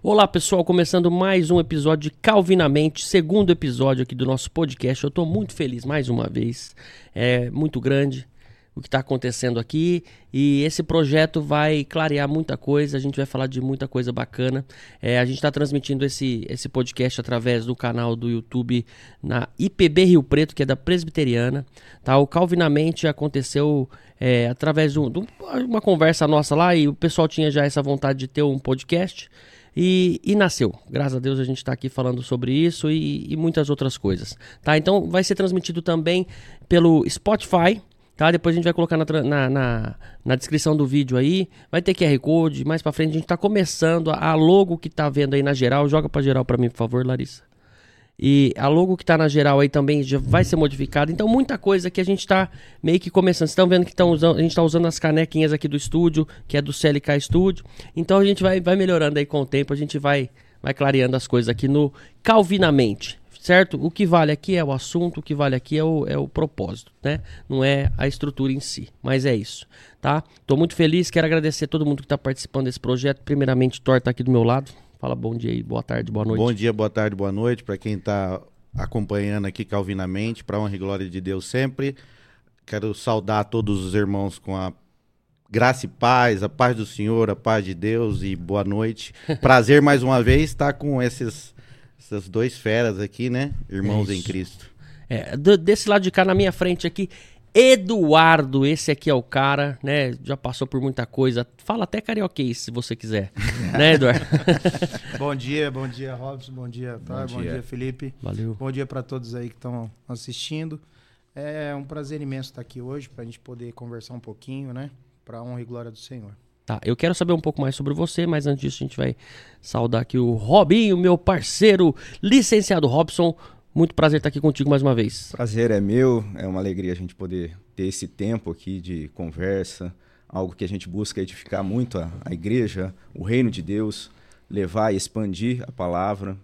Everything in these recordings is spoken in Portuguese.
Olá pessoal, começando mais um episódio de Calvinamente, segundo episódio aqui do nosso podcast. Eu estou muito feliz mais uma vez, é muito grande o que está acontecendo aqui e esse projeto vai clarear muita coisa. A gente vai falar de muita coisa bacana. É, a gente está transmitindo esse, esse podcast através do canal do YouTube na IPB Rio Preto, que é da Presbiteriana. Tá? O Calvinamente aconteceu é, através de, um, de uma conversa nossa lá e o pessoal tinha já essa vontade de ter um podcast. E, e, nasceu. Graças a Deus a gente está aqui falando sobre isso e, e, muitas outras coisas. Tá? Então vai ser transmitido também pelo Spotify. Tá? Depois a gente vai colocar na, na, na, na descrição do vídeo aí. Vai ter QR Code. Mais para frente a gente está começando. A, a logo que tá vendo aí na geral. Joga para geral para mim, por favor, Larissa. E a logo que tá na geral aí também já vai ser modificada. Então, muita coisa que a gente tá meio que começando. Vocês estão vendo que tão usando, a gente tá usando as canequinhas aqui do estúdio, que é do CLK Studio. Então a gente vai, vai melhorando aí com o tempo, a gente vai, vai clareando as coisas aqui no Calvinamente. Certo? O que vale aqui é o assunto, o que vale aqui é o, é o propósito, né? Não é a estrutura em si, mas é isso, tá? Tô muito feliz, quero agradecer a todo mundo que está participando desse projeto. Primeiramente, Thor tá aqui do meu lado. Fala bom dia aí, boa tarde, boa noite. Bom dia, boa tarde, boa noite para quem está acompanhando aqui calvinamente, para honra e glória de Deus sempre. Quero saudar todos os irmãos com a graça e paz, a paz do Senhor, a paz de Deus e boa noite. Prazer mais uma vez estar com esses, essas dois feras aqui, né? Irmãos É em isso. Cristo. É, do- desse lado de cá, na minha frente aqui, Eduardo, esse aqui é o cara, né? Já passou por muita coisa. Fala até carioquês, se você quiser. né, Eduardo? Bom dia, bom dia, Robson, bom dia, Thor, bom, dia. dia. Felipe. Valeu. Bom dia para todos aí que estão assistindo. É um prazer imenso estar aqui hoje para a gente poder conversar um pouquinho, né? Para honra e glória do Senhor. Tá, eu quero saber um pouco mais sobre você, mas antes disso a gente vai saudar aqui o Robinho, meu parceiro, licenciado Robson. Muito prazer estar aqui contigo mais uma vez. Prazer é meu, é uma alegria a gente poder ter esse tempo aqui de conversa, algo que a gente busca edificar muito a, a igreja, o reino de Deus, levar e expandir a palavra,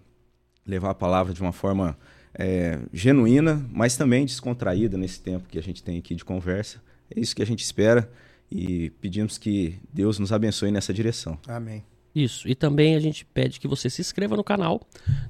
levar a palavra de uma forma é, genuína, mas também descontraída nesse tempo que a gente tem aqui de conversa. É isso que a gente espera e pedimos que Deus nos abençoe nessa direção. Amém. Isso. E também a gente pede que você se inscreva no canal,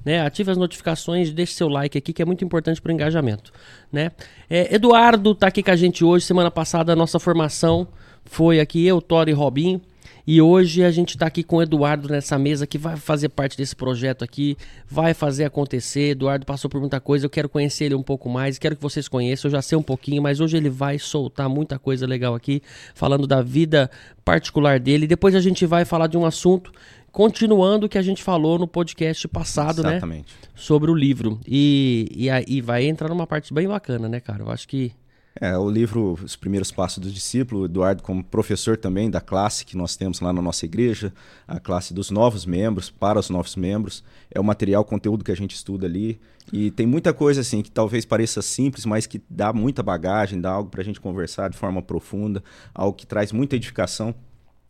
né? Ative as notificações, deixe seu like aqui, que é muito importante para o engajamento, né? É, Eduardo tá aqui com a gente hoje. Semana passada a nossa formação foi aqui eu, Tori e Robinho. E hoje a gente tá aqui com o Eduardo nessa mesa que vai fazer parte desse projeto aqui, vai fazer acontecer. Eduardo passou por muita coisa, eu quero conhecer ele um pouco mais, quero que vocês conheçam, eu já sei um pouquinho, mas hoje ele vai soltar muita coisa legal aqui, falando da vida particular dele. Depois a gente vai falar de um assunto, continuando o que a gente falou no podcast passado, né? Exatamente. Sobre o livro. E, e aí vai entrar numa parte bem bacana, né, cara? Eu acho que. É, o livro Os Primeiros Passos do Discípulo, o Eduardo como professor também da classe que nós temos lá na nossa igreja, a classe dos novos membros, para os novos membros, é o material, conteúdo que a gente estuda ali, e tem muita coisa assim que talvez pareça simples, mas que dá muita bagagem, dá algo para a gente conversar de forma profunda, algo que traz muita edificação,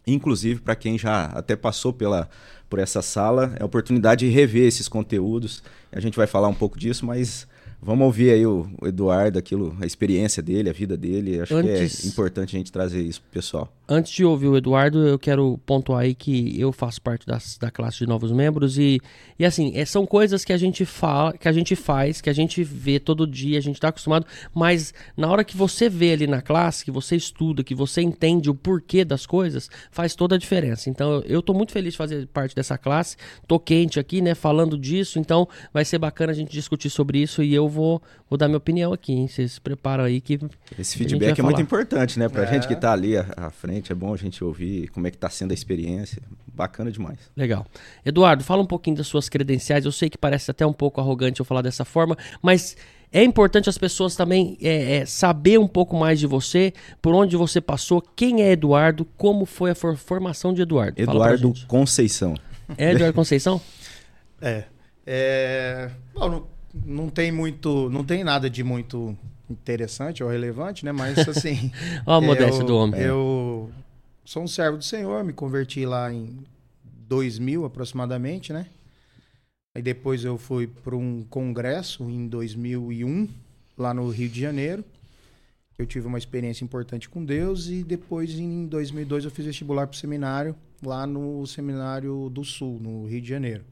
inclusive para quem já até passou pela, por essa sala, é a oportunidade de rever esses conteúdos, a gente vai falar um pouco disso, mas... Vamos ouvir aí o o Eduardo, aquilo, a experiência dele, a vida dele. Acho Antes- que é importante a gente trazer isso pro pessoal. Antes de ouvir o Eduardo, eu quero pontuar aí que eu faço parte das- da classe de novos membros e, e assim, é, são coisas que a gente fala, que a gente faz, que a gente vê todo dia, a gente tá acostumado, mas na hora que você vê ali na classe, que você estuda, que você entende o porquê das coisas, faz toda a diferença. Então, eu, tô muito feliz de fazer parte dessa classe, tô quente aqui, né, falando disso, então vai ser bacana a gente discutir sobre isso e eu vou, vou dar minha opinião aqui, hein? Vocês se preparam aí que Esse A gente feedback vai é muito falar. importante, né? Pra É. gente que tá ali à, à frente, é bom a gente ouvir como é que tá sendo a experiência. Bacana demais. Legal. Eduardo, fala um pouquinho das suas credenciais. Eu sei que parece até um pouco arrogante eu falar dessa forma, mas é importante as pessoas também é, é, saber um pouco mais de você, por onde você passou, quem é Eduardo, como foi a for- formação de Eduardo. Fala pra Eduardo gente. Conceição. É Eduardo Conceição? É. é... Bom, não, tem muito, não tem nada de muito interessante ou relevante, né? Mas assim, Ó a modéstia eu, do homem. Eu sou um servo do Senhor, me converti lá em 2000 aproximadamente, né? Aí depois eu fui para um congresso em 2001, lá no Rio de Janeiro. eu tive uma experiência importante com Deus e depois em 2002 eu fiz vestibular para o seminário lá no Seminário do Sul, no Rio de Janeiro.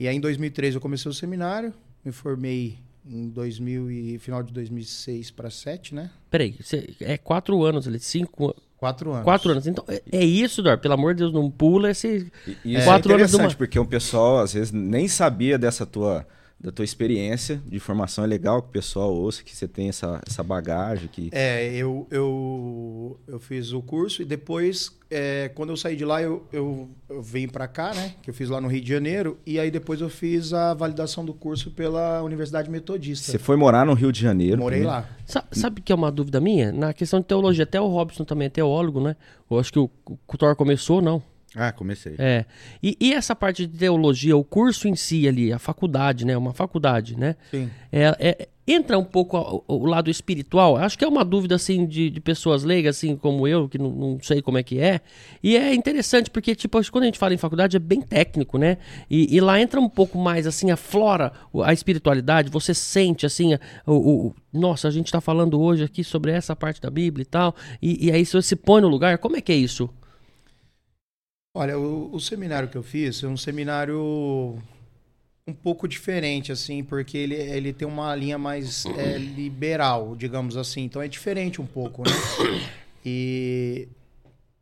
E aí em 2003 eu comecei o seminário, me formei em 2000 e final de 2006 para 7, né? Peraí, você, é quatro anos ali, cinco, Quatro anos. quatro anos. Então, é, é isso, Dor. Pelo amor de Deus, não pula esse... E isso Quatro é anos interessante, uma- porque o pessoal às vezes nem sabia dessa tua da tua experiência de formação. É legal que o pessoal ouça que você tem essa, essa bagagem que É, eu, eu, eu fiz o curso e depois, é, quando eu saí de lá, eu, eu, eu vim para cá, né? Que eu fiz lá no Rio de Janeiro. E aí depois eu fiz a validação do curso pela Universidade Metodista. você foi morar no Rio de Janeiro. Morei primeiro. lá. Sa- Sabe que é uma dúvida minha? Na questão de teologia, até o Robson também é teólogo, né? Eu acho que o, o Thor começou, não? Ah, comecei. É. E, e essa parte de teologia, o curso em si ali, a faculdade, né? Uma faculdade, né? Sim. É, é- entra um pouco ao- o lado espiritual. Acho que é uma dúvida assim de, de pessoas leigas, assim como eu, que não, não sei como é que é. E é interessante porque tipo quando a gente fala em faculdade é bem técnico, né? E, e lá entra um pouco mais assim aflora a espiritualidade. Você sente assim o, o- nossa a gente está falando hoje aqui sobre essa parte da Bíblia e tal. E, e aí você se põe no lugar. Como é que é isso? Olha, o, o seminário que eu fiz é um seminário um pouco diferente, assim, porque ele, ele tem uma linha mais é, liberal, digamos assim. Então é diferente um pouco, né? E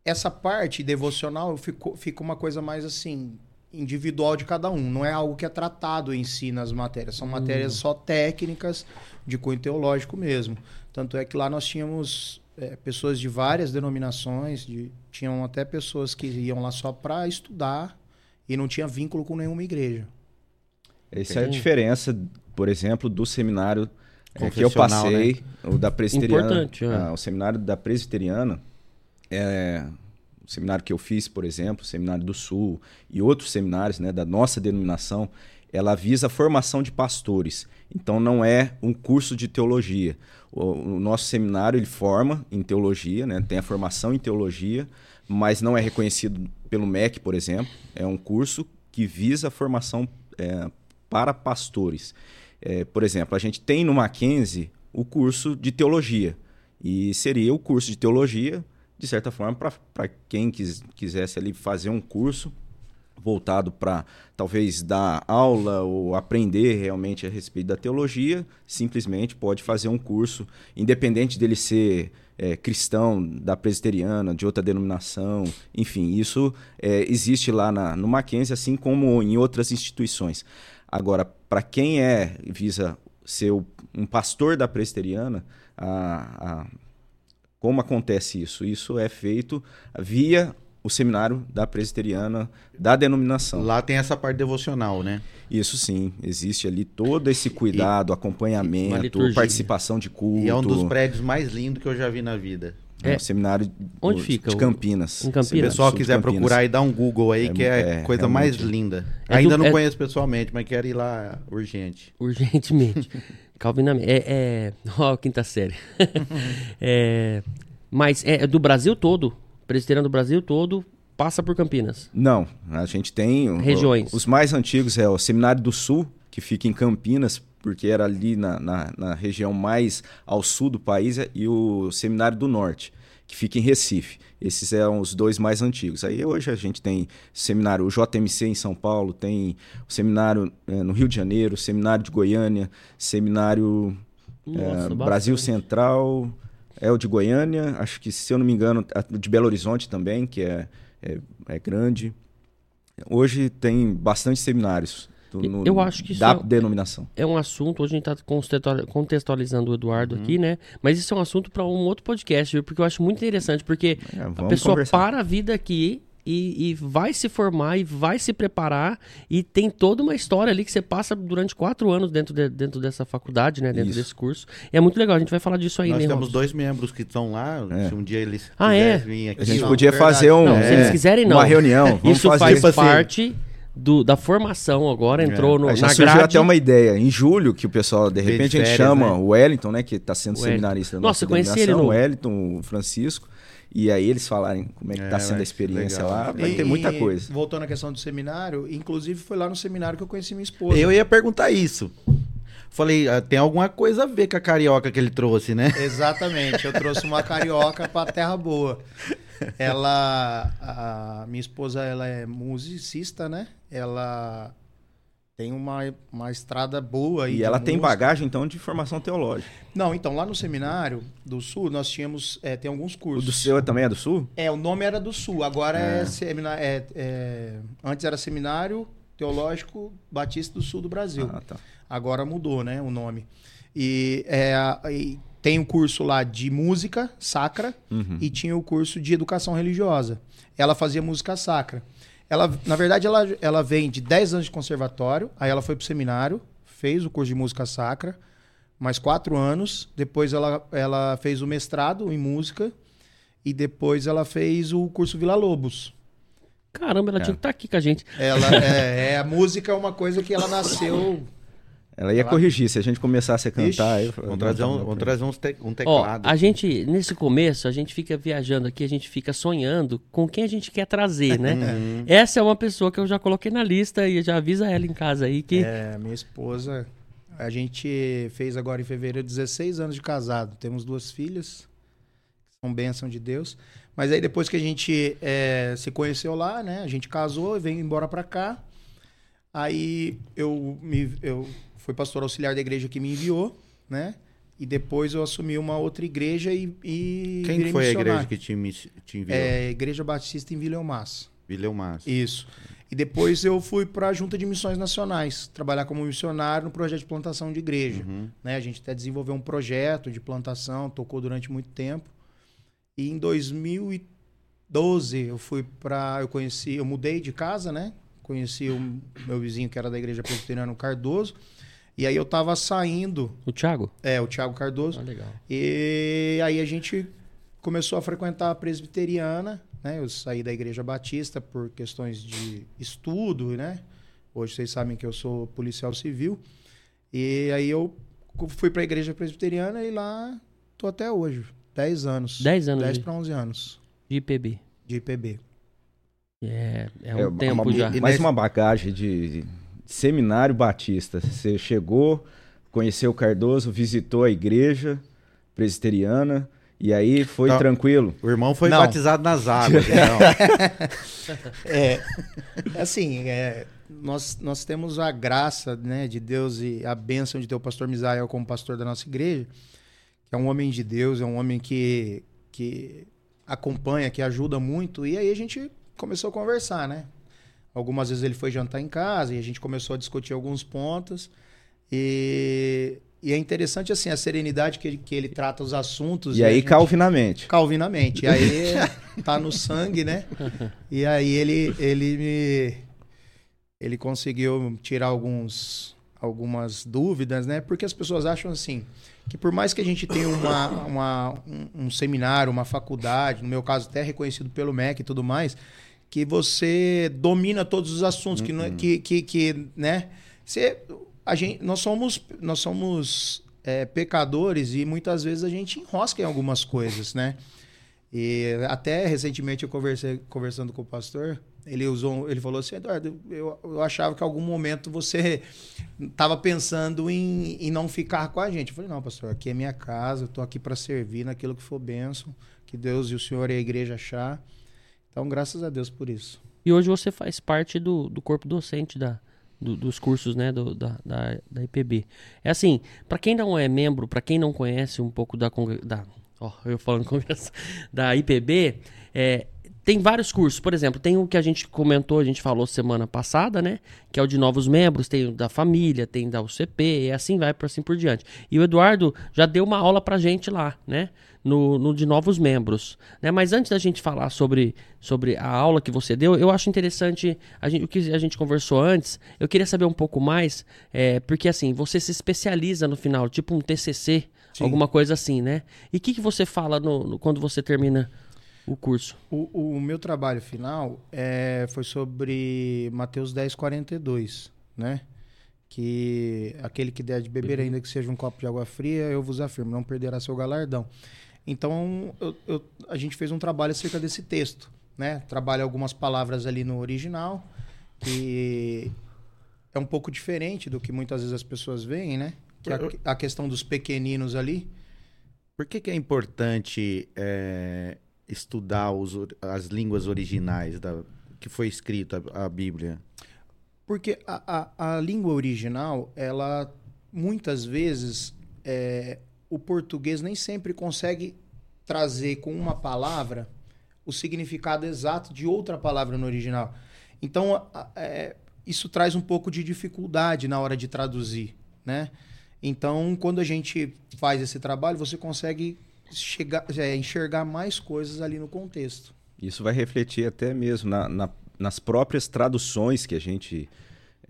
essa parte devocional ficou, fica uma coisa mais assim individual de cada um. Não é algo que é tratado em si nas matérias. São matérias só técnicas de cunho teológico mesmo. Tanto é que lá nós tínhamos é, pessoas de várias denominações, de- tinham até pessoas que iam lá só para estudar e não tinha vínculo com nenhuma igreja. Essa é a diferença, por exemplo, do seminário é, que eu passei, o da presbiteriana. Importante, é. Ah, o seminário da presbiteriana, é, o seminário que eu fiz, por exemplo, o seminário do Sul e outros seminários né, da nossa denominação, ela visa a formação de pastores. Então não é um curso de teologia. O, o nosso seminário ele forma em teologia, né, tem a formação em teologia, mas não é reconhecido pelo MEC, por exemplo. É um curso que visa a formação é, para pastores. É, por exemplo, a gente tem no Mackenzie o curso de teologia. E seria o curso de teologia, de certa forma, para quem quis, quisesse ali fazer um curso voltado para talvez dar aula ou aprender realmente a respeito da teologia, simplesmente pode fazer um curso, independente dele ser é, cristão, da presbiteriana, de outra denominação, enfim, isso é, existe lá na, no Mackenzie, assim como em outras instituições. Agora, para quem é visa ser um pastor da presbiteriana, a, a- como acontece isso? Isso é feito via o seminário da presbiteriana da denominação. Lá tem essa parte devocional, né? Isso sim, existe ali todo esse cuidado, uma acompanhamento, participação de culto. E é um dos prédios mais lindos que eu já vi na vida. É, É. o seminário Onde do- fica de Campinas. em Campinas? Se o pessoal quiser Campinas. procurar e dar um Google aí, É, que é a é, coisa mais linda. É Ainda do- não é- conheço pessoalmente, mas quero ir lá urgente. Urgentemente. Calvinamente. É, é... Ó, quinta série. é... Mas é do Brasil todo. Presbiteriano do Brasil todo passa por Campinas. Não, a gente tem o- Regiões. os mais antigos é o Seminário do Sul, que fica em Campinas, porque era ali na, na, na região mais ao sul do país, e o Seminário do Norte, que fica em Recife. Esses são os dois mais antigos. Aí hoje a gente tem seminário, o JMC em São Paulo, tem o seminário eh, no Rio de Janeiro, seminário de Goiânia, seminário Nossa, é. Brasil Central, é o de Goiânia, acho que, se eu não me engano, de Belo Horizonte também, que é, é, é grande. Hoje tem bastante seminários no- Eu acho que da é- denominação. É um assunto, hoje a gente está contextualizando o Eduardo Uhum. aqui, né? Mas isso é um assunto para um outro podcast, viu? Porque eu acho muito interessante, porque É, a pessoa conversar. para a vida aqui e, e vai se formar e vai se preparar e tem toda uma história ali que você passa durante quatro anos dentro, de- dentro dessa faculdade, né? Dentro Isso. desse curso. E é muito legal, a gente vai falar disso aí, Nós né, temos Robson? dois membros que estão lá. É. Se um dia eles Ah, é? quiserem vir aqui. A gente Não, podia verdade. fazer um, Não, se eles é, quiserem, não. uma reunião. Vamos Isso fazer faz tipo assim. parte do, da formação agora, entrou no, Aí já na surgiu grade. até uma ideia. Em julho, que o pessoal, de repente, a gente férias, chama né? o Wellington, né? Que está sendo Wellington. seminarista da Nossa, nossa eu conheci ele no- o Wellington, o Francisco. E aí eles falarem como é que É, está sendo a experiência legal. lá. Vai E- ter muita coisa. Voltando à questão do seminário, inclusive foi lá no seminário que eu conheci minha esposa. Eu ia perguntar isso. Falei, ah, tem alguma coisa a ver com a carioca que ele trouxe, né? Exatamente, eu trouxe uma carioca pra terra boa. Ela, a minha esposa, ela é musicista, né? Ela tem uma, uma estrada boa aí E ela tem música. bagagem, então, de formação teológica. Não, então lá no seminário do Sul nós tínhamos é, tem alguns O cursos. do seu também é do Sul? É, o nome era do Sul, agora é, É. semina- é- é- antes era Seminário Teológico Batista do Sul do Brasil. Ah, tá. Agora mudou, né, o nome. E, é, e tem o curso lá de música sacra Uhum. e tinha o curso de educação religiosa. Ela fazia música sacra. Ela, na verdade, ela, ela vem de 10 anos de conservatório, aí ela foi pro seminário, fez o curso de música sacra, mais quatro anos. Depois ela, ela fez o mestrado em música e depois ela fez o curso Vila Lobos. Caramba, ela É. tinha que estar aqui com a gente. Ela é, é, a música é uma coisa que ela nasceu. Ela ia Ela- corrigir, se a gente começasse a cantar... Ixi, eu- Vamos trazer um, vamos trazer uns te- um Ó, teclado. a gente, nesse começo, a gente fica viajando aqui, a gente fica sonhando com quem a gente quer trazer, né? Uhum. Essa é uma pessoa que eu já coloquei na lista e já avisa ela em casa aí que. É, minha esposa. A gente fez agora em fevereiro 16 anos de casado. Temos duas filhas, que são bênção de Deus. Mas aí depois que a gente é, se conheceu lá, né? A gente casou e veio embora pra cá. Aí eu, me, eu fui pastor auxiliar da igreja que me enviou, né? E depois eu assumi uma outra igreja e, e Quem foi a igreja que te, te enviou? É, Igreja Batista em Vila Elmas. Vileu Márcio. Isso. E depois eu fui para a Junta de Missões Nacionais, trabalhar como missionário no projeto de plantação de igreja. Uhum. Né? A gente até desenvolveu um projeto de plantação, tocou durante muito tempo. E em 2012 eu fui para, eu conheci, eu mudei de casa, né? Conheci o meu vizinho que era da igreja presbiteriana Cardoso. E aí eu tava saindo, O Thiago? é, o Thiago Cardoso. Ah, legal. E aí a gente começou a frequentar a presbiteriana, né? Eu saí da igreja batista por questões de estudo, né? Hoje vocês sabem que eu sou policial civil. E aí eu fui para a igreja presbiteriana e lá tô até hoje, 10 anos. 10 anos 10 de, para 11 anos de IPB. de IPB. É, é um É, tempo uma, já. E mais uma bagagem de seminário batista. Você chegou, conheceu o Cardoso, visitou a igreja presbiteriana e aí foi Tá. tranquilo. O irmão foi Não. batizado nas águas. então. É, assim, é, nós, nós temos a graça né, de Deus e a bênção de ter o pastor Misael como pastor da nossa igreja, que é um homem de Deus, é um homem que, que acompanha, que ajuda muito, e aí a gente começou a conversar, né? Algumas vezes ele foi jantar em casa e a gente começou a discutir alguns pontos. E, e é interessante, assim, a serenidade que ele, que ele trata os assuntos. E a aí, gente- calvinamente. Calvinamente. E aí tá no sangue, né? E aí ele, ele me. Ele conseguiu tirar alguns, algumas dúvidas, né? Porque as pessoas acham assim. Que por mais que a gente tenha uma, uma- um, um seminário, uma faculdade, no meu caso até reconhecido pelo MEC e tudo mais, que você domina todos os assuntos, que, não é- que, que, que, né? Você, a gente, nós somos, nós somos é, pecadores e muitas vezes a gente enrosca em algumas coisas, né? E até recentemente eu conversei conversando com o pastor, ele usou, ele falou assim, Eduardo, eu, eu achava que em algum momento você estava pensando em, em não ficar com a gente. Eu falei, não, pastor, aqui é minha casa, eu estou aqui para servir naquilo que for bênção, que Deus e o Senhor e a igreja achar. Então, graças a Deus por isso. E hoje você faz parte do, do corpo docente da, do- dos cursos né, do- da, da, da IPB. É assim, para quem não é membro, para quem não conhece um pouco da, da ó, eu falando congresso, da IPB, é, tem vários cursos. Por exemplo, tem o que a gente comentou, a gente falou semana passada, né? Que é o de novos membros, tem o da família, tem da UCP, e assim vai, por assim por diante. E o Eduardo já deu uma aula pra gente lá, né? No, no de novos membros. Né? Mas antes da gente falar sobre, sobre a aula que você deu, eu acho interessante a gente, o que a gente conversou antes. Eu queria saber um pouco mais, é, porque assim, você se especializa no final, tipo um TCC, Sim. alguma coisa assim, né? E o que, que você fala no- no- quando você termina o curso? O, o meu trabalho final é, foi sobre Mateus 10, 42, né? Que aquele que der de beber, ainda que seja um copo de água fria, eu vos afirmo, não perderá seu galardão. Então, eu- eu- a gente fez um trabalho acerca desse texto, né? Trabalha algumas palavras ali no original, que é um pouco diferente do que muitas vezes as pessoas veem, né? que é a, a questão dos pequeninos ali. Por que, que é importante é, estudar os, as línguas originais da, que foi escrita a, a Bíblia? Porque a, a, a, língua original, ela muitas vezes é, o português nem sempre consegue trazer com uma palavra o significado exato de outra palavra no original. Então, é, isso traz um pouco de dificuldade na hora de traduzir, né? Então, quando a gente faz esse trabalho, você consegue chegar, é, enxergar mais coisas ali no contexto. Isso vai refletir até mesmo na, na, nas próprias traduções que a gente,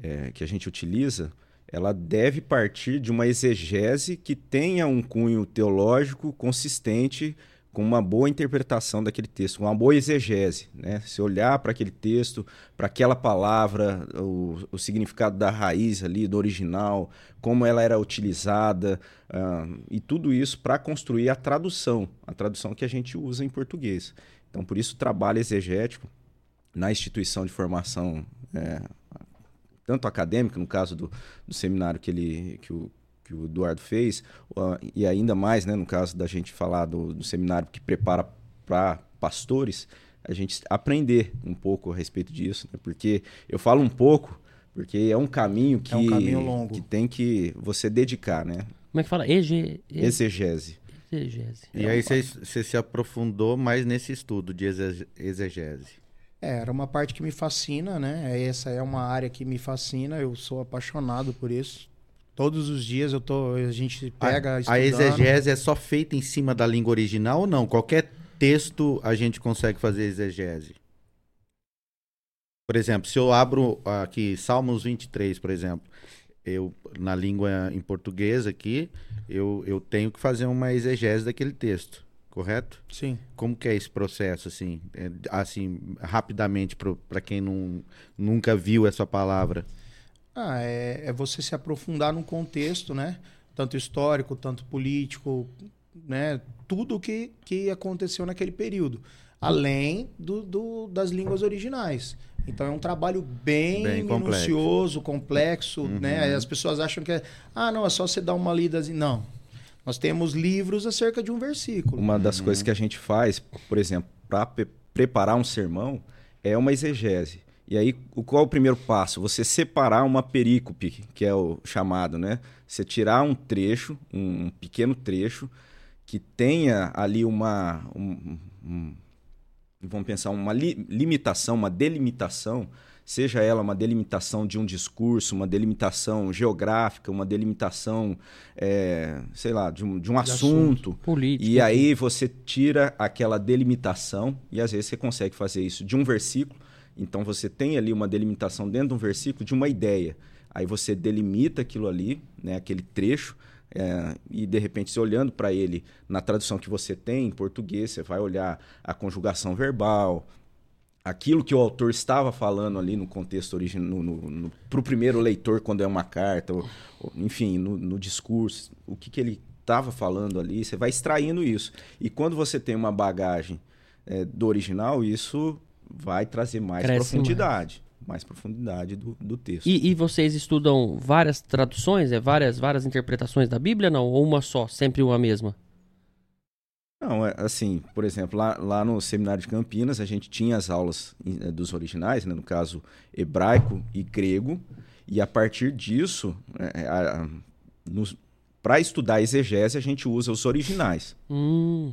é, que a gente utiliza. Ela deve partir de uma exegese que tenha um cunho teológico consistente com uma boa interpretação daquele texto, uma boa exegese. Né? Se olhar para aquele texto, para aquela palavra, o, o, significado da raiz ali, do original, como ela era utilizada, uh, e tudo isso para construir a tradução, a tradução que a gente usa em português. Então, por isso, o trabalho exegético na instituição de formação, é, tanto acadêmica, no caso do, do seminário que, ele, que o que o Eduardo fez, uh, e ainda mais, né, no caso da gente falar do, do seminário que prepara para pastores, a gente aprender um pouco a respeito disso, né? porque eu falo um pouco, porque é um caminho que, é um caminho longo. que tem que você dedicar, né? Como é que fala? Ege... Exegese. Exegese. E aí você se aprofundou mais nesse estudo de exegese. É, era uma parte que me fascina, né? Essa é uma área que me fascina, eu sou apaixonado por isso. Todos os dias eu tô, a gente pega. A, a exegese é só feita em cima da língua original ou não? Qualquer texto a gente consegue fazer exegese. Por exemplo, se eu abro aqui Salmos 23, por exemplo, eu na língua em português aqui, eu, eu tenho que fazer uma exegese daquele texto, correto? Sim. Como que é esse processo assim, é, assim rapidamente para quem não, nunca viu essa palavra? Ah, é, é você se aprofundar num contexto, né? Tanto histórico, tanto político, né? Tudo que, que aconteceu naquele período. Além do, do das línguas originais. Então é um trabalho bem, bem minucioso, complexo, uhum. né? As pessoas acham que é, ah, não, é só você dar uma lida assim. Não. Nós temos livros acerca de um versículo. Uma das uhum. coisas que a gente faz, por exemplo, para preparar um sermão, é uma exegese. E aí, qual é o primeiro passo? Você separar uma perícope, que é o chamado, né? Você tirar um trecho, um pequeno trecho, que tenha ali uma. Um, um, vamos pensar, uma li, limitação, uma delimitação, seja ela uma delimitação de um discurso, uma delimitação geográfica, uma delimitação, é, sei lá, de um, de um de assunto. assunto. Político. E aí você tira aquela delimitação, e às vezes você consegue fazer isso de um versículo então você tem ali uma delimitação dentro de um versículo de uma ideia. Aí você delimita aquilo ali, né, aquele trecho, é, e de repente, você olhando para ele na tradução que você tem em português, você vai olhar a conjugação verbal, aquilo que o autor estava falando ali no contexto original, para o primeiro leitor, quando é uma carta, ou, ou, enfim, no, no, discurso, o que, que ele estava falando ali, você vai extraindo isso. E quando você tem uma bagagem é, do original, isso vai trazer mais Cresce profundidade. Mais. mais profundidade do, do texto. E, e, vocês estudam várias traduções, é várias, várias interpretações da Bíblia, não? Ou uma só, sempre uma mesma? Não, é assim, por exemplo, lá, lá no Seminário de Campinas, a gente tinha as aulas eh, dos originais, né, no caso hebraico e grego, e a partir disso, é, para estudar exegese, a gente usa os originais. Hum.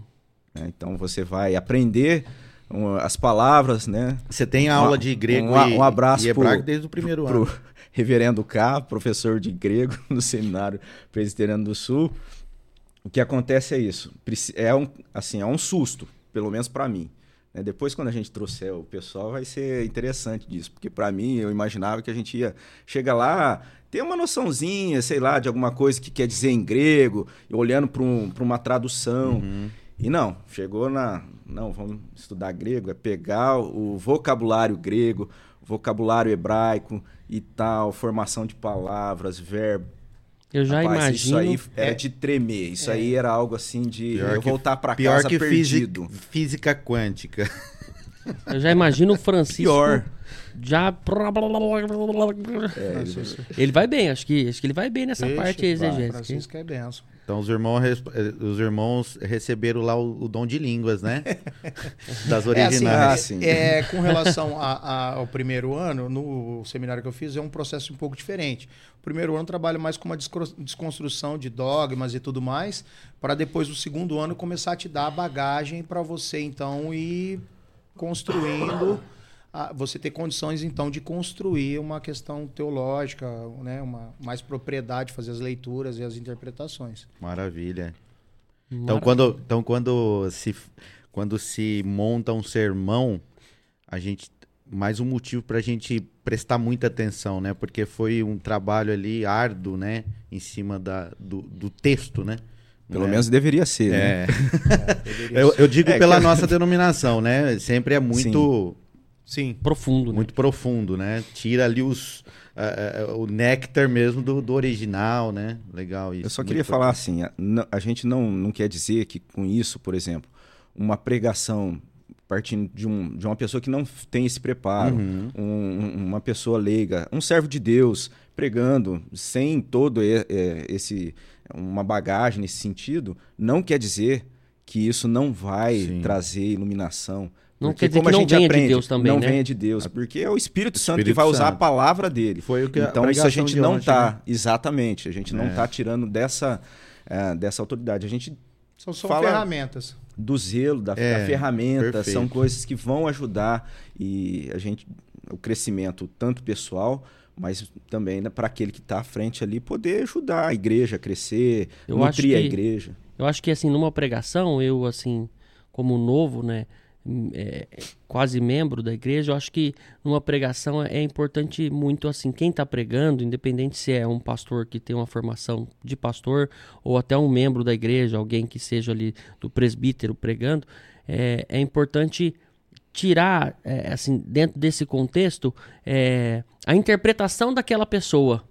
É, então você vai aprender um, as palavras, né? Você tem aula de grego um, e, um abraço e hebraico desde o primeiro pro, ano. Pro reverendo K, professor de grego no seminário presbiteriano do Sul. O que acontece é isso, é um, assim, é um susto, pelo menos para mim. Né? Depois, quando a gente trouxer o pessoal, vai ser interessante disso, porque para mim eu imaginava que a gente ia chegar lá, ter uma noçãozinha, sei lá, de alguma coisa que quer dizer em grego, olhando para um, uma tradução. Uhum. E não, chegou na. Não, vamos estudar grego, é pegar o vocabulário grego, vocabulário hebraico e tal, formação de palavras, verbo. Eu já Rapaz, imagino. Isso aí é, de tremer. Isso é. aí era algo assim de pior eu voltar para casa que perdido. Física, física quântica. Eu já imagino o Francisco. Pior. Já. É, Ele vai bem, acho que, acho que ele vai bem nessa parte aí? Francisco é benção. Então os irmãos, eh, os irmãos receberam lá o, o dom de línguas, né? Das É assim, originais. É, sim. é, com relação a- a- ao primeiro ano, no seminário que eu fiz, é um processo um pouco diferente. O primeiro ano eu trabalho mais com uma desconstrução de dogmas e tudo mais, para depois, no segundo ano, começar a te dar a bagagem para você, então, ir construindo, você ter condições, então, de construir uma questão teológica, né, uma, mais propriedade, fazer as leituras e as interpretações. Maravilha. Então Mara- quando, então quando se quando se monta um sermão, a gente mais um motivo para a gente prestar muita atenção, né? Porque foi um trabalho ali árduo, né? Em cima da, do, do texto, né? Pelo Né? menos deveria ser, né? É. Deveria Eu, ser. eu digo É, pela que- nossa denominação, né? Sempre é muito Sim. Profundo, né? muito profundo, né? Tira ali os eh, eh, o néctar mesmo do, do original, né? Legal isso. Eu só queria profundo. falar assim, a, a gente não, não quer dizer que com isso, por exemplo, uma pregação partindo de, um, de uma pessoa que não tem esse preparo, Uhum. um- um- uma pessoa leiga, um servo de Deus pregando sem todo e- é, esse uma bagagem nesse sentido, não quer dizer que isso não vai Sim. trazer iluminação. Não Porque quer dizer como que a não venha de aprende, Deus também, não né? venha de Deus, porque é o Espírito Santo que Espírito vai usar a Santo. palavra dele. Foi o que a Então isso a gente de não ontem, tá, né? exatamente, a gente não É. tá tirando dessa, eh, dessa autoridade. A gente São, são Fala- ferramentas. do zelo, da, É, da ferramenta, perfeito. são coisas que vão ajudar e a gente o crescimento tanto pessoal, mas também né, para aquele que está à frente ali poder ajudar a igreja a crescer, Eu acho nutrir a que- igreja. Eu acho que, assim, numa pregação, eu, assim, como novo, né, é, quase membro da igreja, eu acho que numa pregação é importante muito, assim, quem está pregando, independente se é um pastor que tem uma formação de pastor ou até um membro da igreja, alguém que seja ali do presbítero pregando, é, é importante tirar, é, assim, dentro desse contexto, é, a interpretação daquela pessoa,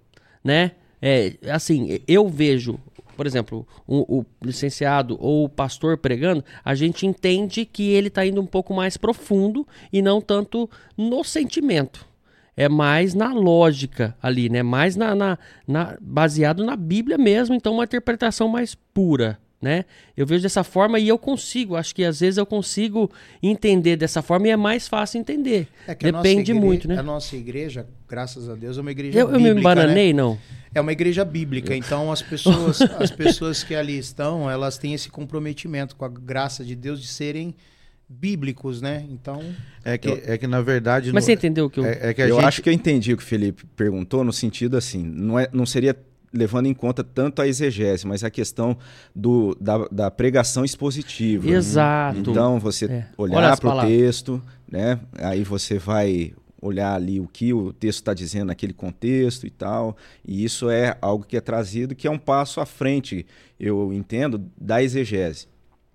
né? É, assim, eu vejo, por exemplo, o, o licenciado ou o pastor pregando, a gente entende que ele está indo um pouco mais profundo e não tanto no sentimento. É mais na lógica ali, né? Mais na, na, na- baseado na Bíblia mesmo, então uma interpretação mais pura, né? Eu vejo dessa forma e eu consigo, acho que às vezes eu consigo entender dessa forma e é mais fácil entender. É Depende igre- muito, né? A nossa igreja, graças a Deus, é uma igreja Eu, eu bíblica, me né? embananei, não? É uma igreja bíblica, então as pessoas, as pessoas que ali estão, elas têm esse comprometimento com a graça de Deus de serem bíblicos, né? Então, É que, é que na verdade. Mas no- você entendeu o que eu... é, é que eu gente, acho que eu entendi o que o Felipe perguntou no sentido assim, não, é, não seria levando em conta tanto a exegese, mas a questão do, da, da pregação expositiva. Exato. Então, você É. Olha olhar para o texto, né? Aí você vai olhar ali o que o texto está dizendo naquele contexto e tal. E isso é algo que é trazido, que é um passo à frente, eu entendo, da exegese.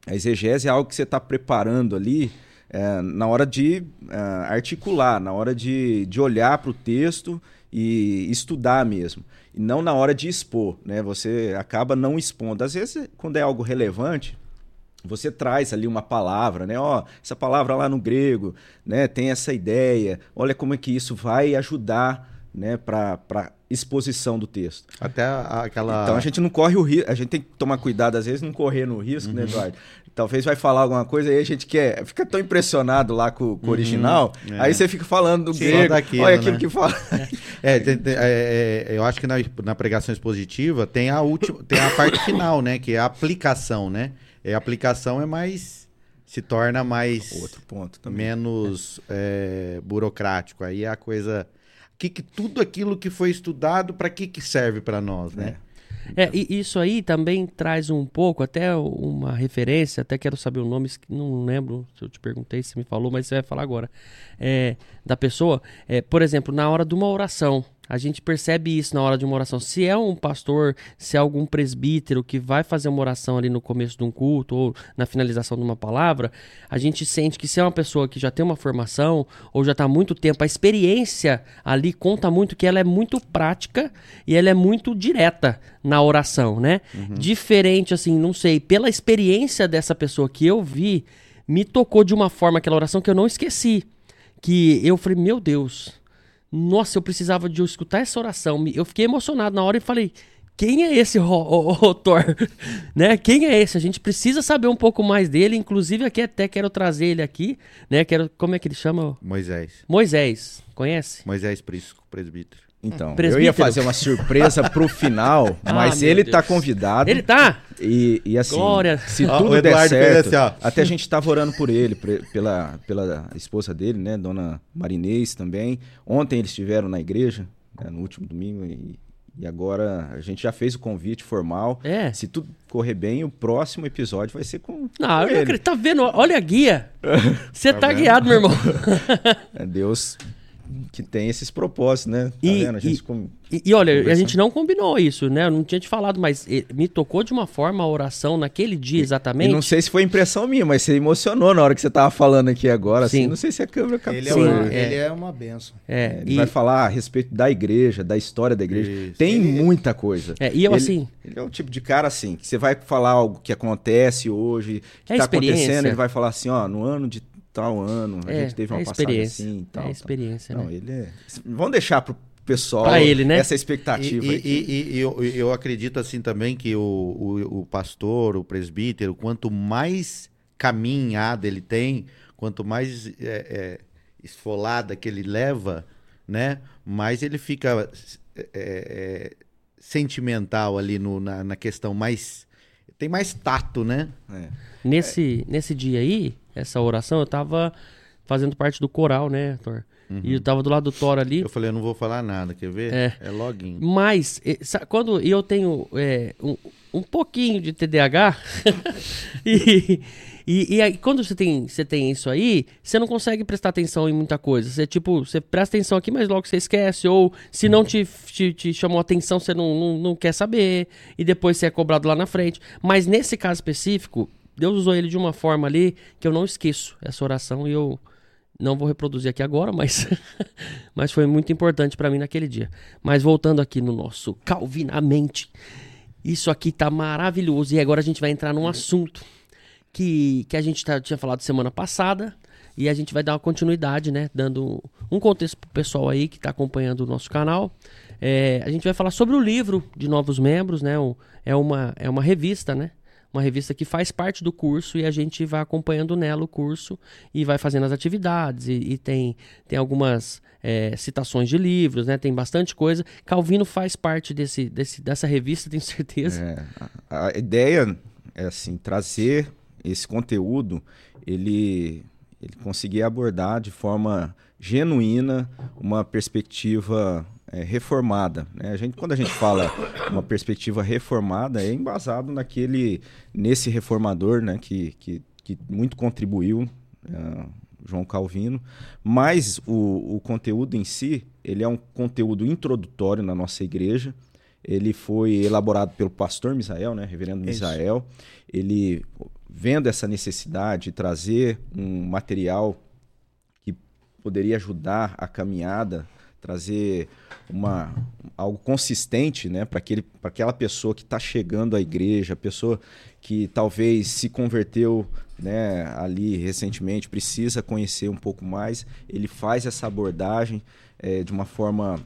A exegese é algo que você está preparando ali é, na hora de é, articular, na hora de, de olhar para o texto e estudar mesmo. E não na hora de expor, né? Você acaba não expondo. Às vezes, quando é algo relevante, você traz ali uma palavra, né? Ó, essa palavra lá no grego, né? Tem essa ideia. Olha como é que isso vai ajudar, né? Para exposição do texto. Até aquela. Então a gente não corre o risco, a gente tem que tomar cuidado às vezes não correr no risco, Uhum. né, Eduardo? Talvez vai falar alguma coisa e a gente quer, fica tão impressionado lá com, com o original, é. aí você fica falando do Sim. grego, daquilo, olha aquilo né? que fala. É, tem- tem- é, é, eu acho que na, na pregação expositiva tem a última, tem a parte final, né? Que é a aplicação, né? E a aplicação é mais. se torna mais. Outro ponto também. menos é, burocrático. Aí é a coisa. Que, que tudo aquilo que foi estudado, para que, que serve para nós, né? É, e isso aí também traz um pouco, até uma referência, até quero saber o nome, não lembro se eu te perguntei, se me falou, mas você vai falar agora. É, da pessoa, é, por exemplo, na hora de uma oração, a gente percebe isso na hora de uma oração. Se é um pastor, se é algum presbítero que vai fazer uma oração ali no começo de um culto ou na finalização de uma palavra, a gente sente que se é uma pessoa que já tem uma formação ou já está há muito tempo, a experiência ali conta muito que ela é muito prática e ela é muito direta na oração, né? Diferente, assim, não sei, pela experiência dessa pessoa que eu vi, me tocou de uma forma aquela oração que eu não esqueci. Que eu falei, meu Deus, Nossa, eu precisava de escutar essa oração. Eu fiquei emocionado na hora e falei: quem é esse Ro- o- o- Thor? né? Quem é esse? A gente precisa saber um pouco mais dele. Inclusive, aqui até quero trazer ele aqui, né? Quero, como é que ele chama? Moisés. Moisés. Conhece? Moisés Prisco, presbítero. Então, eu ia fazer uma surpresa pro final, Ah, mas meu ele Deus. tá convidado. Ele tá? E, e assim, Glória. se Ó, tudo o der Eduardo fez certo, assim, ó. até a gente tava orando por ele, pela, pela esposa dele, né, Dona Marinês também. Ontem eles estiveram na igreja, né, no último domingo, e, e agora a gente já fez o convite formal. É. Se tudo correr bem, o próximo episódio vai ser com, Não, com eu não ele. acredito. Tá vendo? Olha a guia. Você tá, vendo? guiado, meu irmão. É Deus que tem esses propósitos, né? Tá E- vendo? A gente e- com- E, e olha, a gente não combinou isso, né? Eu não tinha te falado, mas me tocou de uma forma a oração naquele dia E exatamente. não sei se foi impressão minha, mas você emocionou na hora que você tava falando aqui agora. Sim. Assim, não sei se a câmera captou. Ele é, Sim, uma, é. ele é uma benção. É, Ele e, vai falar a respeito da igreja, da história da igreja. Isso. Tem muita coisa. é, e eu ele, assim, Ele é o tipo de cara assim, que você vai falar algo que acontece hoje, que É tá acontecendo, ele vai falar assim, ó, no ano de tal ano, a é, gente teve uma é passagem assim e tal. é tal. experiência, Não, né? ele é... Vamos deixar pro pessoal Pra ele, né? essa E, expectativa. e- aí. e- e eu, eu acredito assim também que o, o, o pastor, o presbítero, quanto mais caminhada ele tem, quanto mais é, é, esfolada que ele leva, né, mais ele fica é, é, sentimental ali no, na, na questão mais tem mais tato, né? É. Nesse, nesse dia aí, essa oração, eu tava fazendo parte do coral, né, Thor? E eu tava do lado do Thor ali. Eu falei, eu não vou falar nada, quer ver? É. É login. Mas, quando eu tenho é, um, um pouquinho de TDAH, e, e, e aí, quando você tem, você tem isso aí, você não consegue prestar atenção em muita coisa. Você, tipo, você presta atenção aqui, mas logo você esquece. Ou se não te, te, te chamou atenção, você não, não, não quer saber. E depois você é cobrado lá na frente. Mas nesse caso específico, Deus usou ele de uma forma ali que eu não esqueço essa oração e eu não vou reproduzir aqui agora, mas, mas foi muito importante para mim naquele dia. Mas voltando aqui no nosso Calvinamente, isso aqui tá maravilhoso. E agora a gente vai entrar num assunto que, que a gente tá- tinha falado semana passada. E a gente vai dar uma continuidade, né? Dando um contexto pro pessoal aí que tá acompanhando o nosso canal. É, a gente vai falar sobre o livro de novos membros, né? O- é, uma, é uma revista, né? Uma revista que faz parte do curso e a gente vai acompanhando nela o curso e vai fazendo as atividades. E, e tem, tem algumas é, citações de livros, né? Tem bastante coisa. Calvino faz parte desse, desse, dessa revista, tenho certeza. É, a, a ideia é assim, trazer esse conteúdo, ele, ele conseguir abordar de forma genuína uma perspectiva é, reformada. né? A gente, quando a gente fala uma perspectiva reformada, é embasado naquele, nesse reformador né, que, que, que muito contribuiu, é, João Calvino, mas o, o conteúdo em si, ele é um conteúdo introdutório na nossa igreja, ele foi elaborado pelo pastor Misael, né, reverendo Isso. Misael. Ele, vendo essa necessidade de trazer um material que poderia ajudar a caminhada, trazer uma, algo consistente né, para aquela pessoa que está chegando à igreja, pessoa que talvez se converteu né, ali recentemente, precisa conhecer um pouco mais. Ele faz essa abordagem eh, de uma forma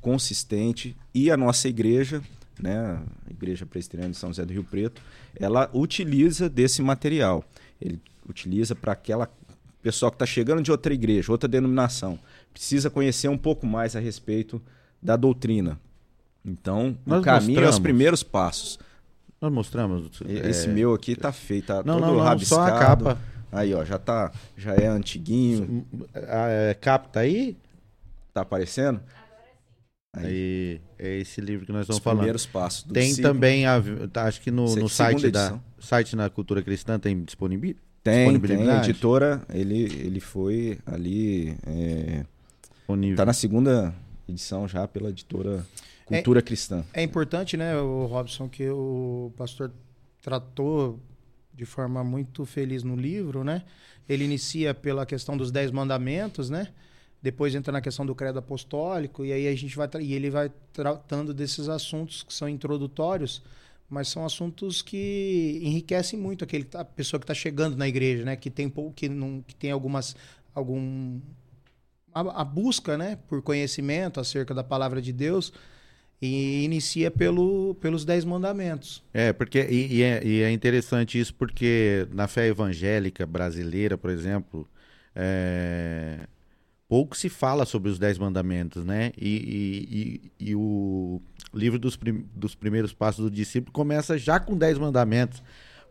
consistente e a nossa igreja, né, a Igreja Presbiteriana de São José do Rio Preto, ela utiliza desse material. Ele utiliza para aquela pessoa que está chegando de outra igreja, outra denominação, precisa conhecer um pouco mais a respeito da doutrina. Então, Nós o caminho é os mostramos. primeiros passos. Nós mostramos. é, Esse meu aqui tá feito, tá Não, todo não, não, rabiscado. só a capa. Aí, ó, já tá, já é antiguinho, A é, capa tá aí? tá aparecendo? Aí, é esse livro que nós os estamos falando. primeiros passos. do Tem ciclo. também, a, tá, acho que no, no site da site na Cultura Cristã tem disponível? Tem, tem. A editora, ele, ele foi ali. é, disponível. tá na segunda edição já pela editora Cultura Cristã. É importante, né, o Robson, que o pastor tratou de forma muito feliz no livro, né? Ele inicia pela questão dos dez mandamentos, né? Depois entra na questão do credo apostólico e aí a gente vai e ele vai tratando desses assuntos que são introdutórios, mas são assuntos que enriquecem muito aquele a pessoa que está chegando na igreja, né? Que tem pou- que não que tem algumas algum a, a busca, né, por conhecimento acerca da palavra de Deus e inicia pelo, pelos dez mandamentos. É, porque e, e é, e é interessante isso porque na fé evangélica brasileira, por exemplo, é, pouco se fala sobre os dez mandamentos, né? E, e, e o livro dos, prim, dos primeiros passos do discípulo começa já com dez mandamentos.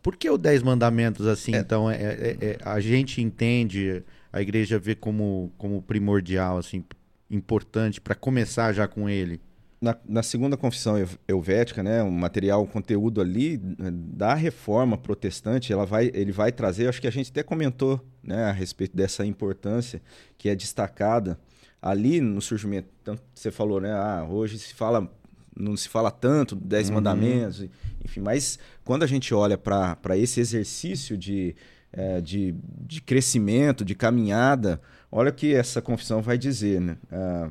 Por que os dez mandamentos assim? É. Então, é, é, é, a gente entende, a igreja vê como, como primordial, assim, importante para começar já com ele. Na, na, segunda confissão helvética, né, um material, um conteúdo ali né, da reforma protestante, ela vai, ele vai trazer, acho que a gente até comentou né, a respeito dessa importância que é destacada ali no surgimento. Tanto você falou, né, ah, hoje se fala não se fala tanto dez uhum. mandamentos, enfim, mas quando a gente olha para esse exercício de, é, de, de crescimento, de caminhada, olha o que essa confissão vai dizer. Né? Ah,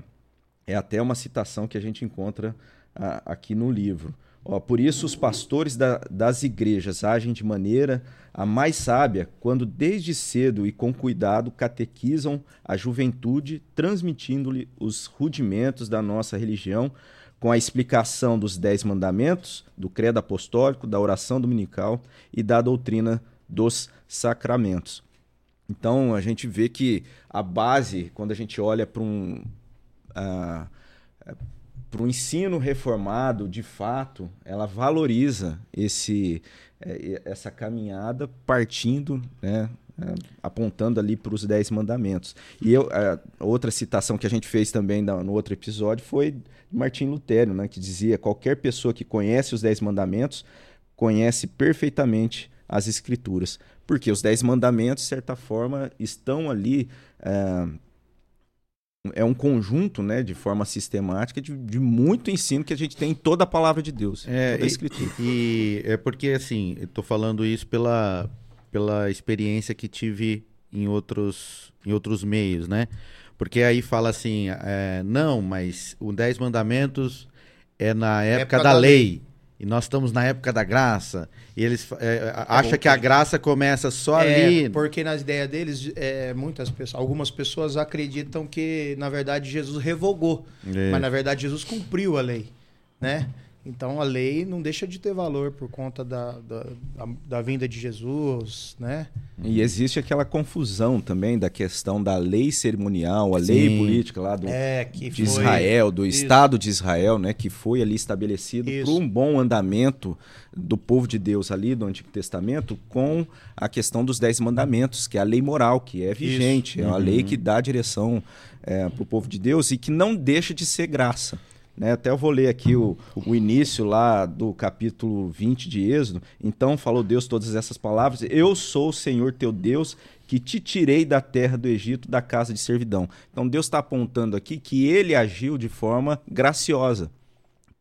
é até uma citação que a gente encontra aqui no livro. Ó, por isso, os pastores da, das igrejas agem de maneira a mais sábia quando, desde cedo e com cuidado, catequizam a juventude, transmitindo-lhe os rudimentos da nossa religião com a explicação dos Dez Mandamentos, do Credo Apostólico, da oração dominical e da doutrina dos sacramentos. Então, a gente vê que a base, quando a gente olha para um, uh, para o ensino reformado, de fato, ela valoriza esse, eh, essa caminhada partindo né, é, apontando ali para os Dez Mandamentos. E eu, a outra citação que a gente fez também no outro episódio foi de Martim Lutero, né, que dizia: qualquer pessoa que conhece os Dez Mandamentos conhece perfeitamente as Escrituras. Porque os Dez Mandamentos, de certa forma, estão ali. É, é um conjunto, né, de forma sistemática, de, de, muito ensino que a gente tem em toda a palavra de Deus, é, toda a Escritura. E, e é porque, assim, eu estou falando isso pela, pela experiência que tive em outros, em outros meios, né? Porque aí fala assim, é, não, mas o Dez Mandamentos é na época, época da, da lei. lei. E nós estamos na época da graça. E eles é, acham que a graça começa só é, ali. Porque nas ideias deles, é, muitas pessoas, algumas pessoas acreditam que, na verdade, Jesus revogou. Mas, na verdade, Jesus cumpriu a lei. Né? Então a lei não deixa de ter valor por conta da, da, da, da, vinda de Jesus, né? E existe aquela confusão também da questão da lei cerimonial, a Sim. lei política lá do, é, de foi... Israel, do Isso. Estado de Israel, né? Que foi ali estabelecido para um bom andamento do povo de Deus ali do Antigo Testamento com a questão dos Dez Mandamentos, que é a lei moral, que é vigente, Isso. é uma uhum. lei que dá direção é, para o povo de Deus e que não deixa de ser graça. Né? Até eu vou ler aqui o, o início lá do capítulo 20 de Êxodo. Então falou Deus todas essas palavras: Eu sou o Senhor teu Deus que te tirei da terra do Egito, da casa de servidão. Então Deus está apontando aqui que ele agiu de forma graciosa,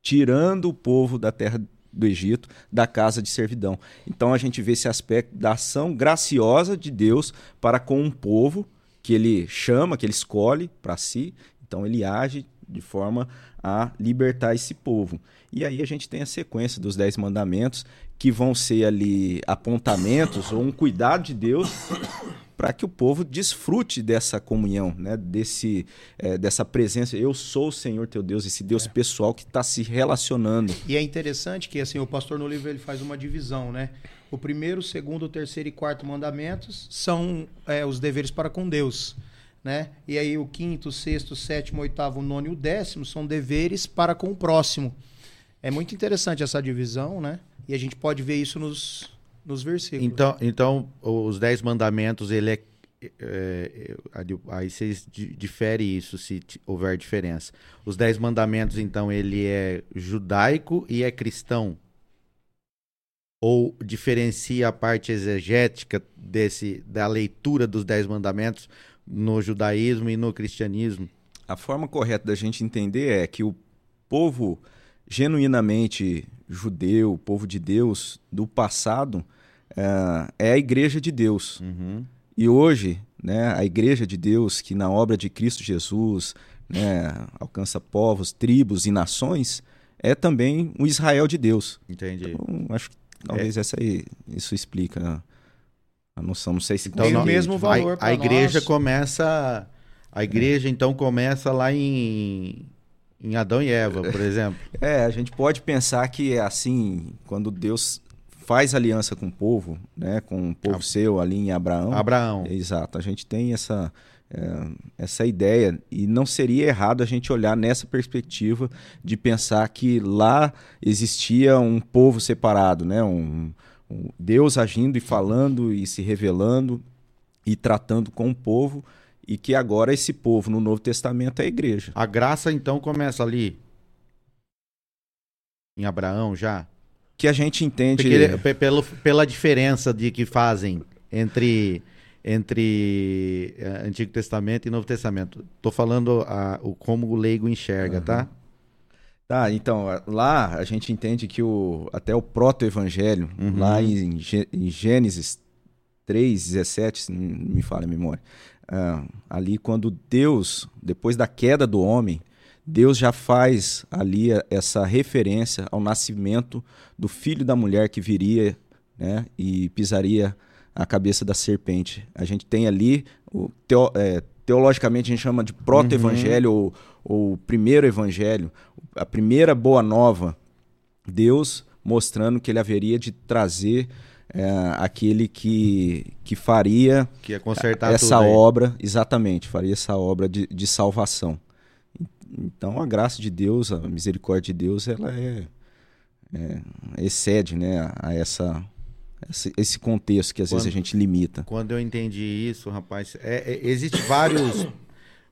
tirando o povo da terra do Egito, da casa de servidão. Então a gente vê esse aspecto da ação graciosa de Deus para com um povo que ele chama, que ele escolhe para si. Então ele age de forma a libertar esse povo. E aí a gente tem a sequência dos Dez Mandamentos, que vão ser ali apontamentos ou um cuidado de Deus para que o povo desfrute dessa comunhão, né? Desse, é, dessa presença. Eu sou o Senhor teu Deus, esse Deus é. pessoal que está se relacionando. E é interessante que assim o pastor no livro ele faz uma divisão, né? O primeiro, o segundo, o terceiro e quarto mandamentos são é, os deveres para com Deus né? E aí o quinto, sexto, sétimo, oitavo, nono e o décimo são deveres para com o próximo. É muito interessante essa divisão, né? E a gente pode ver isso nos, nos versículos. Então, então os dez mandamentos, ele é, é, é aí vocês diferem isso se houver diferença. Os dez mandamentos, então, ele é judaico e é cristão? Ou diferencia a parte exegética desse, da leitura dos dez mandamentos no judaísmo e no cristianismo? A forma correta da gente entender é que o povo genuinamente judeu, o povo de Deus do passado, é, é a igreja de Deus. Uhum. E hoje, né, a igreja de Deus, que na obra de Cristo Jesus né, alcança povos, tribos e nações, é também o Israel de Deus. Entendi. Então, acho que talvez é. essa aí, isso explica a noção. Não sei se então, tem o mesmo valor A, a igreja nós. começa A igreja, então, começa lá em, em Adão e Eva, por exemplo. É, a gente pode pensar que, assim, quando Deus faz aliança com o povo, né, com o povo seu ali em Abraão. Abraão. Exato, a gente tem essa, é, essa ideia e não seria errado a gente olhar nessa perspectiva de pensar que lá existia um povo separado, né, um Deus agindo e falando e se revelando e tratando com o povo e que agora esse povo no Novo Testamento é a igreja. A graça então começa ali em Abraão já? Que a gente entende Porque, pelo, pela diferença de que fazem entre entre uh, Antigo Testamento e Novo Testamento. Tô falando a, o como o leigo enxerga, uhum. tá? Tá, então, lá a gente entende que o, até o proto-evangelho, uhum. lá em, em Gênesis 3, 17, se não me falha a memória, uh, ali quando Deus, depois da queda do homem, Deus já faz ali essa referência ao nascimento do filho da mulher que viria né, e pisaria a cabeça da serpente. A gente tem ali, o teo, é, teologicamente a gente chama de proto-evangelho uhum. ou, ou primeiro evangelho, a primeira boa nova. Deus mostrando que ele haveria de trazer é, aquele que, que faria que essa obra, exatamente, faria essa obra de, de salvação. Então a graça de Deus, a misericórdia de Deus, ela é, é excede né, a essa esse contexto que às quando, vezes a gente limita. Quando eu entendi isso, rapaz, é, é, existe vários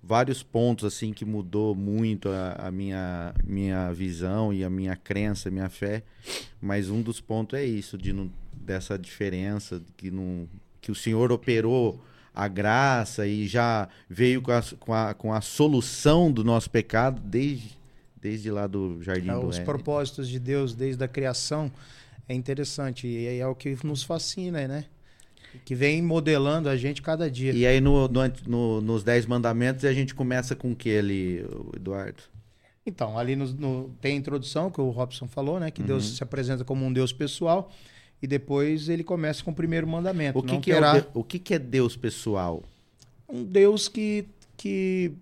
vários pontos assim que mudou muito a, a, minha minha visão e a minha crença, a minha fé, mas um dos pontos é isso de não, dessa diferença que não que o Senhor operou a graça e já veio com a, com a, com a solução do nosso pecado desde, desde lá do Jardim é, do Os Éden. propósitos de Deus desde a criação é interessante e é o que nos fascina, né? Que vem modelando a gente cada dia. E aí no, no, no nos Dez Mandamentos a gente começa com o que ali, Eduardo? Então, ali tem a introdução que o Robson falou, né? Que uhum. Deus se apresenta como um Deus pessoal. E depois ele começa com o primeiro mandamento. O que, que terá... é, o, o que, que é Deus pessoal? Um Deus que, que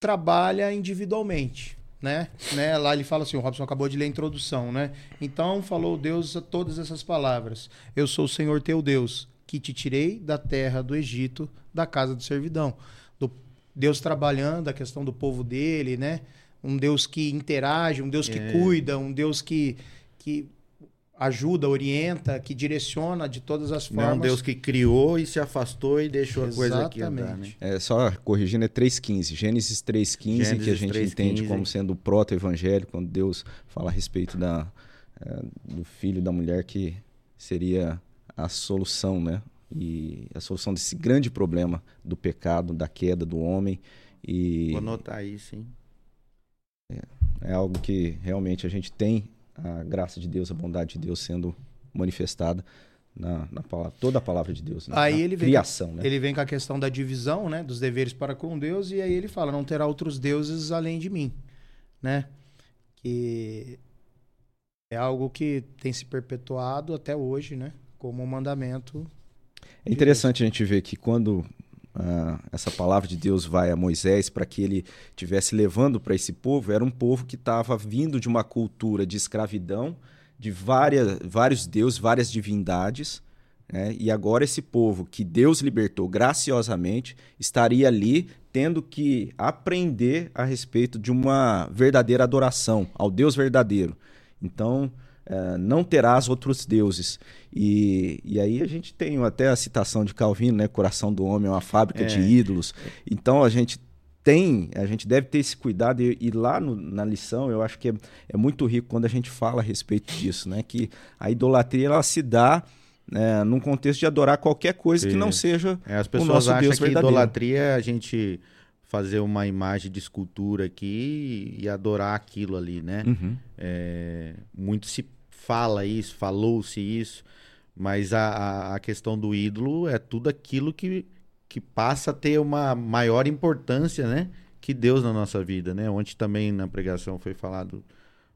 trabalha individualmente né? né? Lá ele fala assim, o Robson acabou de ler a introdução, né? Então falou Deus a todas essas palavras. Eu sou o Senhor teu Deus, que te tirei da terra do Egito, da casa de servidão. Do Deus trabalhando a questão do povo dele, né? Um Deus que interage, um Deus que é. cuida, um Deus que, que ajuda, orienta, que direciona de todas as formas. Não é um Deus que criou e se afastou e deixou Exatamente. a coisa aqui andar, né? É, só corrigindo, é 3.15. Gênesis 3.15, que a gente 3, entende 15. como sendo o proto-evangelho, quando Deus fala a respeito da, é, do filho da mulher que seria a solução, né? E a solução desse grande problema do pecado, da queda do homem. E Vou anotar aí, sim. É, é algo que realmente a gente tem a graça de Deus, a bondade de Deus sendo manifestada na, na palavra, toda a palavra de Deus, né? aí ele criação. Vem, né? Ele vem com a questão da divisão, né, dos deveres para com Deus, e aí ele fala, não terá outros deuses além de mim, né? Que é algo que tem se perpetuado até hoje, né, como um mandamento. É interessante Deus. a gente ver que quando Uh, essa palavra de Deus vai a Moisés para que ele tivesse levando para esse povo, era um povo que estava vindo de uma cultura de escravidão, de várias, vários deuses, várias divindades, né? e agora esse povo que Deus libertou graciosamente estaria ali tendo que aprender a respeito de uma verdadeira adoração ao Deus verdadeiro. Então, uh, não terás outros deuses. E, e aí a gente tem até a citação de Calvino, né? Coração do homem é uma fábrica é. de ídolos. Então a gente tem, a gente deve ter esse cuidado e, e lá no, na lição eu acho que é, é, muito rico quando a gente fala a respeito disso, né? Que a idolatria ela se dá né, num contexto de adorar qualquer coisa Sim. que não seja é, as pessoas o nosso acham Deus que verdadeiro. idolatria é a gente fazer uma imagem de escultura aqui e adorar aquilo ali, né? Uhum. É, muito se fala isso, falou-se isso, mas a, a questão do ídolo é tudo aquilo que, que passa a ter uma maior importância, né? Que Deus na nossa vida, né? Ontem também na pregação foi falado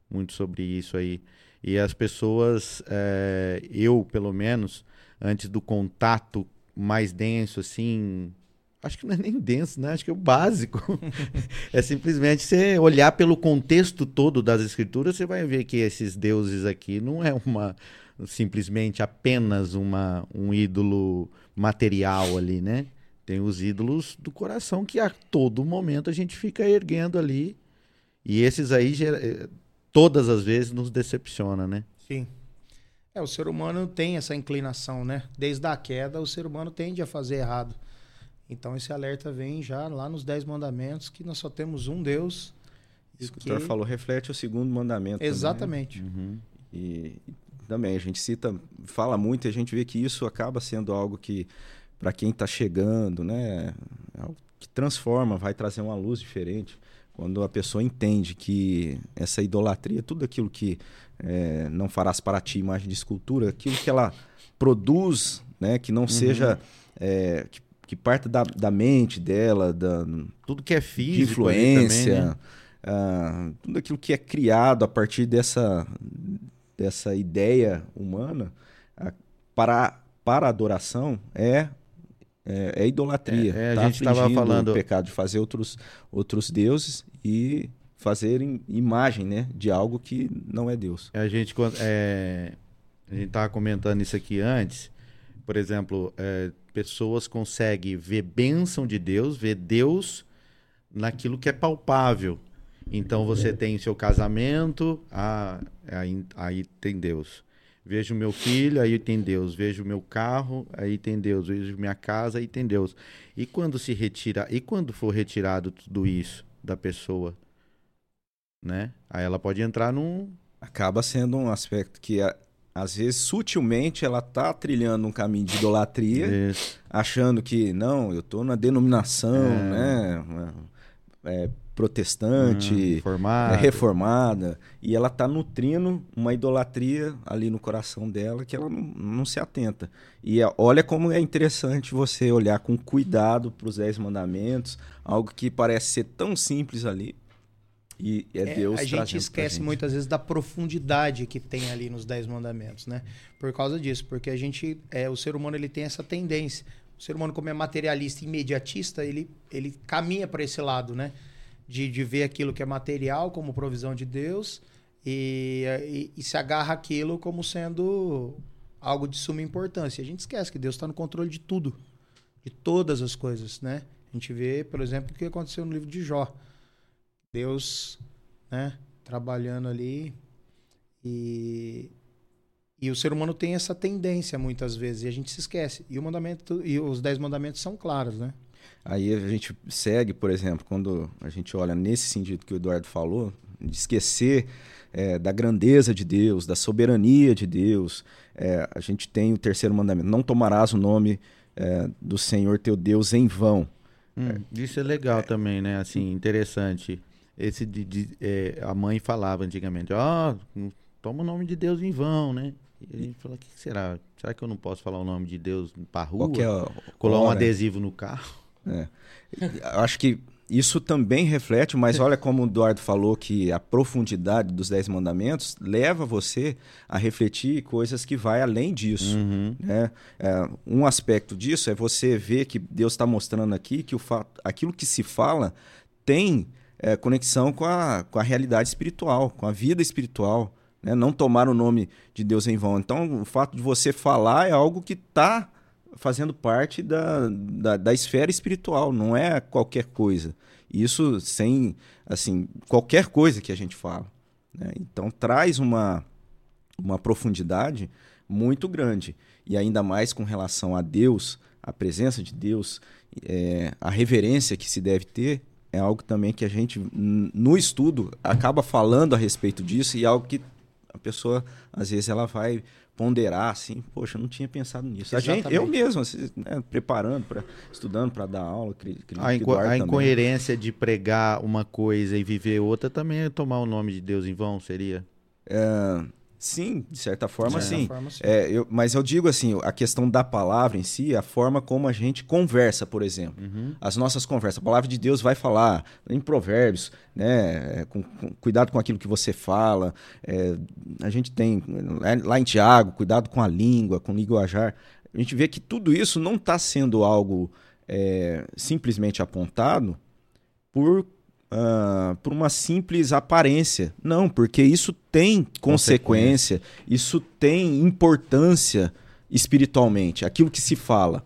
muito sobre isso aí. E as pessoas, é, eu pelo menos, antes do contato mais denso, assim, acho que não é nem denso, né? Acho que é o básico. é simplesmente você olhar pelo contexto todo das escrituras, você vai ver que esses deuses aqui não é uma simplesmente apenas uma, um ídolo material ali, né? Tem os ídolos do coração que a todo momento a gente fica erguendo ali. E esses aí, eh, todas as vezes, nos decepciona, né? Sim. É, o ser humano tem essa inclinação, né? Desde a queda, o ser humano tende a fazer errado. Então, esse alerta vem já lá nos Dez Mandamentos, que nós só temos um Deus. Isso que o senhor falou reflete o segundo mandamento. né? Exatamente. Também, uhum. E também a gente cita, fala muito e a gente vê que isso acaba sendo algo que, para quem está chegando, né, é algo que transforma, vai trazer uma luz diferente. Quando a pessoa entende que essa idolatria, tudo aquilo que é, não farás para ti imagem de escultura, aquilo que ela produz, né, que não uhum. seja. É, que, que parta da, da mente dela, da, tudo que é físico, de influência, também, né? uh, tudo aquilo que é criado a partir dessa, dessa ideia humana para, para a adoração é é, é idolatria. É, é, tá a gente estava falando o pecado de fazer outros, outros deuses e fazer imagem né, de algo que não é Deus. A gente é, a gente estava comentando isso aqui antes. Por exemplo, é, pessoas conseguem ver bênção de Deus, ver Deus naquilo que é palpável. Então você tem seu casamento, ah, aí, aí tem Deus. Vejo meu filho, aí tem Deus. Vejo meu carro, aí tem Deus. Vejo minha casa, aí tem Deus. E quando se retira, e quando for retirado tudo isso da pessoa, né? Aí ela pode entrar num acaba sendo um aspecto que às vezes sutilmente ela tá trilhando um caminho de idolatria, isso. achando que não, eu tô na denominação, é. né? É, protestante, hum, reformada. É, reformada, e ela está nutrindo uma idolatria ali no coração dela que ela não, não se atenta. E é, olha como é interessante você olhar com cuidado para os Dez Mandamentos, algo que parece ser tão simples ali. E é, é Deus A gente esquece gente. muitas vezes da profundidade que tem ali nos Dez Mandamentos, né? Por causa disso, porque a gente, é, o ser humano ele tem essa tendência. O ser humano, como é materialista e imediatista, ele, ele caminha para esse lado, né? de, de ver aquilo que é material como provisão de Deus e, e, e se agarra aquilo como sendo algo de suma importância. A gente esquece que Deus está no controle de tudo, de todas as coisas, né? A gente vê, por exemplo, o que aconteceu no livro de Jó. Deus, né, trabalhando ali e e o ser humano tem essa tendência muitas vezes e a gente se esquece. E o mandamento e os dez mandamentos são claros, né? Aí a gente segue, por exemplo, quando a gente olha nesse sentido que o Eduardo falou, de esquecer é, da grandeza de Deus, da soberania de Deus. É, a gente tem o terceiro mandamento: não tomarás o nome é, do Senhor teu Deus em vão. Hum, isso é legal é. também, né? Assim, interessante. Esse de, de é, a mãe falava antigamente: ó, oh, toma o nome de Deus em vão, né? E a gente falou: o que será? Será que eu não posso falar o nome de Deus para rua? Qualquer colar um adesivo no carro? É. Acho que isso também reflete, mas olha como o Eduardo falou que a profundidade dos Dez Mandamentos leva você a refletir coisas que vai além disso. Uhum. Né? É, um aspecto disso é você ver que Deus está mostrando aqui que o fato, aquilo que se fala tem é, conexão com a, com a realidade espiritual, com a vida espiritual. Né? Não tomar o nome de Deus em vão. Então, o fato de você falar é algo que está fazendo parte da, da, da, esfera espiritual, não é qualquer coisa. Isso sem, assim, qualquer coisa que a gente fala. Né? Então traz uma, uma profundidade muito grande. E ainda mais com relação a Deus, a presença de Deus, é, a reverência que se deve ter, é algo também que a gente, no estudo, acaba falando a respeito disso e é algo que a pessoa, às vezes, ela vai ponderar assim, poxa, eu não tinha pensado nisso. A gente, eu mesmo, assim, né, preparando, pra, estudando para dar aula. a, inco a incoerência de pregar uma coisa e viver outra também é tomar o nome de Deus em vão, seria? É, Sim, de certa forma, de certa sim. Forma, sim. É, eu, mas eu digo assim, a questão da palavra em si, a forma como a gente conversa, por exemplo. Uhum. As nossas conversas. A palavra de Deus vai falar em provérbios, né? É, com, com, cuidado com aquilo que você fala. É, a gente tem, lá em Tiago, cuidado com a língua, com o linguajar. A gente vê que tudo isso não está sendo algo é, simplesmente apontado por, uh, por uma simples aparência. Não, porque isso tem consequência, consequência, isso tem importância espiritualmente, aquilo que se fala.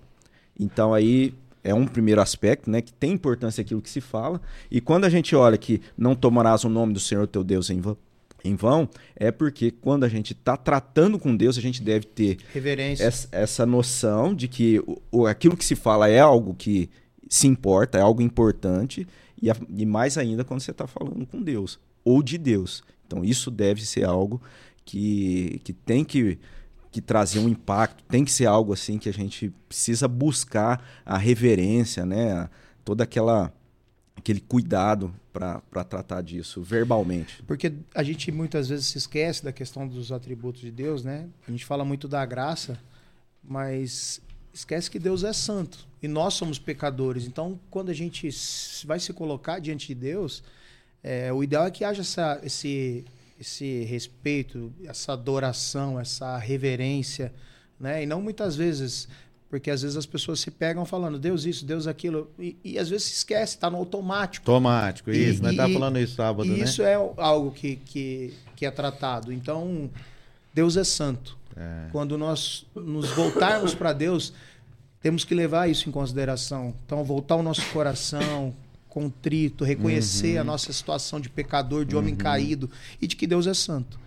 Então aí é um primeiro aspecto, né, que tem importância aquilo que se fala. E quando a gente olha que não tomarás o nome do Senhor teu Deus em vão, em vão, é porque quando a gente está tratando com Deus, a gente deve ter reverência, essa, essa noção de que o, o, aquilo que se fala é algo que se importa, é algo importante, e, a, e mais ainda quando você está falando com Deus ou de Deus. Então isso deve ser algo que, que tem que que trazer um impacto, tem que ser algo assim que a gente precisa buscar a reverência, né? Toda aquela aquele cuidado para tratar disso verbalmente. Porque a gente muitas vezes se esquece da questão dos atributos de Deus, né? A gente fala muito da graça, mas esquece que Deus é santo e nós somos pecadores. Então, quando a gente vai se colocar diante de Deus, é, o ideal é que haja essa, esse esse respeito, essa adoração, essa reverência, né? E não muitas vezes, porque às vezes as pessoas se pegam falando Deus isso, Deus aquilo, e, e às vezes se esquece, está no automático. Automático, isso. Nós tá falando isso sábado, e né? Isso é algo que, que, que é tratado. Então, Deus é santo. É. Quando nós nos voltarmos para Deus, temos que levar isso em consideração. Então, voltar o nosso coração, contrito, reconhecer uhum. a nossa situação de pecador, de homem uhum. caído e de que Deus é santo.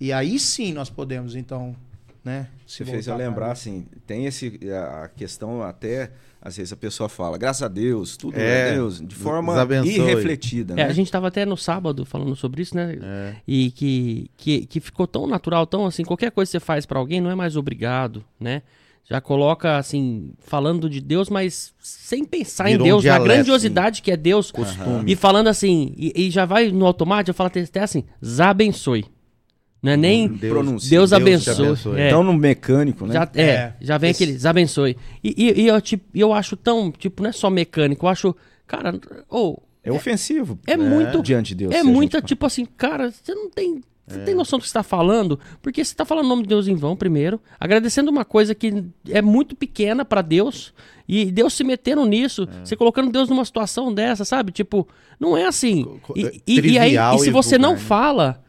E aí sim nós podemos, então, né? Se Você fez eu lembrar, assim, tem esse, a questão até, às vezes a pessoa fala, graças a Deus, tudo é, é Deus, de forma irrefletida. É, né? a gente estava até no sábado falando sobre isso, né? É. E que, que, que ficou tão natural, tão assim, qualquer coisa que você faz para alguém não é mais obrigado, né? Já coloca assim, falando de Deus, mas sem pensar Virou em Deus, um na grandiosidade que é Deus. Costume. E falando assim, e, e, já vai no automático, já fala até assim, Zá abençoe. Não é nem Deus, Deus, Deus abençoe. abençoe. É. Então no mecânico, né? Já, é, é, já vem Esse... aquele, Zá abençoe. E, e, e, eu, tipo, eu acho tão, tipo, não é só mecânico, eu acho, cara, ou... Oh, é ofensivo. É, é muito. Diante de Deus. É muita, tipo assim, cara, você não tem você é. tem noção do que está falando? Porque você está falando o nome de Deus em vão, primeiro, agradecendo uma coisa que é muito pequena para Deus, e Deus se metendo nisso, é. você colocando Deus numa situação dessa, sabe? Tipo, não é assim. E, e, e aí, e se você não né? fala,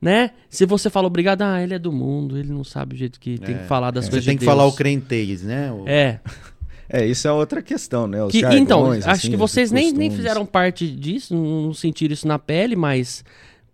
né? Se você fala obrigado, ah, ele é do mundo, ele não sabe o jeito que tem que é. falar das é. coisas. Você tem que falar o crentez, né? O... É. É, isso é outra questão, né? Os que, jargões, então, acho assim, que vocês nem, nem fizeram parte disso, não sentiram isso na pele, mas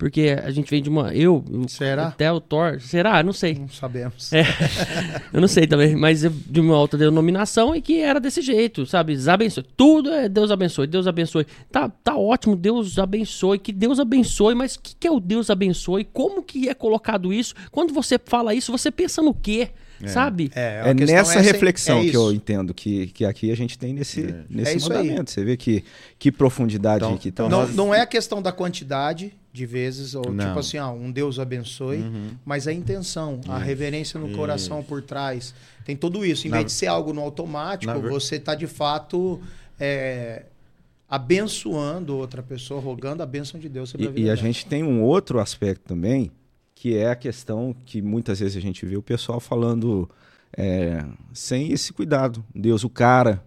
porque a gente vem de uma. Eu, será? até o Thor. Será? Não sei. Não sabemos. É, eu não sei também, mas de uma alta denominação e que era desse jeito, sabe? Deus abençoe. Tudo é Deus abençoe, Deus abençoe. Tá, tá ótimo, Deus abençoe, que Deus abençoe, mas o que, que é o Deus abençoe? Como que é colocado isso? Quando você fala isso, você pensa no quê? É. Sabe? É, é nessa é reflexão é que eu entendo que, que aqui a gente tem nesse, é. nesse mandamento. Aí. Você vê que, que profundidade então, que tá. Não, não é a questão da quantidade, de vezes, ou Não. tipo assim, ó, um Deus abençoe, uhum. mas a intenção, a reverência no isso. coração por trás, tem tudo isso. Em Na... vez de ser algo no automático, você está de fato é, abençoando outra pessoa, rogando a bênção de Deus sobre e, a vida. E a gente tem um outro aspecto também, que é a questão que muitas vezes a gente vê o pessoal falando é, sem esse cuidado. Deus, o cara,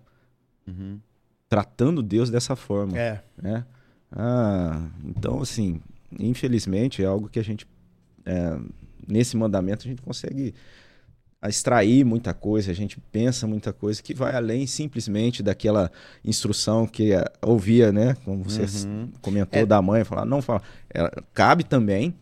uhum. tratando Deus dessa forma. É. Né? Ah, então, assim, infelizmente, é algo que a gente, é, nesse mandamento, a gente consegue extrair muita coisa, a gente pensa muita coisa que vai além simplesmente daquela instrução que ouvia, né? Como você uhum. comentou é. da mãe, falar, não fala. É, cabe também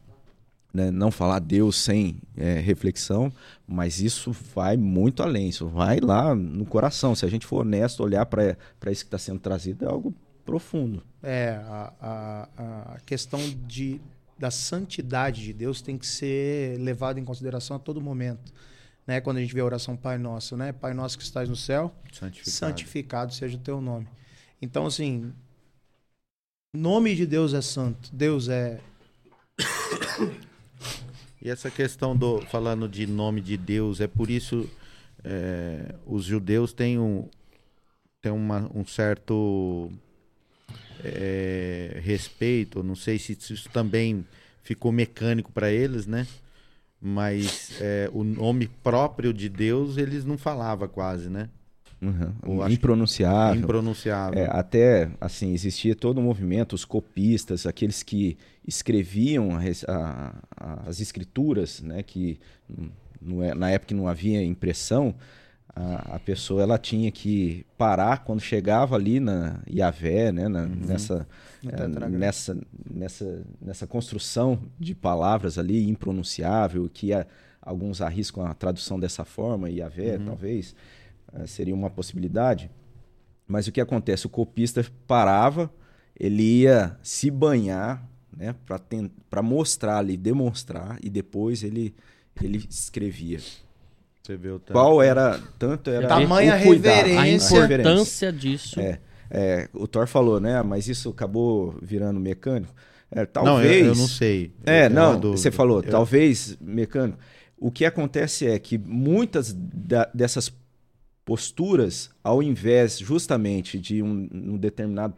né, não falar Deus sem é, reflexão, mas isso vai muito além, isso vai lá no coração. Se a gente for honesto, olhar para isso que está sendo trazido, é algo profundo. É, a, a, a questão de, da santidade de Deus tem que ser levada em consideração a todo momento. Né? Quando a gente vê a oração Pai Nosso, né? Pai Nosso que estás no céu, santificado, santificado seja o teu nome. Então, assim, nome de Deus é santo. Deus é. E essa questão do falando de nome de Deus, é por isso é, os judeus têm um, têm uma, um certo é, respeito. Não sei se isso também ficou mecânico para eles, né? Mas é, o nome próprio de Deus eles não falavam quase, né? Uhum. Impronunciável. Impronunciável. É, até, assim, existia todo um movimento, os copistas, aqueles que escreviam a a- a- as escrituras, né, que não é- na época não havia impressão, a, a pessoa ela tinha que parar quando chegava ali na Iavé, né, na- nessa, No eh, tetragrama. nessa, nessa, nessa construção de palavras ali impronunciável, que a- alguns arriscam a tradução dessa forma, Iavé, talvez, eh, seria uma possibilidade. Mas o que acontece? O copista parava, ele ia se banhar, né, para mostrar ali, demonstrar, e depois ele, ele escrevia. Você vê o tanto. Qual era, tanto era Tamanha o cuidado, reverência. A importância disso. É, é, o Thor falou, né, mas isso acabou virando mecânico. É, Não, talvez... eu, eu não sei. É, Eu não, você falou, Eu- talvez mecânico. O que acontece é que muitas da- dessas posturas, ao invés justamente de um, um determinado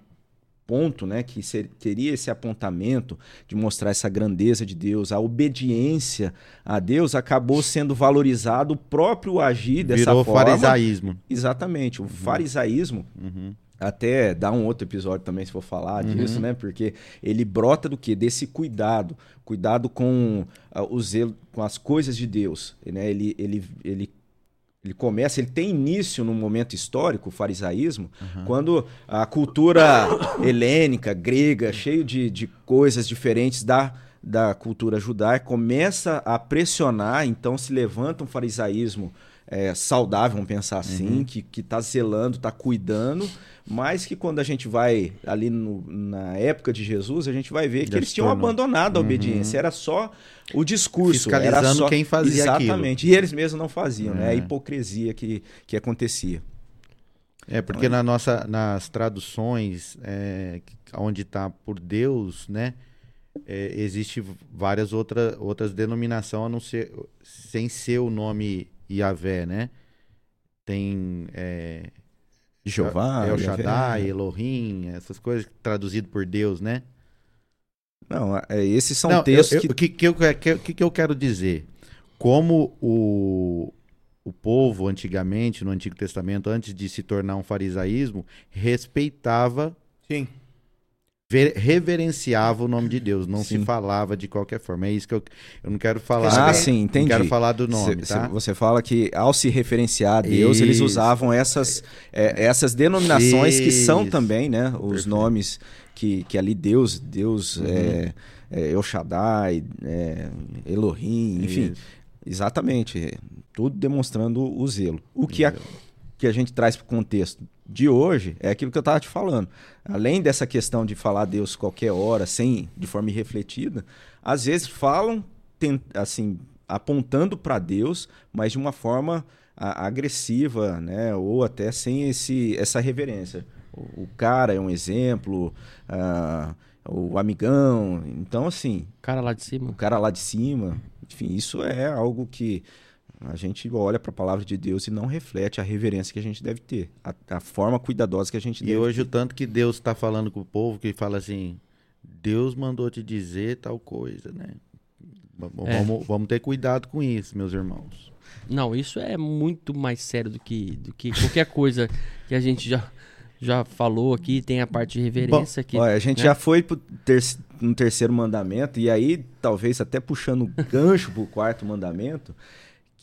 ponto, né, que ser- teria esse apontamento de mostrar essa grandeza de Deus, a obediência a Deus, acabou sendo valorizado o próprio agir dessa Virou forma. farisaísmo. Exatamente, o farisaísmo Uhum. até dá um outro episódio também, se for falar disso, né? Porque ele brota do que? Desse cuidado. Cuidado com ah, o zelo, com as coisas de Deus. Né? Ele, ele, ele, ele começa, ele tem início num momento histórico, o farisaísmo, quando a cultura helênica, grega, cheio de, de coisas diferentes da, da cultura judaica, começa a pressionar, então se levanta um farisaísmo é, saudável, vamos pensar assim, que, que tá zelando, tá cuidando, mas que quando a gente vai ali no- na época de Jesus, a gente vai ver que Já eles tinham tornou. abandonado a obediência, era só o discurso. era Fiscalizando só... quem fazia aquilo. Exatamente, e eles mesmos não faziam, né? A É. hipocrisia que, que acontecia. É, porque na nossa, nas traduções, é, onde está por Deus, né? É, existe várias outra, outras denominações, a não ser, sem ser o nome Yahvé, né? Tem é, Jeová, El. Shaddai, Elohim, essas coisas traduzido por Deus, né? Não, é, esses são Não, textos eu- que O que, que, eu, que, que que eu quero dizer? Como o, o povo antigamente, no Antigo Testamento, antes de se tornar um farisaísmo, respeitava, Sim. Ver- reverenciava o nome de Deus, não Sim. se falava de qualquer forma. É isso que eu, eu não quero falar. Ah, sim, entendi. Não quero falar do nome, Cê- tá? cê- Você fala que ao se referenciar a Deus, eles Isso. usavam essas, é, essas denominações que são Isso. também, né? Os Perfeito. nomes que, que ali Deus, Deus Uhum. é, é El Shaddai, é, Elohim, enfim. Isso. Exatamente. Tudo demonstrando o zelo. O que a, que a gente traz para o contexto de hoje é aquilo que eu estava te falando. Além dessa questão de falar Deus qualquer hora, sem de forma irrefletida, às vezes falam ten- assim, apontando para Deus, mas de uma forma a- agressiva, né? Ou até sem esse, essa reverência. O, o cara é um exemplo, ah, o amigão. Então, assim, Cara lá de o cima. cara lá de cima. Enfim, isso é algo que a gente olha para a palavra de Deus e não reflete a reverência que a gente deve ter, a, a forma cuidadosa que a gente E deve hoje o ter. tanto que Deus está falando com o povo, que fala assim, Deus mandou te dizer tal coisa, né? É. Vamos, vamos ter cuidado com isso, meus irmãos. Não, isso é muito mais sério do que, do que qualquer coisa que a gente já, já falou aqui. Tem a parte de reverência que. Olha, a gente né? já foi pro terci- no terceiro mandamento, e aí, talvez até puxando o gancho pro quarto mandamento,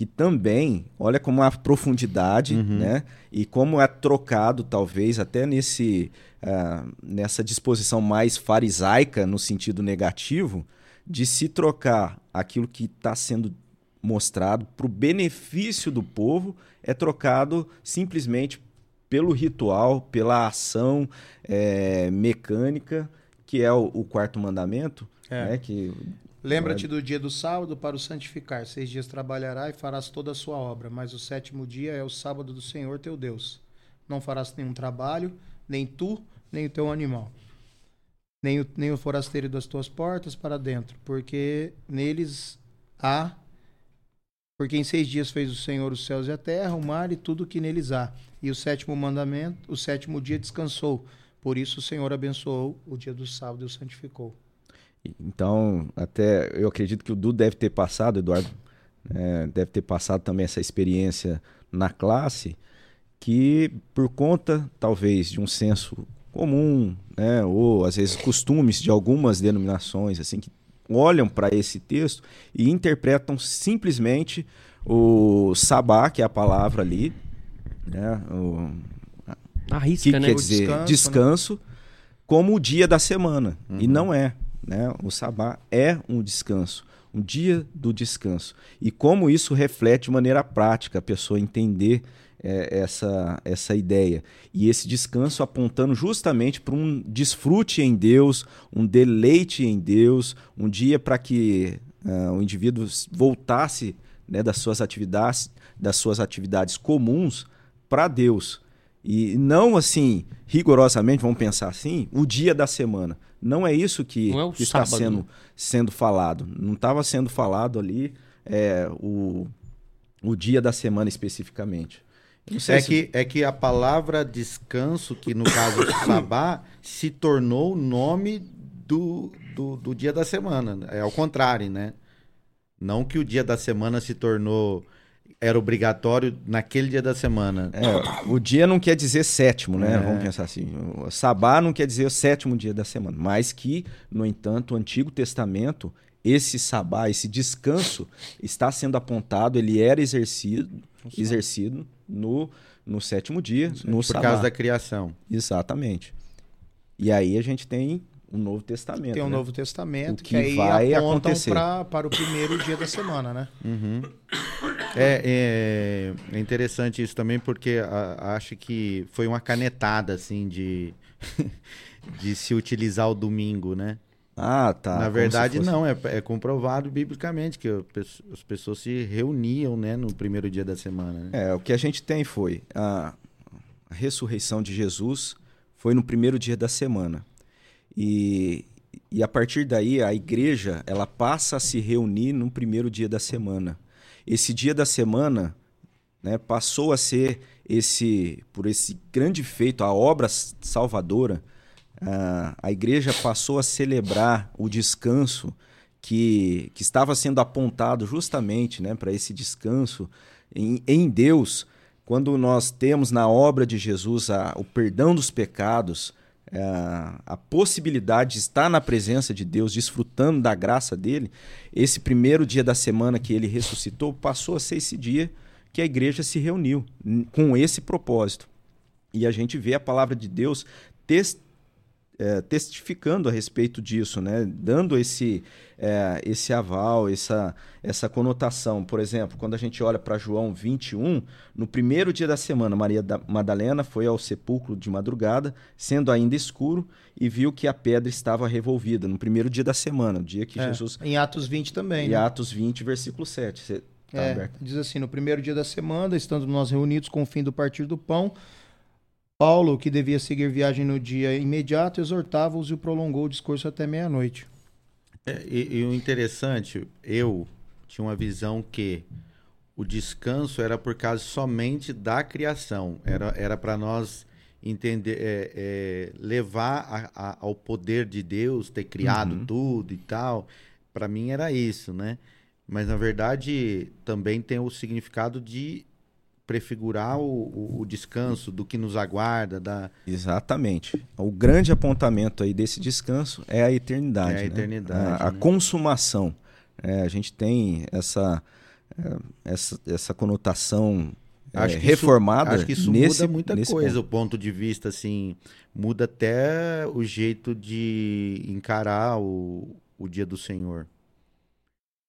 que também, olha como a profundidade, né? E como é trocado, talvez, até nesse, ah, nessa disposição mais farisaica, no sentido negativo, de se trocar aquilo que está sendo mostrado para o benefício do povo, é trocado simplesmente pelo ritual, pela ação é, mecânica, que é o, o quarto mandamento, É. né? Que Lembra-te do dia do sábado para o santificar. Seis dias trabalhará e farás toda a sua obra, mas o sétimo dia é o sábado do Senhor teu Deus. Não farás nenhum trabalho, nem tu, nem o teu animal, nem o, nem o forasteiro das tuas portas para dentro, porque neles há. Porque em seis dias fez o Senhor os céus e a terra, o mar e tudo que neles há. E o sétimo mandamento, o sétimo dia descansou. Por isso o Senhor abençoou o dia do sábado e o santificou. Então, até eu acredito que o Du deve ter passado, Eduardo, né, deve ter passado também essa experiência na classe, que por conta talvez de um senso comum, né, ou às vezes costumes de algumas denominações assim que olham para esse texto e interpretam simplesmente o sabá, que é a palavra ali, né, o, Arrisca, que né? quer O dizer descanso, descanso, né? como o dia da semana. E Uhum. não é. Né? O sabá é um descanso, um dia do descanso. E como isso reflete de maneira prática a pessoa entender é, essa, essa ideia. E esse descanso apontando justamente para um desfrute em Deus, um deleite em Deus, um dia para que ah, o indivíduo voltasse né, das suas atividades, das suas atividades comuns para Deus. E não assim, rigorosamente, vamos pensar assim, o dia da semana. Não é isso que, é que está sábado, né? sendo, sendo falado. Não estava sendo falado ali é, o, o dia da semana especificamente. É se- que, é que a palavra descanso, que no caso sabá, se tornou o nome do, do, do dia da semana. É ao contrário, né? Não que o dia da semana se tornou. Era obrigatório naquele dia da semana. É, o dia não quer dizer sétimo, né? É. Vamos pensar assim. O sabá não quer dizer o sétimo dia da semana. Mas que, no entanto, o Antigo Testamento, esse sabá, esse descanso, está sendo apontado, ele era exercido, exercido no, no sétimo dia, no por sabá. causa da criação. Exatamente. E aí a gente tem o Novo Testamento. Tem o né? Novo Testamento O que, que aí vai apontam acontecer. pra, para o primeiro dia da semana, né? Uhum. É, é, é interessante isso também, porque a- acho que foi uma canetada, assim, de, de se utilizar o domingo, né? Ah, tá. Na verdade, fosse- não, é, é comprovado biblicamente que as pessoas se reuniam, né, no primeiro dia da semana. Né? É, o que a gente tem foi a, a ressurreição de Jesus foi no primeiro dia da semana. E, e a partir daí a igreja ela passa a se reunir no primeiro dia da semana. Esse dia da semana né, passou a ser esse por esse grande feito, a obra salvadora. a- a igreja passou a celebrar o descanso que, que estava sendo apontado justamente né, para esse descanso em, em Deus, quando nós temos na obra de Jesus a- o perdão dos pecados, a, a possibilidade de estar na presença de Deus, desfrutando da graça dele, esse primeiro dia da semana que ele ressuscitou passou a ser esse dia que a igreja se reuniu com esse propósito. E a gente vê a palavra de Deus tes- é, testificando a respeito disso, né? dando esse, é, esse aval, essa, essa conotação. Por exemplo, quando a gente olha para João 21, no primeiro dia da semana, Maria da- Madalena foi ao sepulcro de madrugada, sendo ainda escuro, e viu que a pedra estava revolvida, no primeiro dia da semana, o dia que É, Jesus. Em Atos 20 também, Em né? Atos 20, versículo 7. Você tá É, diz assim, no primeiro dia da semana, estando nós reunidos com o fim do partir do pão, Paulo, que devia seguir viagem no dia imediato, exortava-os e prolongou o discurso até meia-noite. É, e, e o interessante, eu tinha uma visão que o descanso era por causa somente da criação. Era era para nós entender, é, é, levar a- a- ao poder de Deus, ter criado Uhum. tudo e tal. Para mim era isso, né? Mas na verdade também tem o significado de prefigurar o, o- o descanso do que nos aguarda, da, Exatamente. O grande apontamento aí desse descanso é a eternidade. É a né? eternidade, A, a né? consumação. É, a gente tem essa, é, essa, essa conotação é, Acho que reformada Isso, acho que isso nesse, muda muita coisa, ponto. o ponto de vista, assim, muda até o jeito de encarar o, o dia do Senhor.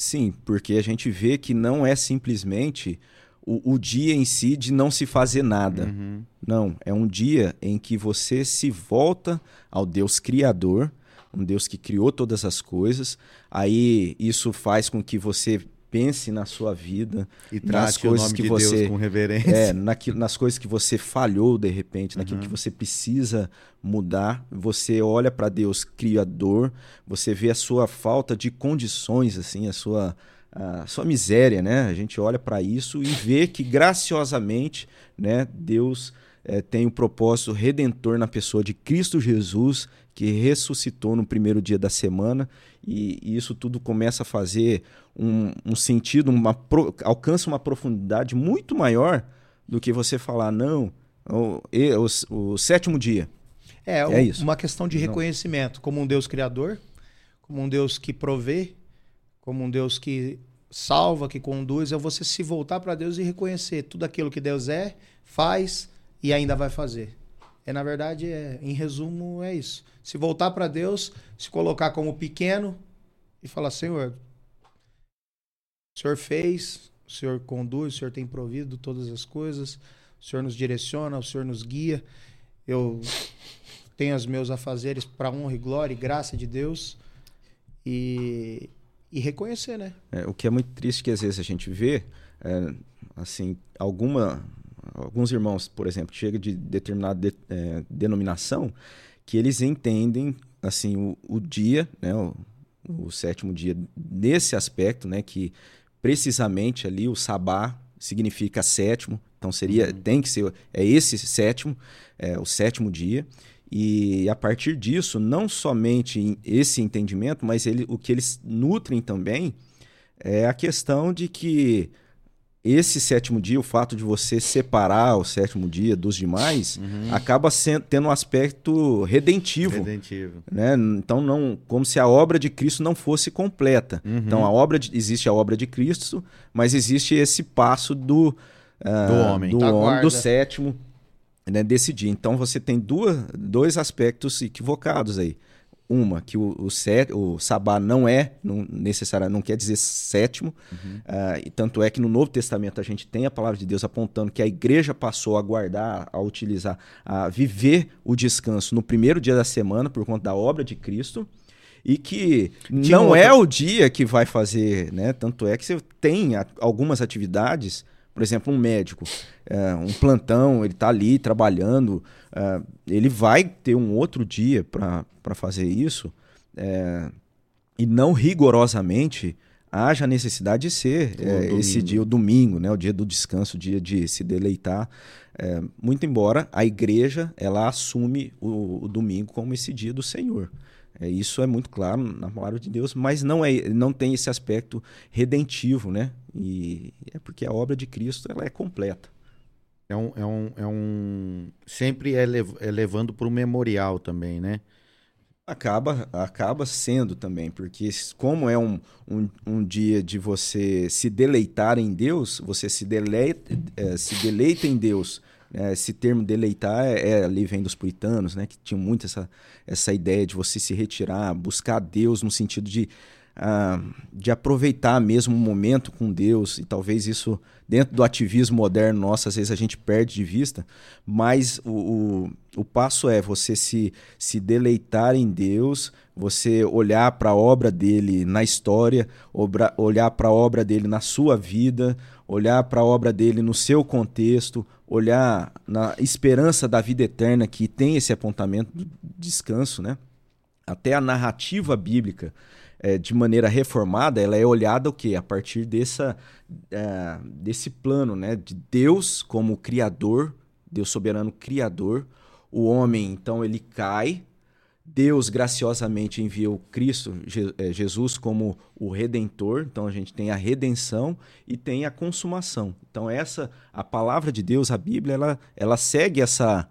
Sim, porque a gente vê que não é simplesmente o, o dia em si de não se fazer nada. Uhum. Não, é um dia em que você se volta ao Deus Criador, um Deus que criou todas as coisas. Aí isso faz com que você pense na sua vida, E Nas coisas que de você- Deus com reverência. é, naquilo, nas coisas que você falhou de repente, naquilo Uhum. que você precisa mudar. Você olha para Deus Criador, você vê a sua falta de condições, assim, a sua, a sua miséria, né? A gente olha para isso e vê que graciosamente, né, Deus eh, tem o propósito redentor na pessoa de Cristo Jesus, que ressuscitou no primeiro dia da semana, e, e isso tudo começa a fazer um, um sentido, uma pro- alcança uma profundidade muito maior do que você falar, não, O, e, o, o sétimo dia. É, É um- isso. uma questão de reconhecimento como um Deus criador, como um Deus que provê, como um Deus que salva, que conduz, é você se voltar para Deus e reconhecer tudo aquilo que Deus é, faz e ainda vai fazer. É na verdade, é, em resumo, é isso. Se voltar para Deus, se colocar como pequeno e falar: Senhor, o Senhor fez, o Senhor conduz, o Senhor tem provido todas as coisas, o Senhor nos direciona, o Senhor nos guia. Eu tenho os meus afazeres para honra e glória e graça de Deus e, e reconhecer, né? É, o que é muito triste que às vezes a gente vê, é, assim, alguma, alguns irmãos, por exemplo, chega de determinada de- é, denominação, que eles entendem assim o, o dia, né, o, o sétimo dia, nesse aspecto, né, que precisamente ali o sabá significa sétimo, então seria tem que ser é esse sétimo, é o sétimo dia. E a partir disso, não somente esse entendimento, mas ele, o que eles nutrem também é a questão de que esse sétimo dia, o fato de você separar o sétimo dia dos demais, acaba sendo, tendo um aspecto redentivo. Redentivo. né? Então, não, como se a obra de Cristo não fosse completa. Então, a obra de- existe a obra de Cristo, mas existe esse passo do, ah, Do homem. do, homem, do sétimo né, desse dia. Então, você tem duas, dois aspectos equivocados aí. Uma, que o, o, sé- o sabá não é não, necessário, não quer dizer sétimo. Ah, e tanto é que no Novo Testamento a gente tem a palavra de Deus apontando que a igreja passou a guardar, a utilizar, a viver o descanso no primeiro dia da semana por conta da obra de Cristo. E que Tinha não outra- é o dia que vai fazer, né? Tanto é que você tem algumas atividades, por exemplo, um médico, é, um plantão, ele está ali trabalhando, é, ele vai ter um outro dia para fazer isso, é, e não rigorosamente haja necessidade de ser é, esse dia, o domingo, né? o dia do descanso, o dia de se deleitar. É, muito embora a igreja ela assume o, o domingo como esse dia do Senhor. É, isso é muito claro na palavra de Deus, mas não, é, não tem esse aspecto redentivo, né? E é porque a obra de Cristo ela é completa. É um, é um, é um sempre é, lev- é levando para o memorial também, né? Acaba, acaba sendo também, porque como é um, um, um dia de você se deleitar em Deus, você se deleita, eh, se deleita em Deus. né? esse termo deleitar é, é- ali vem dos puritanos, né? Que tinham muito essa, essa ideia de você se retirar, buscar Deus no sentido de, ah, de aproveitar mesmo o momento com Deus. E talvez isso, dentro do ativismo moderno nosso, às vezes a gente perde de vista. Mas o, o, o passo é você se, se deleitar em Deus, você olhar para a obra dele na história, obra- olhar para a obra dele na sua vida, olhar para a obra dele no seu contexto, olhar na esperança da vida eterna que tem esse apontamento do descanso, né? Até a narrativa bíblica, eh, de maneira reformada, ela é olhada o quê? A partir dessa, eh, desse plano, né? De Deus como criador, Deus soberano criador, o homem, então, ele cai, Deus graciosamente enviou Cristo, Je- eh, Jesus, como o redentor. Então a gente tem a redenção e tem a consumação. Então essa a palavra de Deus, a Bíblia, ela, ela segue essa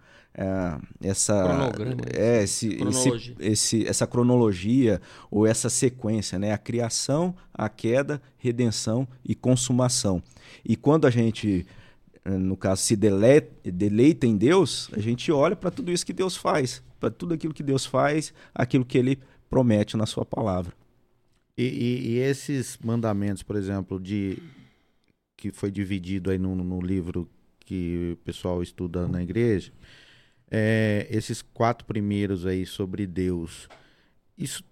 essa Cronograma. é, esse, Cronologia. esse, esse- essa cronologia ou essa sequência, né? A criação, a queda, redenção e consumação. E quando a gente eh, no caso, se dele- deleita em Deus, a gente olha para tudo isso que Deus faz, para tudo aquilo que Deus faz, aquilo que Ele promete na Sua palavra. E, e- e esses mandamentos, por exemplo, de que foi dividido aí no, no livro que o pessoal estuda na igreja, é, esses quatro primeiros aí sobre Deus, isso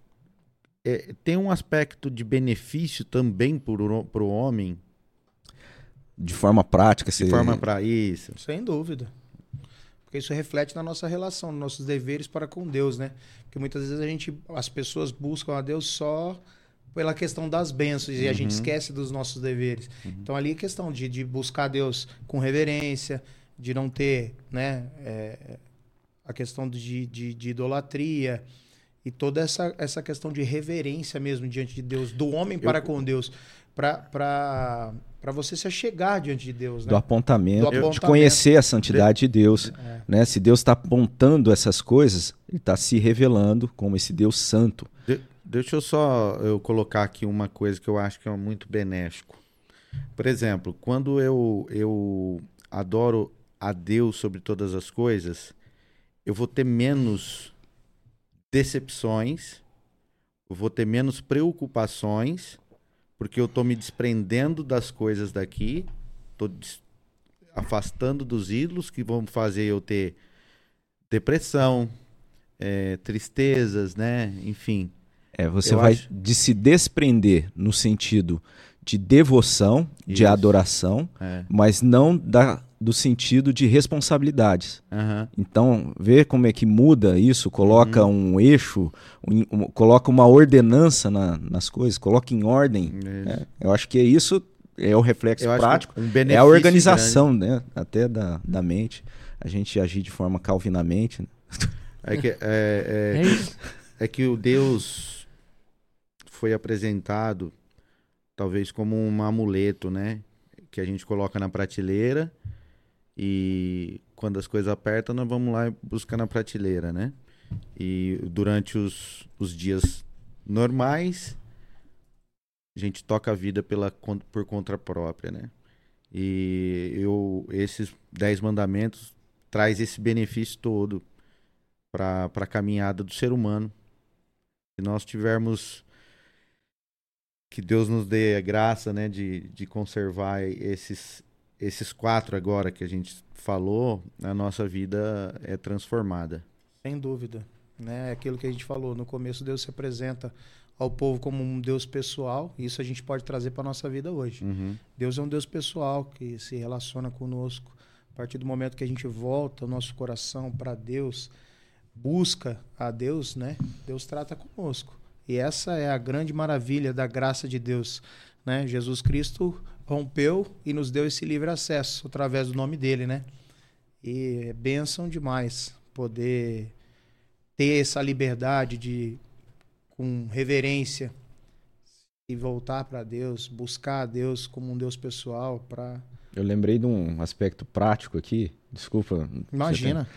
é, tem um aspecto de benefício também para o homem, De forma prática, de você... forma para isso. Sem dúvida. Porque isso reflete na nossa relação, nos nossos deveres para com Deus, né? Porque muitas vezes a gente, as pessoas buscam a Deus só pela questão das bênçãos e a gente esquece dos nossos deveres. Então ali é questão de, de buscar Deus com reverência, de não ter, né, é, a questão de, de, de idolatria e toda essa, essa questão de reverência mesmo diante de Deus, do homem para com Deus, para para você se achegar diante de Deus, né? Do apontamento, Do de apontamento. conhecer a santidade de Deus. É. Né? Se Deus está apontando essas coisas, ele está se revelando como esse Deus santo. De- deixa eu só eu colocar aqui uma coisa que eu acho que é muito benéfico. Por exemplo, quando eu, eu adoro a Deus sobre todas as coisas, eu vou ter menos decepções, eu vou ter menos preocupações, porque eu estou me desprendendo das coisas daqui, estou afastando dos ídolos que vão fazer eu ter depressão, eh, tristezas, né? Enfim. É, você vai acho- de se desprender no sentido de devoção, de Isso. adoração, É. mas não da, do sentido de responsabilidades. Aham. Então, ver como é que muda isso, coloca Uhum. um eixo, um- um- coloca uma ordenança na- nas coisas, coloca em ordem. É, eu acho que é isso, é o reflexo Eu prático. um É a organização, né? Até da, da mente. A gente agir de forma calvinamente. né? É que, é, É é, isso. é que o Deus foi apresentado talvez como um amuleto, né? Que a gente coloca na prateleira e quando as coisas apertam, nós vamos lá e buscar na prateleira, né? E durante os, os dias normais, a gente toca a vida pela, por conta própria, né? E eu, esses dez mandamentos traz esse benefício todo para a caminhada do ser humano. Se nós tivermos que Deus nos dê a graça, né, de, de conservar esses esses quatro agora que a gente falou, a nossa vida é transformada. Sem dúvida. Né? Aquilo que a gente falou, no começo Deus se apresenta ao povo como um Deus pessoal, e isso a gente pode trazer para nossa vida hoje. Uhum. Deus é um Deus pessoal que se relaciona conosco. A partir do momento que a gente volta o nosso coração para Deus, busca a Deus, né? Deus trata conosco. E essa é a grande maravilha da graça de Deus, né? Jesus Cristo rompeu e nos deu esse livre acesso através do nome dele, né? E é bênção demais poder ter essa liberdade de com reverência e voltar para Deus, buscar a Deus como um Deus pessoal para Eu lembrei de um aspecto prático aqui. Desculpa. imagina.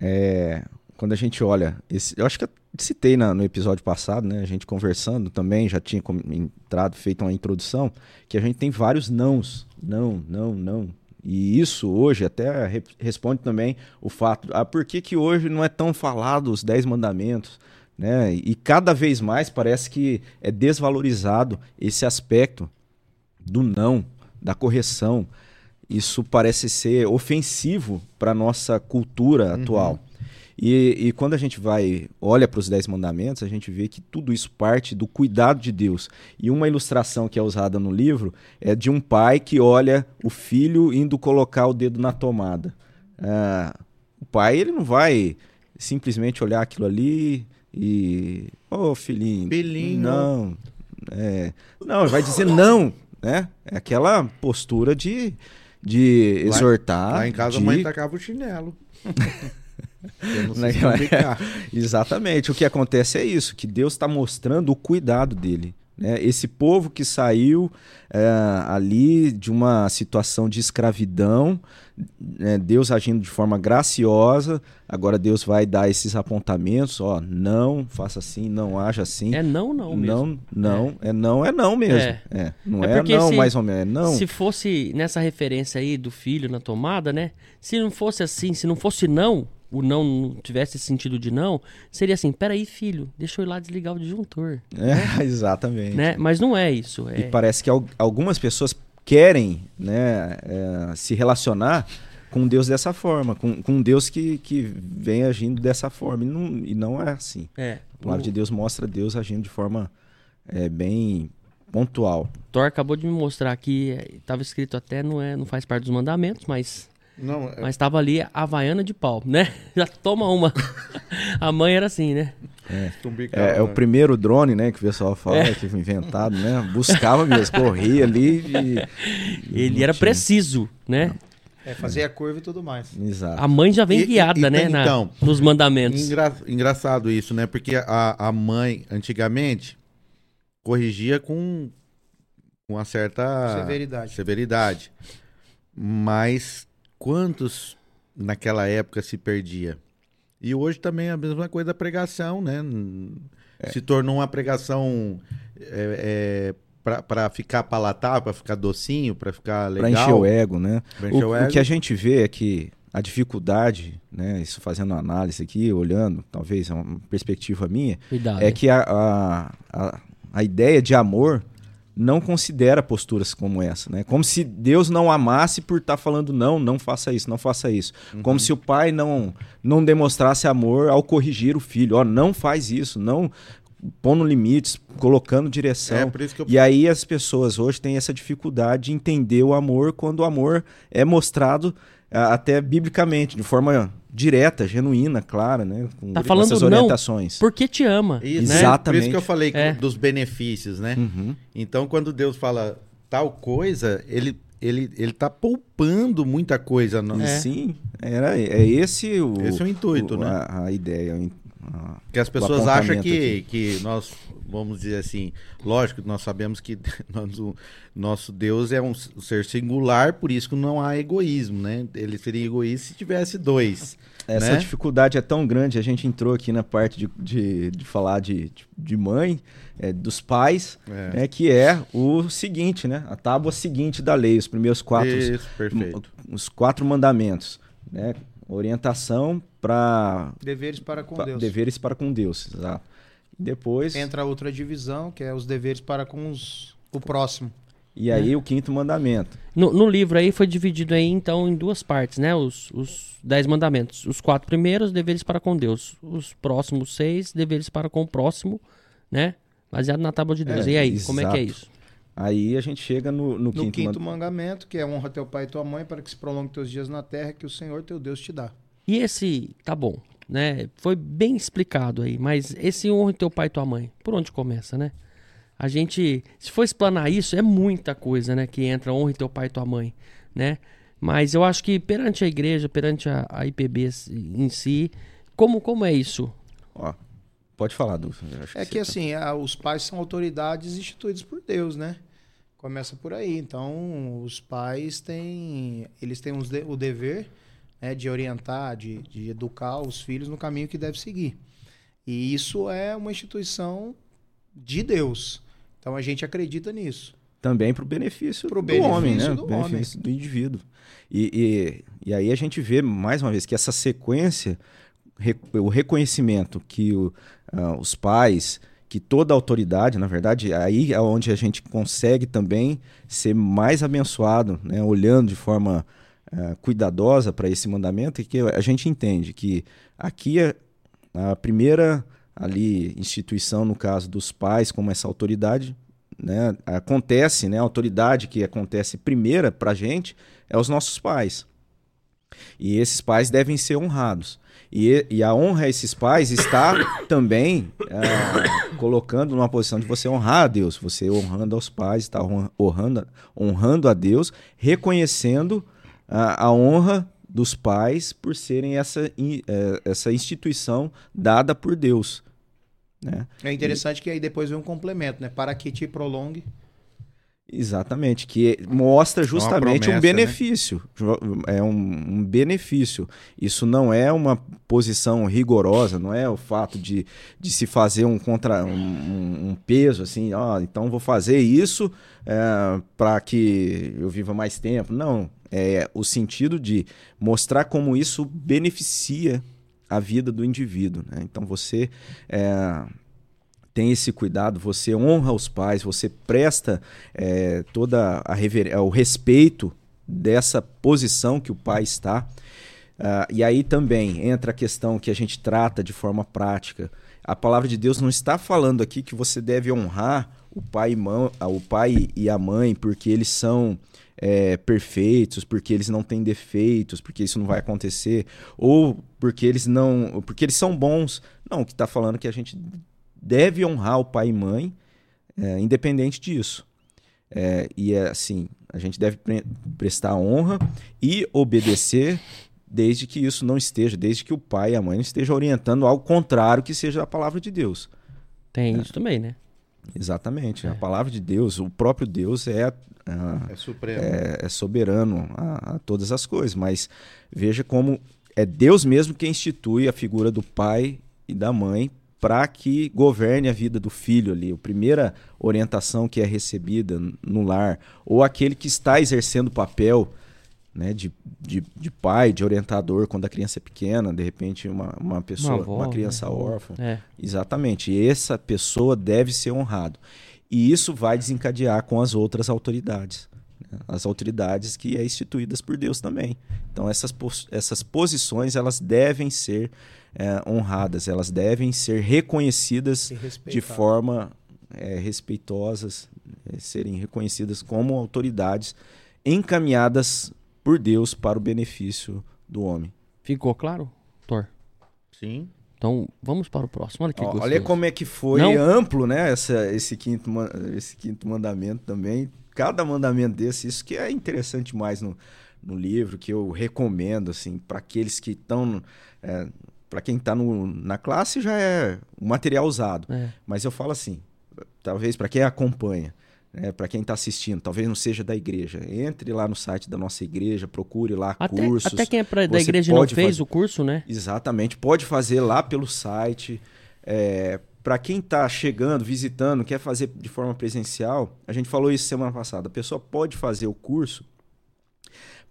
É, quando a gente olha, esse- eu acho que citei na- no episódio passado, né? A gente conversando também, já tinha entrado, feito uma introdução, que a gente tem vários nãos. Não, não, não. E isso hoje até re- responde também o fato, ah, por que, que hoje não é tão falado os Dez Mandamentos? Né? E cada vez mais parece que é desvalorizado esse aspecto do não, da correção. Isso parece ser ofensivo para nossa cultura atual. E, e quando a gente vai olha para os Dez Mandamentos, a gente vê que tudo isso parte do cuidado de Deus. E uma ilustração que é usada no livro é de um pai que olha o filho indo colocar o dedo na tomada. Ah, o pai ele não vai simplesmente olhar aquilo ali e ô filhinho, Filhinho. não, é, não, ele vai dizer não, né? É aquela postura de de Lá- exortar. Lá em casa de... a mãe tacava o chinelo. Eu não sei Naquela- explicar. Exatamente. O que acontece é isso, que Deus está mostrando o cuidado dele. Né? Esse povo que saiu é, ali de uma situação de escravidão, né, Deus agindo de forma graciosa, agora Deus vai dar esses apontamentos, ó, não, faça assim, não haja assim. É não, não mesmo. Não, não, é, não, é não mesmo. É. É, não É é, não, se- mais ou menos, é não. Se fosse nessa referência aí do filho na tomada, né? Se não fosse assim, se não fosse não, o não não tivesse esse sentido de não, seria assim, peraí, filho, deixa eu ir lá desligar o disjuntor. É, exatamente. Né? Mas não é isso. E É... parece que al- algumas pessoas querem né, é, se relacionar com Deus dessa forma, com, com Deus que, que vem agindo dessa forma. E não, e não é assim. é. A palavra de Deus mostra Deus agindo de forma é, bem pontual. Thor acabou de me mostrar aqui, estava escrito até, não, é, não faz parte dos mandamentos, mas Não, é- mas estava ali a Havaiana de pau, né? Já toma uma. a mãe era assim, né? tumbicava, É, é o né? primeiro drone, né, que o pessoal fala, É. que foi inventado, né? Buscava mesmo, corria ali e... Ele era tinha. preciso, né? É fazer a curva e tudo mais. Exato. A mãe já vem E- guiada, e né? tem, na- então, nos mandamentos. Engra- engraçado isso, né? Porque a, a mãe, antigamente, corrigia com, com uma certa Severidade. severidade. Mas quantos naquela época se perdia? E hoje também é a mesma coisa da pregação, né? Se tornou uma pregação é, para ficar palatável, para ficar docinho, para ficar legal. Para encher o ego, né? O, o o ego. que a gente vê é que a dificuldade, né, isso fazendo análise aqui, olhando, talvez é uma perspectiva minha, Cuidado. é que a, a, a, a ideia de amor não considera posturas como essa, né? Como se Deus não amasse por estar falando não, não faça isso, não faça isso. Uhum. Como se o pai não não demonstrasse amor ao corrigir o filho, ó, não faz isso, não pondo limites, colocando direção. É, por isso que eu E aí as pessoas hoje têm essa dificuldade de entender o amor quando o amor é mostrado ah, até biblicamente, de forma direta, genuína, clara, né? Com Tá falando essas não orientações. Porque te ama. Isso, né? Exato. Por isso que eu Exatamente. falei É. dos benefícios, né? Uhum. Então, quando Deus fala tal coisa, ele, ele, ele tá poupando muita coisa. No... É. Sim, era, é esse o, Esse é o intuito, o- né? A, a ideia. a- Porque as pessoas acham que, aqui. que nós, vamos dizer assim, lógico que nós sabemos que nós- o nosso Deus é um ser singular, por isso que não há egoísmo, né? Ele seria egoísta se tivesse dois. Essa né? dificuldade é tão grande, a gente entrou aqui na parte de, de, de falar de, de mãe, é, dos pais, É. né, que é o seguinte, né? A tábua seguinte da lei, os primeiros quatro, Isso, perfeito. os quatro mandamentos, né? Orientação para Deveres para com Deus. deveres para com Deus, exato. E depois, Entra outra divisão, que é os deveres para com os- o próximo. e aí o quinto mandamento. No, no livro aí foi dividido aí, então, em duas partes, né? Os, os dez mandamentos. Os quatro primeiros, deveres para com Deus. Os próximos seis, deveres para com o próximo, né? Baseado na tábua de Deus. É, e aí, como é que é exato. isso? Aí a gente chega no, no No quinto, quinto, mandamento. mandamento, que é honra teu pai e tua mãe, para que se prolongue teus dias na terra que o Senhor teu Deus te dá. E esse, tá bom, né? Foi bem explicado aí, mas esse honra teu pai e tua mãe, por onde começa, né? A gente, se for explanar isso, é muita coisa, né? Que entra honra teu pai e tua mãe, né? Mas eu acho que perante a igreja, perante a, a IPB em si, como, como é isso? Ó, pode falar, Du. É você que tá- assim, a- os pais são autoridades instituídas por Deus, né? Começa por aí. Então, os pais têm, eles têm os de- o dever né, de orientar, de, de educar os filhos no caminho que deve seguir. E isso é uma instituição de Deus. Então, a gente acredita nisso. também para o benefício Pro do benefício homem, né? do benefício do indivíduo. E, e, e aí a gente vê, mais uma vez, que essa sequência, o reconhecimento que o- ah, os pais, que toda a autoridade, na verdade, aí é onde a gente consegue também ser mais abençoado, né? olhando de forma ah, cuidadosa para esse mandamento, e que a gente entende que aqui é a primeira ali instituição, no caso dos pais, como essa autoridade, né, acontece, né, a autoridade que acontece primeira para a gente é os nossos pais. E esses pais devem ser honrados. E, e a honra a esses pais está também ah, colocando numa posição de você honrar a Deus. Você honrando aos pais, está hon- honrando, honrando a Deus, reconhecendo a, a honra dos pais por serem essa, in- eh, essa instituição dada por Deus. Né? É interessante que aí depois vem um complemento, né? Para que te prolongue. Exatamente, que mostra justamente promessa, um benefício. Jo- É um, um benefício. Isso não é uma posição rigorosa, não é o fato de, de se fazer um contra um, um- um peso assim, ó, então vou fazer isso para que eu viva mais tempo. Não, é o sentido de mostrar como isso beneficia a vida do indivíduo. né? Então você é, tem esse cuidado, você honra os pais, você presta é, toda a rever... o respeito dessa posição que o pai está. Ah, e aí também entra a questão que a gente trata de forma prática. A palavra de Deus não está falando aqui que você deve honrar o pai e, mão, o pai e a mãe porque eles são é, perfeitos, porque eles não têm defeitos, porque isso não vai acontecer, ou porque eles não, porque eles são bons. Não, o que está falando é que a gente deve honrar o pai e mãe, é, independente disso. É, e é assim, a gente deve pre- prestar honra e obedecer desde que isso não esteja, desde que o pai e a mãe não estejam orientando algo contrário que seja a palavra de Deus. Tem isso também, né? Exatamente. A palavra de Deus, o próprio Deus é, ah, É supremo. é, é soberano a, a todas as coisas, mas veja como é Deus mesmo quem institui a figura do pai e da mãe para que governe a vida do filho ali. A primeira orientação que é recebida no lar, ou aquele que está exercendo o papel né, de, de, de pai, de orientador quando a criança é pequena, de repente uma, uma pessoa, uma, avó, criança né? órfã. É. Exatamente. E essa pessoa deve ser honrado. E isso vai desencadear com as outras autoridades. né? As autoridades que é instituídas por Deus também. Então essas, pos- essas posições elas devem ser é, honradas, elas devem ser reconhecidas de forma é, respeitosas, é, serem reconhecidas como autoridades encaminhadas por Deus para o benefício do homem. Ficou claro, Thor? Sim. Então, vamos para o próximo. Olha que Ó, olha como é que foi Não? amplo, né? Essa, esse, quinto, esse quinto mandamento também. Cada mandamento desse, isso que é interessante mais no, no livro, que eu recomendo, assim, para aqueles que estão. É, para quem está na classe já é um material usado. É. Mas eu falo assim, talvez para quem acompanha, né, para quem está assistindo, talvez não seja da igreja, entre lá no site da nossa igreja, procure lá Até, cursos. até quem é pra, da igreja não fez fazer- o curso, né? Exatamente, pode fazer lá pelo site. É, para quem está chegando, visitando, quer fazer de forma presencial, a gente falou isso semana passada. A pessoa pode fazer o curso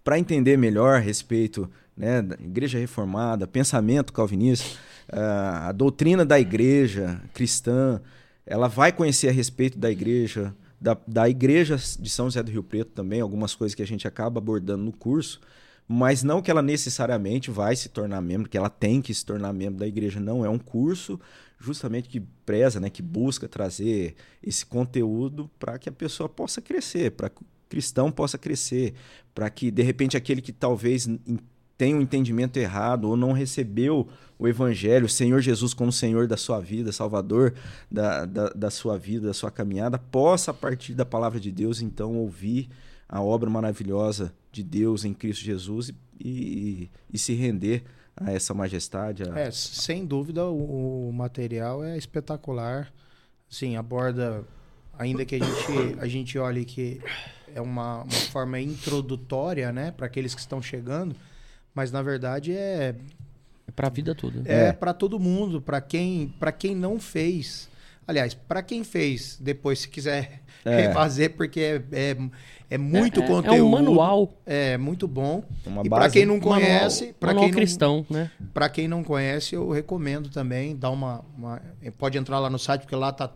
para entender melhor a respeito né, da Igreja Reformada, pensamento calvinista, a doutrina da Igreja cristã. Ela vai conhecer a respeito da Igreja, da, da Igreja de São José do Rio Preto também, algumas coisas que a gente acaba abordando no curso, mas não que ela necessariamente vai se tornar membro, que ela tem que se tornar membro da igreja. Não, é um curso justamente que preza, né, que busca trazer esse conteúdo para que a pessoa possa crescer, para que o cristão possa crescer, para que de repente aquele que talvez tenha um entendimento errado ou não recebeu o evangelho, o Senhor Jesus como Senhor da sua vida, Salvador da, da, da sua vida, da sua caminhada, possa a partir da palavra de Deus então ouvir a obra maravilhosa de Deus em Cristo Jesus e, e, e se render a essa majestade. a- É, sem dúvida o, o material é espetacular. Sim, aborda, ainda que a gente, a gente olhe que é uma, uma forma introdutória, né, para aqueles que estão chegando, mas na verdade é É pra vida toda. é, É. para todo mundo, para quem, para quem não fez. Aliás, para quem fez, depois se quiser É. refazer, porque é, é, é muito é, é conteúdo. um manual, É muito bom. Uma e para quem não conhece, para manual quem não, cristão, né? Pra quem não conhece, eu recomendo também dar uma, uma- pode entrar lá no site porque lá tá,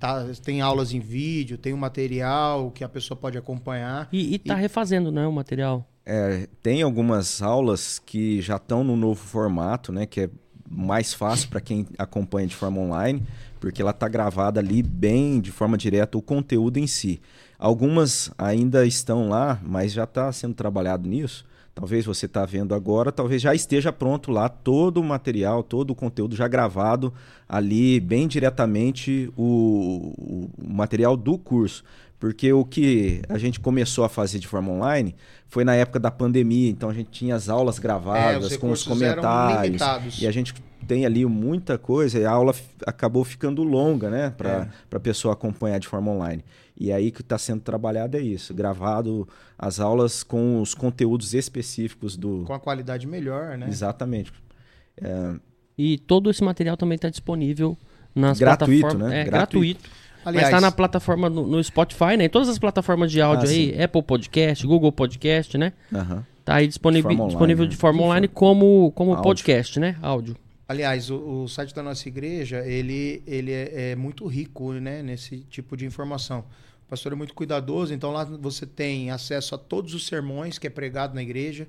tá tem aulas em vídeo, tem um material que a pessoa pode acompanhar. E, e tá refazendo, né, o material. É, tem algumas aulas que já estão no novo formato, né? Que é mais fácil para quem acompanha de forma online, porque ela está gravada ali bem de forma direta o conteúdo em si. Algumas ainda estão lá, mas já está sendo trabalhado nisso. Talvez você está vendo agora, talvez já esteja pronto lá todo o material, todo o conteúdo já gravado ali bem diretamente o, o- o material do curso. Porque o que a gente começou a fazer de forma online foi na época da pandemia, então a gente tinha as aulas gravadas com os recursos eram comentários. E a gente tem ali muita coisa e a aula acabou ficando longa, né? Para É. a pessoa acompanhar de forma online. E aí que está sendo trabalhado é isso, gravado as aulas com os conteúdos específicos do. Com a qualidade melhor, né? Exatamente. E todo esse material também está disponível nas Gratuito, plataformas. né? É Gratuito. gratuito. Aliás, Mas tá na plataforma no, no Spotify, né? Em todas as plataformas de áudio Ah, aí, Apple Podcast, Google Podcast, né? Aham. Tá aí disponível, De forma disponível online, de né? forma De online como, como Áudio. podcast, né? Áudio. aliás, o, o site da nossa igreja, ele, ele é, é muito rico, né, nesse tipo de informação. O pastor é muito cuidadoso, então lá você tem acesso a todos os sermões que é pregado na igreja,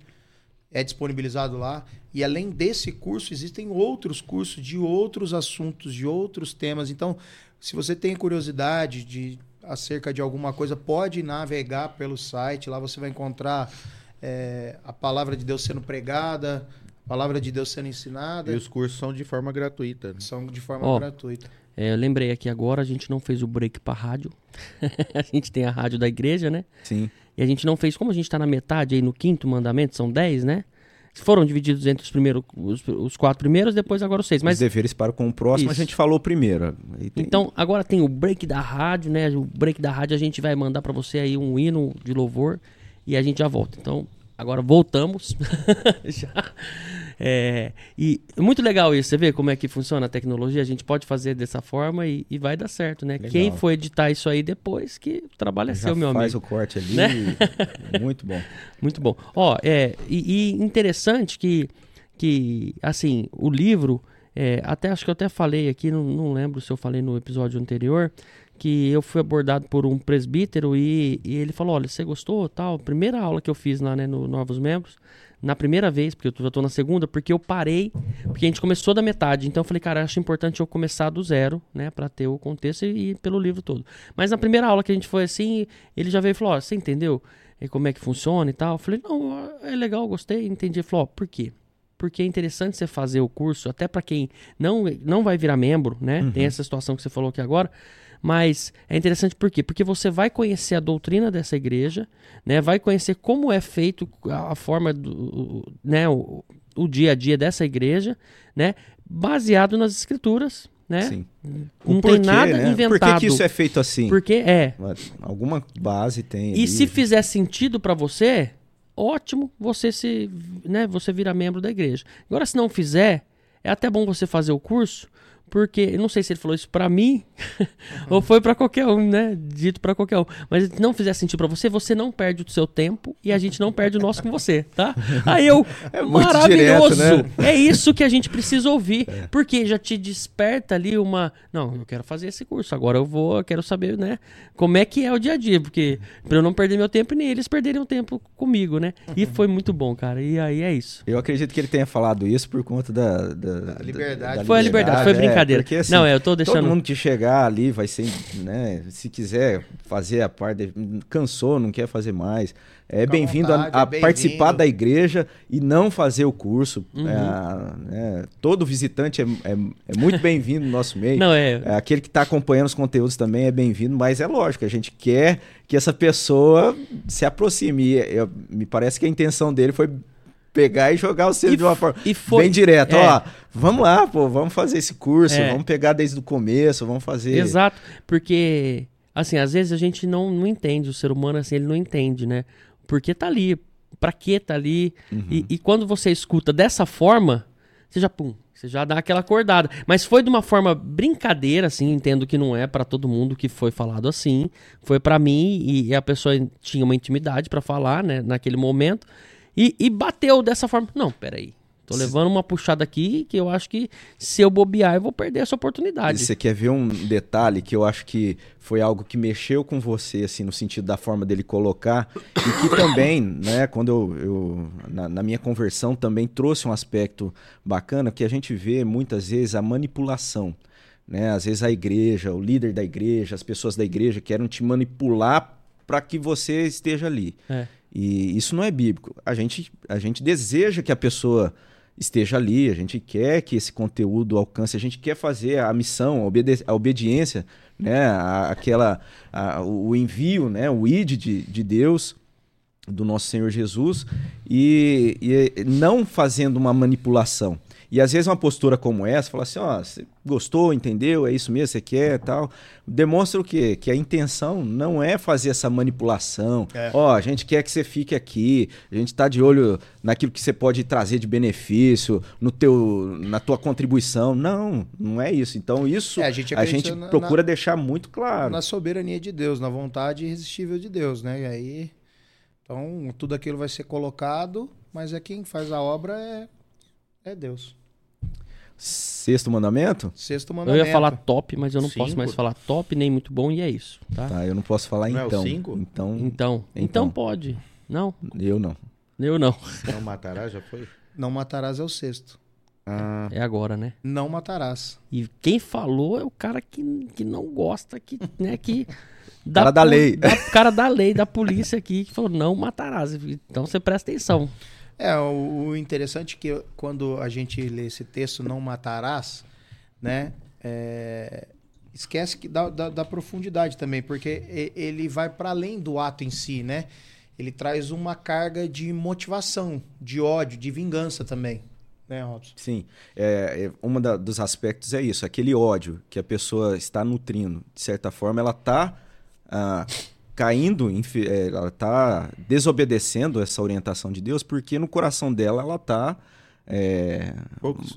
é disponibilizado lá. E além desse curso, existem outros cursos de outros assuntos, de outros temas. Então, se você tem curiosidade de acerca de alguma coisa, pode navegar pelo site. Lá você vai encontrar é, a palavra de Deus sendo pregada, a palavra de Deus sendo ensinada. E os cursos são de forma gratuita. né? São de forma Ó, gratuita. É, eu lembrei aqui agora, a gente não fez o break pra rádio. a gente tem a rádio da igreja, né? Sim. E a gente não fez, como a gente tá na metade aí, no quinto mandamento, são dez, né? Foram divididos entre os primeiros, os, os quatro primeiros, depois agora os seis. Mas Os deveres para com o próximo, Isso. a gente falou primeiro. Tem- Então, agora tem o break da rádio, né? O break da rádio a gente vai mandar pra você aí um hino de louvor e a gente já volta. Então, agora voltamos. já. É, e muito legal isso, você vê como é que funciona a tecnologia? A gente pode fazer dessa forma e, e vai dar certo, né? Legal. Quem for editar isso aí depois, que o trabalho é já seu, meu faz amigo. o corte ali. Né? Muito bom. Muito bom. Ó, é, e, e interessante que, que, assim, o livro, é, até acho que eu até falei aqui, não, não lembro se eu falei no episódio anterior, que eu fui abordado por um presbítero e, e ele falou, olha, você gostou, tal? Primeira aula que eu fiz lá, né, no Novos Membros, na primeira vez, porque eu já tô na segunda, porque eu parei, porque a gente começou da metade, então eu falei, cara, acho importante eu começar do zero, né, pra ter o contexto e, e pelo livro todo. Mas na primeira aula que a gente foi assim, ele já veio e falou, ó, você entendeu? e como é que funciona e tal. Eu falei, não, é legal, gostei, entendi. Ele falou, ó, por quê? Porque é interessante você fazer o curso, até para quem não, não vai virar membro, né? Tem essa situação que você falou aqui agora. Mas é interessante por quê? Porque você vai conhecer a doutrina dessa igreja, né? Vai conhecer como é feito a a forma do, né? o, o dia a dia dessa igreja, né? Baseado nas escrituras, né? Sim. Não O tem porquê, nada né? Por que, inventado. que isso é feito assim? Porque é, Alguma base tem. E ali. se fizer sentido pra você, ótimo, você se, né, você vira membro da igreja. Agora se não fizer, é até bom você fazer o curso, porque eu não sei se ele falou isso pra mim ou foi pra qualquer um, né, dito pra qualquer um. Mas se não fizer sentido pra você, você não perde o seu tempo e a gente não perde o nosso com você, tá? Aí eu, É maravilhoso. direto, né? É isso que a gente precisa ouvir, porque já te desperta ali uma, não, eu quero fazer esse curso, agora eu vou, eu quero saber, né, como é que é o dia a dia, porque pra eu não perder meu tempo e nem eles perderem o tempo comigo, né? E foi muito bom, cara. E aí é isso. Eu acredito que ele tenha falado isso por conta da, da, da- liberdade. da Foi a liberdade, foi é, brincadeira. porque, assim, não, é, eu tô deixando Todo mundo que chegar ali vai ser, né? Se quiser fazer a parte, cansou, não quer fazer mais. É bem-vindo a, a é bem-vindo. participar da igreja e não fazer o curso. Uhum. É, né, todo visitante é, é- é muito bem-vindo no nosso meio. Não, é. É, aquele que está acompanhando os conteúdos também é bem-vindo, mas é lógico, a gente quer que essa pessoa se aproxime. E eu- me parece que a intenção dele foi pegar e jogar o selo de uma forma e foi- bem direta. é. Ó, vamos lá, pô, vamos fazer esse curso, É. vamos pegar desde o começo, vamos fazer. Exato, porque assim, às vezes a gente não, não entende, o ser humano assim, ele não entende, né? Porque tá ali, pra que tá ali? Uhum. E, e quando você escuta dessa forma, você já pum, você já dá aquela acordada. Mas foi de uma forma brincadeira, assim, entendo que não é pra todo mundo que foi falado assim. Foi pra mim e, e a pessoa tinha uma intimidade pra falar, né, naquele momento. E, e bateu dessa forma. Não, peraí. Tô levando uma puxada aqui que eu acho que se eu bobear eu vou perder essa E oportunidade. Você quer ver um detalhe que eu acho que foi algo que mexeu com você, assim, no sentido da forma dele colocar, e que também, né, quando eu, eu na, na minha conversão também trouxe um aspecto bacana, que a gente vê muitas vezes a manipulação. Né? Às vezes a igreja, o líder da igreja, as pessoas da igreja querem te manipular para que você esteja ali. É. E isso não é bíblico. A gente, a gente deseja que a pessoa esteja ali, a gente quer que esse conteúdo alcance, a gente quer fazer a missão, a, obede- a obediência, né, a- aquela, a- o envio, né, o id de, de Deus, do nosso Senhor Jesus, e, e não fazendo uma manipulação. E às vezes uma postura como essa, fala assim, ó, você gostou, entendeu, é isso mesmo, você quer tal, demonstra o quê? Que a intenção não é fazer essa manipulação. É. Ó, a gente quer que você fique aqui, a gente tá de olho naquilo que você pode trazer de benefício, no teu, na tua contribuição. Não, não é isso. Então isso É, a gente a gente na- procura na- deixar muito claro. Na soberania de Deus, na vontade irresistível de Deus, né? E aí, então, tudo aquilo vai ser colocado, mas é quem faz a obra é, é Deus. Sexto mandamento? Sexto Eu mandamento. ia falar top, mas eu não posso Cinco? mais falar top, nem muito bom, e é isso, tá? Tá, eu não posso falar Não é o então. cinco? Então, Então, então, Então. pode. Não, eu não. eu não. Não matará, já foi? Não matarás é o sexto. Ah, É agora, né? Não matarás. E quem falou é o cara que, que não gosta, que, né, que... Da Cara da lei. da- cara da lei, da polícia aqui, que falou, não matarás. Então você presta atenção. É, o, o interessante é que quando a gente lê esse texto, não matarás, né? é, esquece que da, da, da profundidade também, porque ele vai para além do ato em si, né? ele traz uma carga de motivação, de ódio, de vingança também. Né, Robson? Sim. É, é, um dos aspectos é isso, aquele ódio que a pessoa está nutrindo. De certa forma, ela está ah, caindo, é, ela está desobedecendo essa orientação de Deus, porque no coração dela ela está é,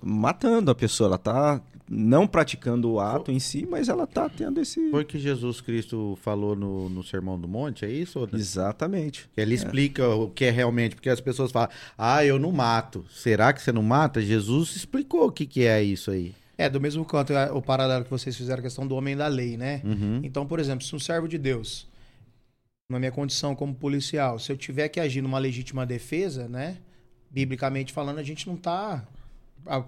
matando a pessoa, ela está não praticando o ato em si, mas ela está tendo esse. Foi que Jesus Cristo falou no, no Sermão do Monte, é isso? Exatamente. Ele é. explica o que é realmente, porque as pessoas falam, ah, eu não mato. Será que você não mata? Jesus explicou o que, que é isso aí. É, do mesmo quanto é, o paralelo que vocês fizeram, a questão do homem da lei, né? Uhum. Então, por exemplo, se um servo de Deus, na minha condição como policial, se eu tiver que agir numa legítima defesa, né? Biblicamente falando, a gente não está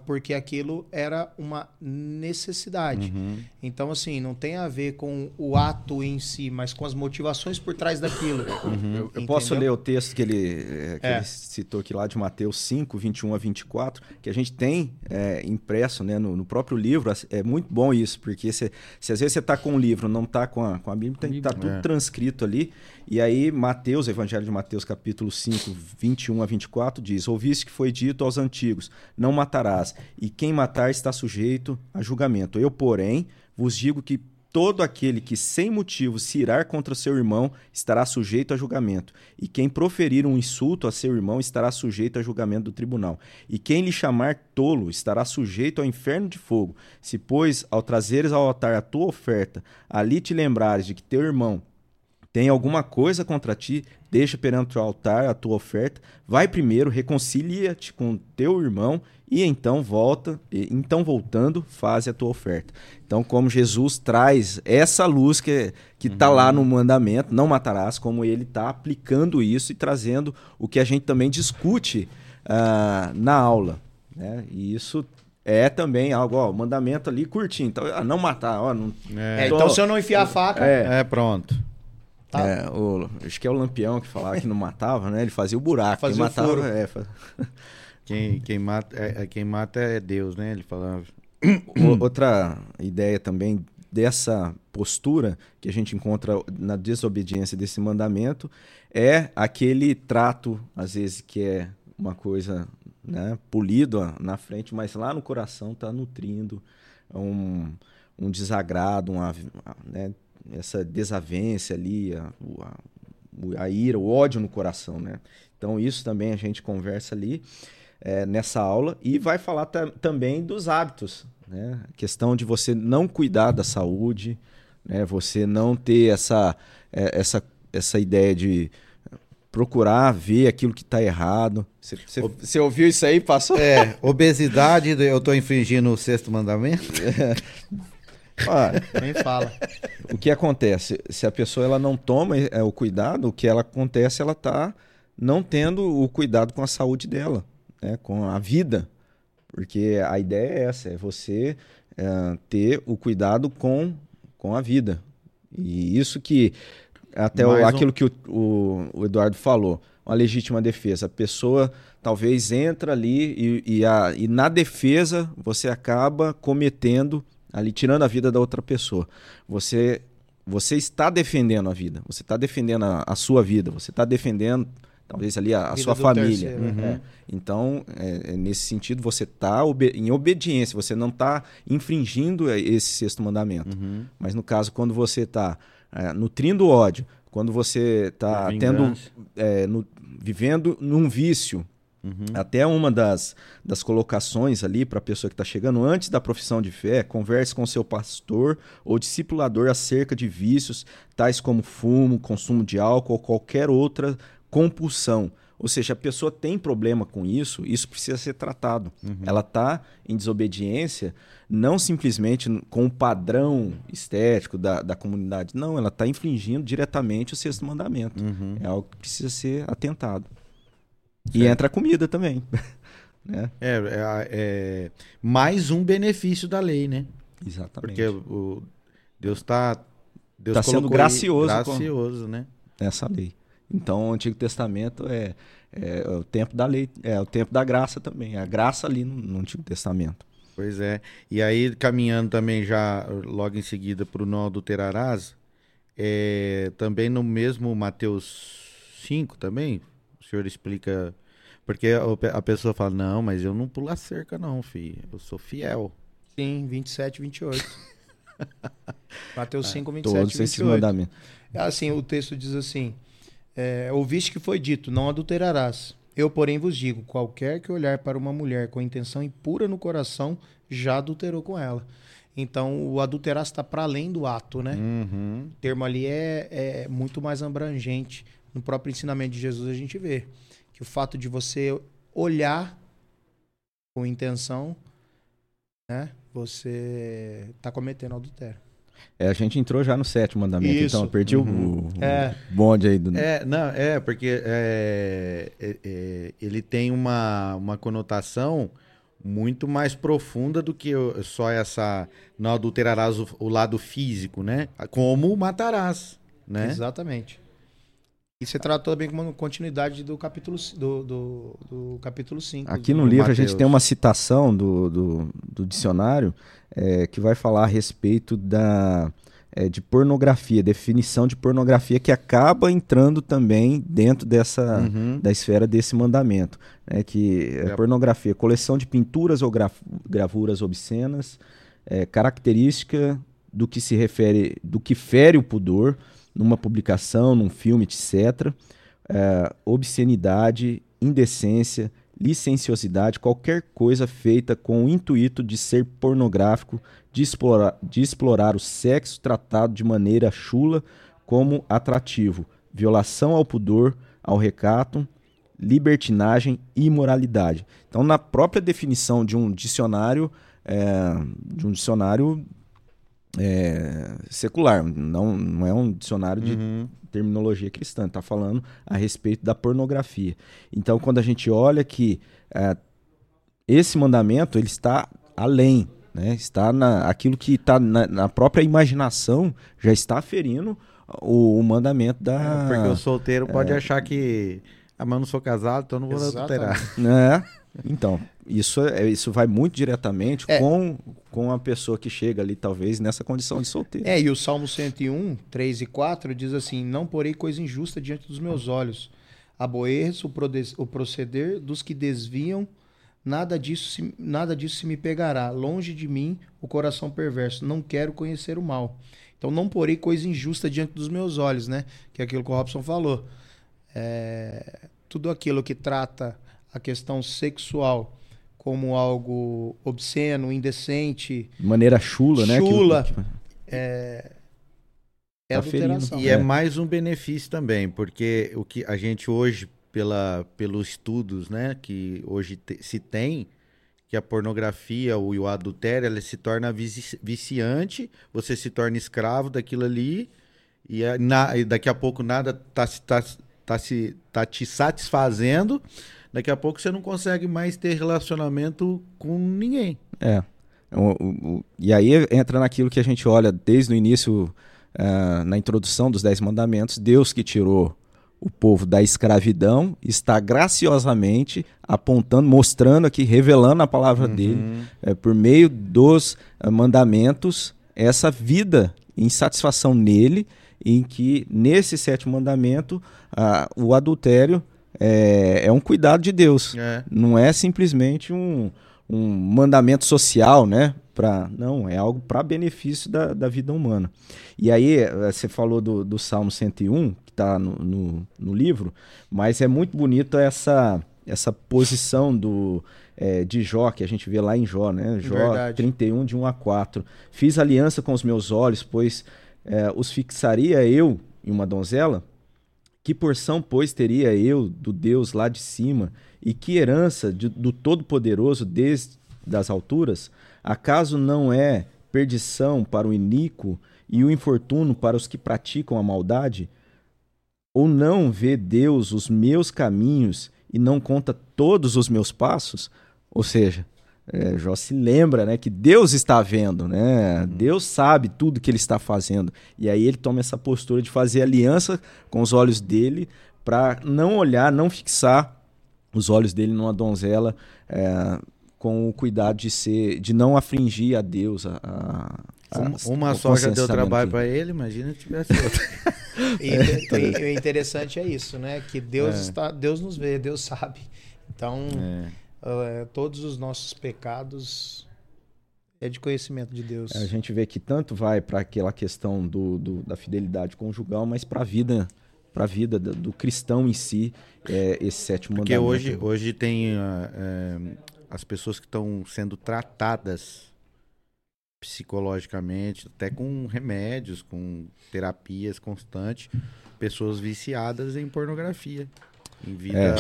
porque aquilo era uma necessidade. Uhum. Então, assim, não tem a ver com o ato em si, mas com as motivações por trás daquilo. Uhum. Eu, eu posso ler o texto que, ele, é, que é. ele citou aqui lá de Mateus 5, 21 a 24, que a gente tem é, impresso né, no, no, próprio livro. É muito bom isso, porque se, se às vezes você está com um livro não está com a, com a Bíblia, tem que estar tá tudo é. transcrito ali. E aí, Mateus, Evangelho de Mateus, capítulo 5, 21 a 24, diz: Ouviste que foi dito aos antigos: Não matarás, e quem matar está sujeito a julgamento. Eu, porém, vos digo que todo aquele que sem motivo se irar contra seu irmão estará sujeito a julgamento, e quem proferir um insulto a seu irmão estará sujeito a julgamento do tribunal, e quem lhe chamar tolo estará sujeito ao inferno de fogo. Se, pois, ao trazeres ao altar a tua oferta, ali te lembrares de que teu irmão tem alguma coisa contra ti, deixa perante o altar a tua oferta, vai primeiro, reconcilia-te com teu irmão e então volta, e, então voltando, faz a tua oferta. Então, como Jesus traz essa luz que que está uhum. lá no mandamento, não matarás, como ele está aplicando isso e trazendo o que a gente também discute uh, na aula. Né? E isso é também algo, ó, mandamento ali curtinho. Então, ah, não matar, ó, não, é, então se eu não enfiar a faca, é, é pronto. Tá. É, o, acho que é o Lampião que falava que não matava, né? Ele fazia o buraco. Fazia matava, furo. É, faz... quem, quem, mata, é, é, quem mata é Deus, né? Ele falava. Outra ideia também dessa postura que a gente encontra na desobediência desse mandamento é aquele trato, às vezes, que é uma coisa né, polido na frente, mas lá no coração está nutrindo um, um desagrado, uma, né, essa desavença ali, a, a, a, ira, o ódio no coração, né? Então isso também a gente conversa ali é, nessa aula e vai falar também dos hábitos, né? A questão de você não cuidar da saúde, né? Você não ter essa, é, essa, essa ideia de procurar ver aquilo que está errado. Você, ouviu isso aí? Passou? É, obesidade, eu estou infringindo o sexto mandamento? Olha, Nem fala. O que acontece? Se a pessoa ela não toma é, o cuidado, o que ela acontece, ela está não tendo o cuidado com a saúde dela, né? com a vida. Porque a ideia é essa, é você é, ter o cuidado com, com a vida. E isso que, até o, aquilo que o, o, o, Eduardo falou, uma legítima defesa. A pessoa talvez entra ali e, e, a, e na defesa você acaba cometendo ali tirando a vida da outra pessoa. Você você está defendendo a vida, você está defendendo a, a, sua vida, você está defendendo talvez ali a, a sua família. Terceiro, uhum. é. Então, é, é, nesse sentido, você está obe em obediência, você não está infringindo esse sexto mandamento. Uhum. Mas no caso, quando você está é, nutrindo ódio, quando você está tendo é, no, vivendo num vício, Uhum. Até uma das, das colocações ali para a pessoa que está chegando antes da profissão de fé, converse com seu pastor ou discipulador acerca de vícios, tais como fumo, consumo de álcool ou qualquer outra compulsão. Ou seja, a pessoa tem problema com isso, isso precisa ser tratado. Uhum. Ela está em desobediência, não simplesmente com o padrão estético da, da comunidade. Não, ela está infringindo diretamente o sexto mandamento. Uhum. É algo que precisa ser atentado. E entra a comida também. né? É, é, é, mais um benefício da lei, né? Exatamente. Porque o, Deus está Deus tá sendo gracioso, gracioso né? Essa lei. Então, o Antigo Testamento é, é, o tempo da lei, é o tempo da graça também. A graça ali no, no Antigo Testamento. Pois é. E aí, caminhando também já logo em seguida para o não adulterarás, é, também no mesmo Mateus 5 também? O senhor explica. Porque a pessoa fala, não, mas eu não pulo a cerca, não, filho. Eu sou fiel. Sim, 27, 28. Mateus 5, 27, Todos 28. esses mandamentos. Assim, o texto diz assim: é, Ouviste que foi dito, não adulterarás. Eu, porém, vos digo: qualquer que olhar para uma mulher com intenção impura no coração, já adulterou com ela. Então, o adulterar está para além do ato, né? Uhum. O termo ali é, é muito mais abrangente. No próprio ensinamento de Jesus, a gente vê que o fato de você olhar com intenção, né? Você está cometendo adultério. É, a gente entrou já no sétimo mandamento, Isso. então eu perdi Uhum. o, o É. bonde aí do. É, não, é, porque é, é, é, ele tem uma, uma conotação muito mais profunda do que só essa. Não adulterarás o, o lado físico, né? Como matarás, né? Exatamente. E você tratou também como uma continuidade do capítulo do, do, do capítulo 5. Aqui no livro a Mateus. gente tem uma citação do, do, do dicionário é, que vai falar a respeito da, é, de pornografia, definição de pornografia que acaba entrando também dentro dessa Uhum. da esfera desse mandamento, né, que é É. pornografia, coleção de pinturas ou graf- gravuras obscenas, é, característica do que se refere, do que fere o pudor numa publicação, num filme, etc. É, obscenidade, indecência, licenciosidade, qualquer coisa feita com o intuito de ser pornográfico, de explorar, de explorar o sexo tratado de maneira chula como atrativo, violação ao pudor, ao recato, libertinagem e imoralidade. Então, na própria definição de um dicionário, é, de um dicionário é, secular, não, não é um dicionário de Uhum. terminologia cristã, está falando a respeito da pornografia. Então, quando a gente olha que é, esse mandamento ele está além, né? está na, aquilo que está na, na própria imaginação já está ferindo o, o mandamento da. Porque o solteiro pode achar que. Ah, mas eu não sou casado, então eu não vou adulterar. né? Então, isso, é, isso vai muito diretamente É. com, com a pessoa que chega ali, talvez, nessa condição de solteiro. É, e o Salmo 101, 3 e 4 diz assim: Não porei coisa injusta diante dos meus olhos. Aboerço o, prode- o proceder dos que desviam, nada disso, se, nada disso se me pegará. Longe de mim o coração perverso. Não quero conhecer o mal. Então, não porei coisa injusta diante dos meus olhos, né? Que é aquilo que o Robson falou. É, tudo aquilo que trata a questão sexual como algo obsceno, indecente, De maneira chula, né? Que- Chula. tipo, é Tá ferindo. adulteração. E é mais um benefício também, porque o que a gente hoje, pela, pelos estudos né, que hoje te- se tem, que a pornografia ou o adultério ela se torna vici- viciante, você se torna escravo daquilo ali, e, a- na- e daqui a pouco nada tá, se- tá, tá, se, tá te satisfazendo, daqui a pouco você não consegue mais ter relacionamento com ninguém. É. O- o- o- e aí entra naquilo que a gente olha desde o início, ah, na introdução dos Dez Mandamentos, Deus que tirou o povo da escravidão está graciosamente apontando, mostrando aqui, revelando a palavra dele, eh, por meio dos ah, mandamentos, essa vida em satisfação nele, em que nesse sétimo mandamento ah, o adultério é, é um cuidado de Deus. É. Não é simplesmente um, um mandamento social, né? Pra, não, é algo para benefício da, da vida humana. E aí, eh, você falou do, do Salmo 101, que está no, no, no livro, mas é muito bonito essa, essa posição do, eh, de Jó, que a gente vê lá em Jó, né? Jó Verdade. 31, de 1 a 4. Fiz aliança com os meus olhos, pois eh, os fixaria eu em uma donzela. Que porção, pois, teria eu do Deus lá de cima? E que herança de- do Todo-Poderoso desde das alturas? Acaso não é perdição para o iníquo e o infortúnio para os que praticam a maldade? Ou não vê Deus os meus caminhos e não conta todos os meus passos? Ou seja, é, Jó se lembra né, que Deus está vendo, né? Deus sabe tudo que ele está fazendo. E aí ele toma essa postura de fazer aliança com os olhos dele para não olhar, não fixar os olhos dele numa donzela é, com o cuidado de ser, de não afligir a Deus. A, a- a- Uma, uma o só já deu trabalho para ele, imagina se tivesse outra. E, o interessante é isso, né? Que Deus, está, Deus nos vê, Deus sabe. Então, É. eh, todos os nossos pecados é de conhecimento de Deus. A gente vê que tanto vai para aquela questão do, do- da fidelidade conjugal, mas para a vida, para vida do, do cristão em si, é esse sétimo Porque mandamento. hoje, hoje tem é, as pessoas que estão sendo tratadas psicologicamente, até com remédios, com terapias constantes, pessoas viciadas em pornografia, em vida É.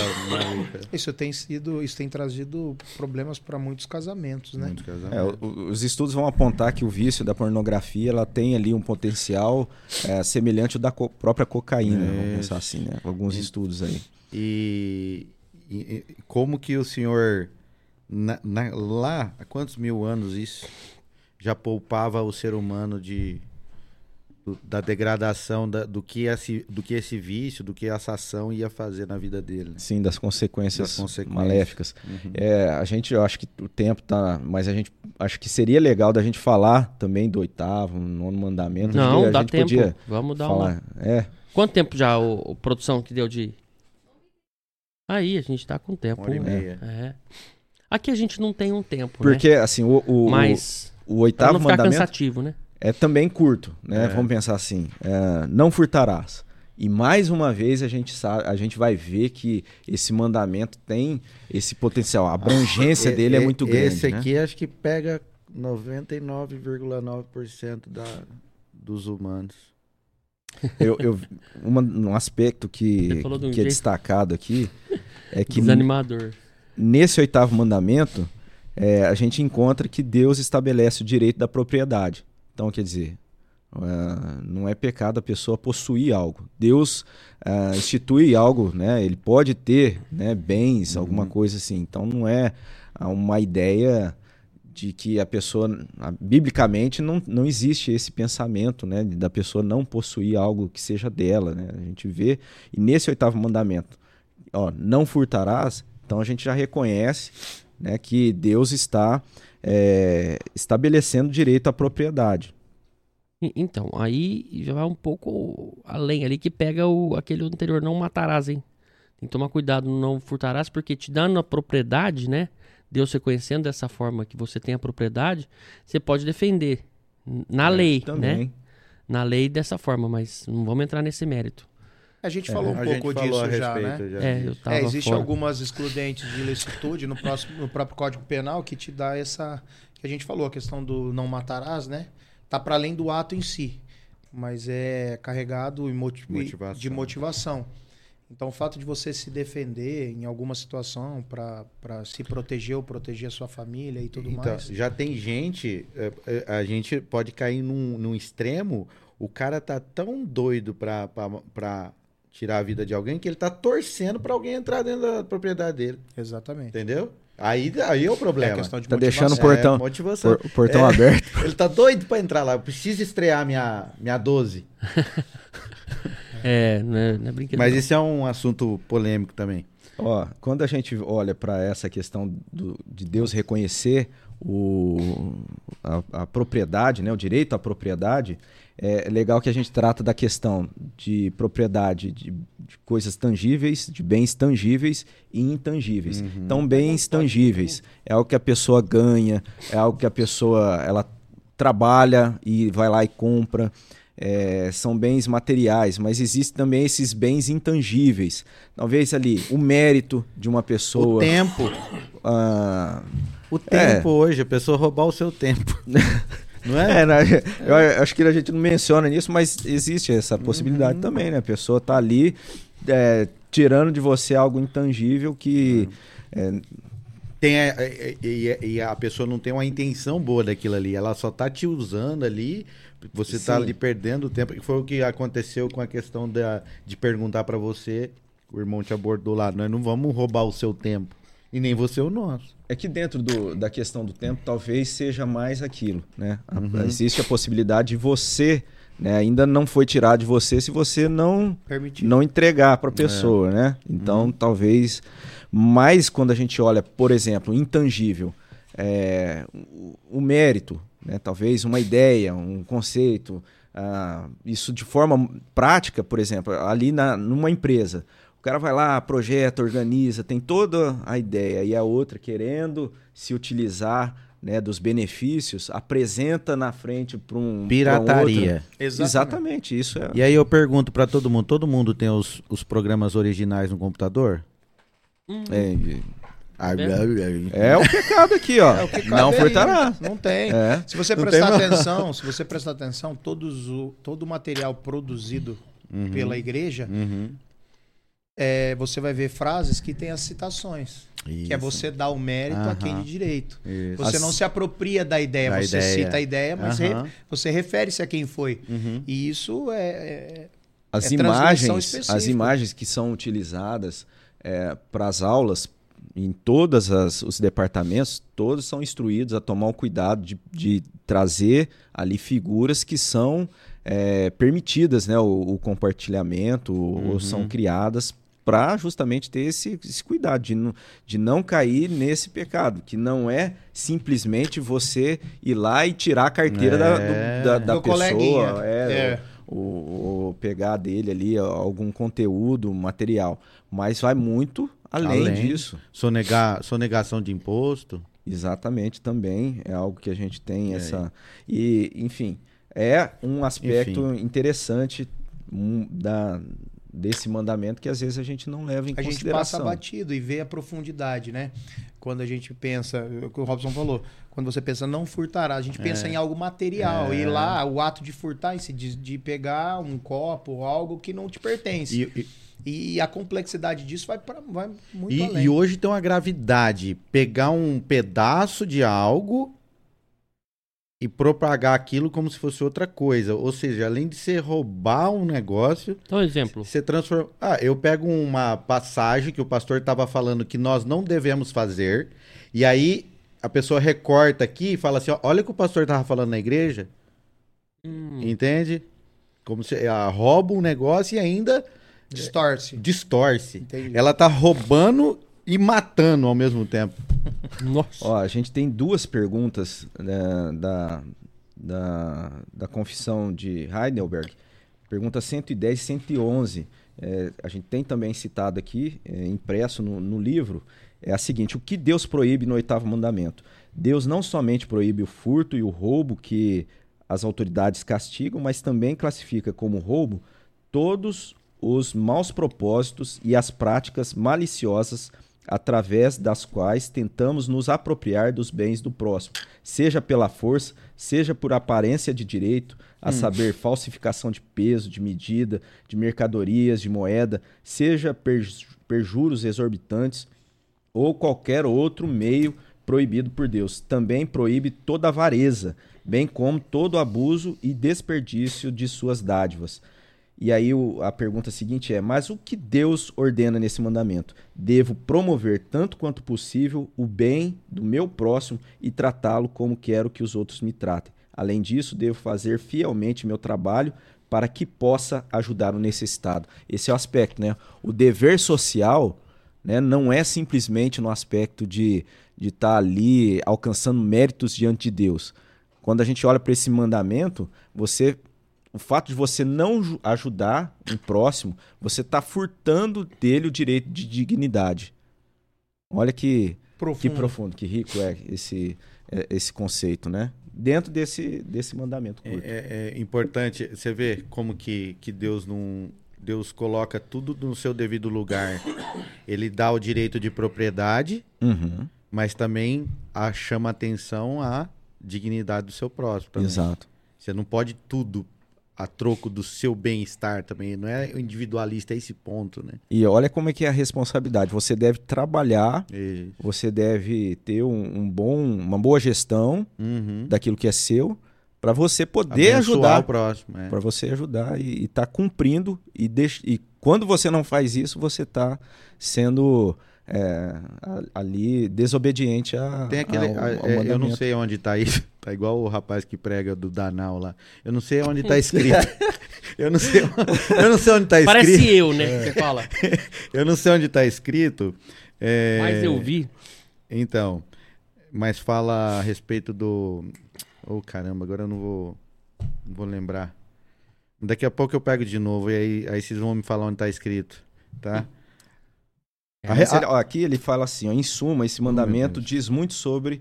Isso tem sido, isso tem trazido problemas para muitos casamentos, né? Muitos É, casamentos. o- os estudos vão apontar que o vício da pornografia ela tem ali um potencial é, semelhante ao da co- própria cocaína, vamos Isso. pensar assim, né? Alguns estudos aí. E, e- e como que o senhor, na- na- lá, há quantos mil anos isso, já poupava o ser humano de do- da degradação da- do, que esse, do que esse vício, do que essa ação ia fazer na vida dele? né? Sim, das consequências, Das consequências. maléficas. Uhum. É, a gente, eu acho que o tempo tá, mas a gente acho que seria legal da gente falar também do oitavo, nono mandamento. Não, a dá gente tempo. podia Vamos dar uma. falar. É, Quanto tempo já o, o produção que deu de. Aí, a gente tá com tempo. Uma hora e né? meia. É. Aqui a gente não tem um tempo, porque assim, o, o, né? Mas. o, o Pra oitavo não ficar mandamento cansativo, né? É também curto, né? É. Vamos pensar assim, é, não furtarás. E mais uma vez a gente sabe, a gente vai ver que esse mandamento tem esse potencial, a abrangência E- dele é e- muito grande. Esse né? aqui acho que pega 99,9% da, dos humanos. Eu, eu- uma- um aspecto que, de um que é destacado aqui é que Desanimador. nesse oitavo mandamento é, a gente encontra que Deus estabelece o direito da propriedade. Então, quer dizer, ah, não é pecado a pessoa possuir algo. Deus ah, institui algo, né? Ele pode ter né, bens, alguma coisa assim. Então, não é ah, uma ideia de que a pessoa, biblicamente, não, não existe esse pensamento, né? Da pessoa não possuir algo que seja dela, né? A gente vê, e nesse oitavo mandamento, ó, não furtarás, então a gente já reconhece né, que Deus está é, estabelecendo direito à propriedade. Então, aí já vai um pouco além ali que pega o, aquele anterior, não matarás, hein? Tem que tomar cuidado, não furtarás, porque te dando a propriedade, né? Deus reconhecendo dessa forma que você tem a propriedade, você pode defender na lei, né? Também. Na lei dessa forma, mas não vamos entrar nesse mérito. A gente falou um pouco disso já, né? já É, eu tava É, existem fora. algumas excludentes de ilicitude no, próximo, no próprio Código Penal que te dá essa. que a gente falou, a questão do não matarás, né? Tá para além do ato em si, mas é carregado em moti- Motivação. de motivação. Então, o fato de você se defender em alguma situação para se proteger ou proteger a sua família e tudo Então, mais. já tem gente, é, é, a gente pode cair num, num extremo, o cara tá tão doido pra, pra, pra tirar a vida de alguém que ele tá torcendo pra alguém entrar dentro da propriedade dele, Exatamente. entendeu? Aí, aí é o É problema. a questão de Tá motivação. deixando o portão, É, motivação. por- portão É. aberto. Ele tá doido pra entrar lá, eu preciso estrear minha, minha 12. É, não é, não é brinquedo. Mas isso é um assunto polêmico também. Ó, quando a gente olha para essa questão do- de Deus reconhecer o, a, a propriedade, né, o direito à propriedade, é legal que a gente trata da questão de propriedade de, de coisas tangíveis, de bens tangíveis e intangíveis. Então, bens tangíveis é algo que a pessoa ganha, é algo que a pessoa ela trabalha e vai lá e compra. É, são bens materiais, mas existem também esses bens intangíveis. Talvez ali o mérito de uma O pessoa. tempo, ah, o tempo hoje, a pessoa roubar o seu tempo. Não é? é, né, eu acho que a gente não menciona nisso, mas existe essa possibilidade também, né? A pessoa tá ali é, tirando de você algo intangível que. é, Tem a- e, e- a pessoa não tem uma intenção boa daquilo ali, ela só tá te usando ali, você tá Sim. ali perdendo tempo, que foi o que aconteceu com a questão da, de perguntar pra você, o irmão te abordou lá, nós não vamos roubar o seu tempo, e nem você o nosso. É que dentro do- da questão do tempo, talvez seja mais aquilo, né? Uhum. Existe a possibilidade de você, né? Ainda não foi tirado de você se você não Permitido. não entregar para a pessoa, né? Então, talvez mais quando a gente olha, por exemplo, intangível, é, o, o mérito, né? Talvez uma ideia, um conceito, ah, isso de forma prática, por exemplo, ali na, numa empresa. O cara vai lá, projeta, organiza, tem toda a ideia, e a outra querendo se utilizar né, dos benefícios, apresenta na frente para um. Pirataria. Exatamente. Exatamente, isso é. E aí eu pergunto para todo mundo: todo mundo tem os, os programas originais no computador? Hum. É, é, é o pecado aqui, ó. É pecado não furtará. Não tem. É. Se você prestar atenção, se você prestar atenção, todos o, todo o material produzido uhum. pela igreja, uhum. É, você vai ver frases que tem as citações. Isso. Que é você dar o mérito uhum. a quem de direito. Isso. Você As... não se apropria da ideia, da você ideia. cita a ideia, mas uhum. re... você refere-se a quem foi. Uhum. E isso é. é as é imagens, as imagens que são utilizadas é, para as aulas em todos os departamentos, todos são instruídos a tomar o cuidado de, de trazer ali figuras que são é, permitidas, né, o, o compartilhamento, ou são uhum. criadas para justamente ter esse, esse cuidado de não, de não cair nesse pecado, que não é simplesmente você ir lá e tirar a carteira é, da, do, da, da pessoa, é, é. O, o, pegar dele ali algum conteúdo, material, mas vai muito além, além disso. Sonegar, sonegação de imposto. Exatamente, também é algo que a gente tem é. essa e enfim é um aspecto enfim. interessante um, da desse mandamento que às vezes a gente não leva em a consideração. A gente passa batido e vê a profundidade, né? Quando a gente pensa, o que o Robson falou, quando você pensa não furtará, a gente pensa é. em algo material. É. E lá, o ato de furtar, de, de pegar um copo, algo que não te pertence. E, e... e a complexidade disso vai, pra, vai muito e, além. E hoje tem uma gravidade. Pegar um pedaço de algo e propagar aquilo como se fosse outra coisa. Ou seja, além de você roubar um negócio. Então, exemplo. Você transforma. Ah, eu pego uma passagem que o pastor estava falando que nós não devemos fazer. E aí a pessoa recorta aqui e fala assim: ó, olha o que o pastor estava falando na igreja. Hum. Entende? Como se ela rouba um negócio e ainda. Distorce. Distorce. Entendi. Ela tá roubando e matando ao mesmo tempo. Nossa. Ó, a gente tem duas perguntas né, da, da, da confissão de Heidelberg. Pergunta 110 e 111. É, a gente tem também citado aqui, é, impresso no, no livro, é a seguinte: o que Deus proíbe no oitavo mandamento? Deus não somente proíbe o furto e o roubo que as autoridades castigam, mas também classifica como roubo todos os maus propósitos e as práticas maliciosas através das quais tentamos nos apropriar dos bens do próximo, seja pela força, seja por aparência de direito, a hum. saber, falsificação de peso, de medida, de mercadorias, de moeda, seja perjuros exorbitantes ou qualquer outro meio proibido por Deus. Também proíbe toda avareza, bem como todo abuso e desperdício de suas dádivas e aí o, a pergunta seguinte é: mas o que Deus ordena nesse mandamento? Devo promover tanto quanto possível o bem do meu próximo e tratá-lo como quero que os outros me tratem. Além disso, devo fazer fielmente meu trabalho para que possa ajudar o necessitado. Esse é o aspecto, né? O dever social, né, não é simplesmente no aspecto de de estar tá ali alcançando méritos diante de Deus. Quando a gente olha para esse mandamento, você o fato de você não ajudar um próximo, você está furtando dele o direito de dignidade. Olha que profundo, que, profundo, que rico é esse, é, esse conceito, né? Dentro desse, desse mandamento é, curto. É, é, importante, você vê como que, que Deus não, Deus coloca tudo no seu devido lugar. Ele dá o direito de propriedade, uhum. mas também a, chama atenção à dignidade do seu próximo. Também. Exato. Você não pode tudo a troco do seu bem-estar também. Não é individualista a esse ponto, né? E olha como é que é a responsabilidade. Você deve trabalhar, Isso. você deve ter um, um, bom, uma boa gestão uhum. daquilo que é seu para você poder Abençoar ajudar o próximo, é. para você ajudar e estar tá cumprindo e, deix... e quando você não faz isso você está sendo é, ali desobediente a. Tem aquele. Ao, ao é, eu não sei onde está isso. Tá igual o rapaz que prega do Danal lá. Eu não sei onde está escrito. eu, não sei, eu não sei onde está escrito. Parece eu, né? É. Você fala. eu não sei onde está escrito. É... Mas eu vi. Então. Mas fala a respeito do. Oh, caramba, agora eu não vou. Não vou lembrar. Daqui a pouco eu pego de novo e aí, aí vocês vão me falar onde tá escrito, tá? A ele- ó, aqui ele fala assim, ó, em suma, esse mandamento diz muito sobre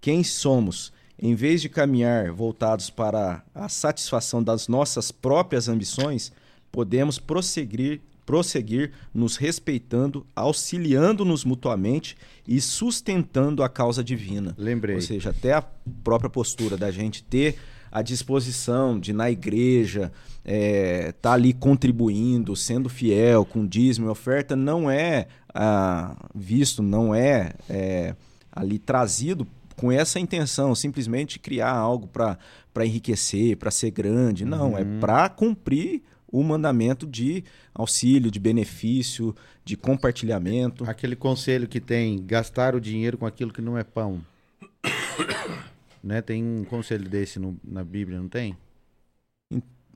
quem somos. Em vez de caminhar voltados para a satisfação das nossas próprias ambições, podemos prosseguir, prosseguir nos respeitando, auxiliando-nos mutuamente e sustentando a causa divina. Lembrei. Ou seja, até a própria postura da gente ter a disposição de, na igreja, estar ali contribuindo, sendo fiel, com dízimo e oferta, não é ah, visto, não é, é, ali trazido com essa intenção, simplesmente criar algo para enriquecer, para ser grande. Não, é para cumprir o mandamento de auxílio, de benefício, de compartilhamento. Aquele conselho que tem gastar o dinheiro com aquilo que não é pão. né? Tem um conselho desse no- na Bíblia, não tem?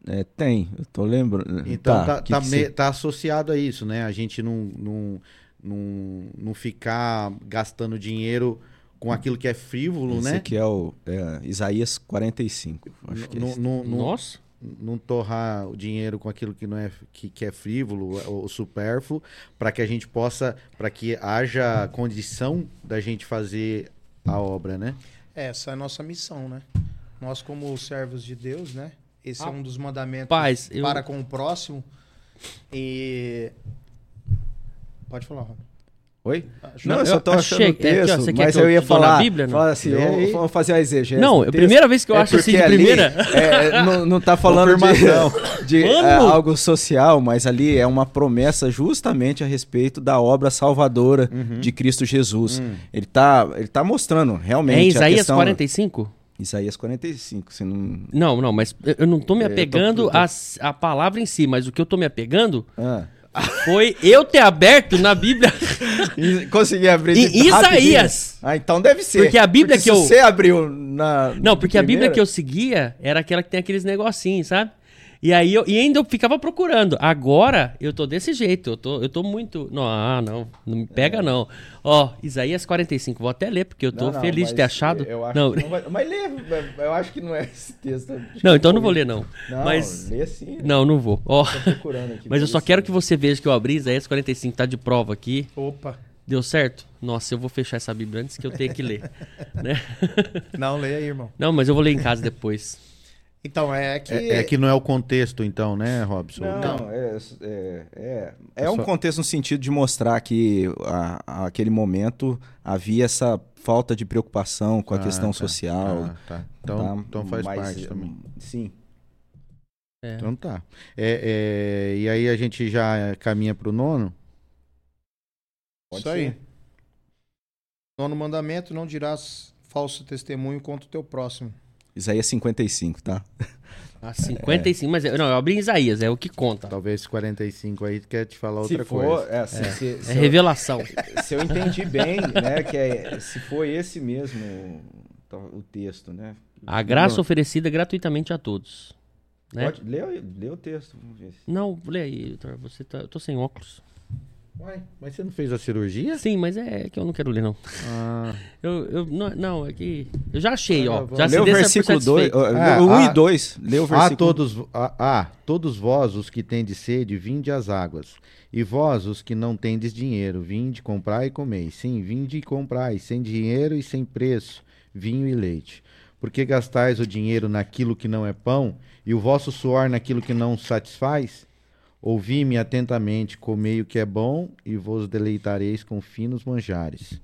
É, tem, eu tô lembrando. Então tá, que tá, que me- tá associado a isso, né? A gente não, não, não, não ficar gastando dinheiro com aquilo que é frívolo, Esse né? aqui é o é, Isaías 45. Acho que é esse. não- Nossa. não torrar o dinheiro com aquilo que não é que, que é frívolo ou supérfluo, para que a gente possa, para que haja condição da gente fazer a obra, né? Essa é a nossa missão, né? Nós, como servos de Deus, né? Esse é um dos mandamentos Rapaz, eu- para com o próximo. E. Pode falar, Rob. Oi? Não, Não, eu só eu tô achando achei- o é aqui, ó, texto, você quer mas eu eu ia falar, Bíblia, não? falar assim, aí. vamos, vamos fazer uma exegese Não, é a primeira vez que eu acho assim de ali, primeira. é, não, não tá falando Confirmação. de, de, é, algo social, mas ali é uma promessa justamente a respeito da obra salvadora Uhum. de Cristo Jesus. Hum. Ele, tá, ele tá mostrando realmente É em a Isaías questão... 45? Isaías 45, se não... Não, não, mas eu não tô me É, eu tô- apegando eu tô- à à palavra em si, mas o que eu tô me apegando Ah. Foi eu ter aberto na Bíblia. Consegui abrir Em. Isaías. Ah, então deve ser. Porque a Bíblia Porque que se eu- você abriu na. Não, porque a Bíblia primeira- que eu seguia era aquela que tem aqueles negocinhos, sabe? E aí eu, e ainda eu ficava procurando. Agora eu tô desse jeito, eu tô, eu tô muito. Não, ah, não, não me pega não. Ó, Isaías 45, vou até ler porque eu tô Não, não, feliz de ter achado. Eu acho não, que não vai- Mas lê, eu acho que não é esse texto. não, então eu não vou ler não. Não, mas lê sim. não, não vou. Ó, aqui. mas eu só quero sim. que você veja que eu abri Isaías 45, tá de prova aqui. Opa. Deu certo? Nossa, eu vou fechar essa Bíblia antes que eu tenha que ler, né? Não, leia aí, irmão. Não, mas eu vou ler em casa depois. Então, é que. É, é que não é o contexto, então, né, Robson? Não, é, é, é, é É um só- contexto no sentido de mostrar que a, a- aquele momento havia essa falta de preocupação com a Ah, questão tá. social. Ah, tá. Então, tá? então faz Mas, parte também. Sim. É. Então tá. É, é, e aí a gente já caminha pro nono? Pode Isso aí. ser. Nono mandamento: não dirás falso testemunho contra o teu próximo. Isaías 55, tá? Ah, 55, mas eu- não, eu abri em Isaías, é o que conta. Talvez esse 45 aí quer te falar outra se for, coisa. é, se, se- É se eu- revelação. se eu entendi bem, né, que é, se foi esse mesmo o texto, né? A graça oferecida gratuitamente a todos. Né? Pode, lê, lê o texto, vamos ver. se- Não, lê aí, você tá, eu tô sem óculos. Uai, mas você não fez a cirurgia? Sim, mas é que eu não quero ler, não. Ah, Eu, eu, não, não, é que. Eu já achei, ó. Já se o por versículo 2, satisfeito. Ah, 1 ah, e 2. Lê o ah, versículo todos, ah, ah, todos vós os que tendes sede, vinde às águas. E vós os que não tendes dinheiro, vinde comprar e comer. Sim, vinde e comprai, sem dinheiro e sem preço, vinho e leite. Porque gastais o dinheiro naquilo que não é pão, e o vosso suor naquilo que não satisfaz? Ouvi-me atentamente, comei o que é bom, e vos deleitareis com finos manjares.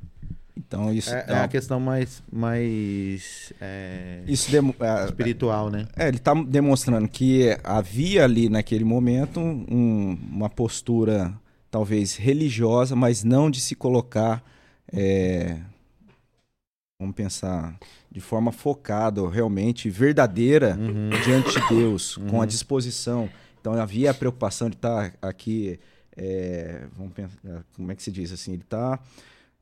Então isso, É, é a questão mais, mais é, isso demo- é, espiritual, né? é, ele está demonstrando que havia ali naquele momento um- uma postura talvez religiosa, mas não de se colocar, é, vamos pensar, de forma focada, realmente verdadeira Uhum. diante de Deus, com Uhum. a disposição. Então havia a preocupação de estar aqui, é, vamos pensar, como é que se diz assim, ele está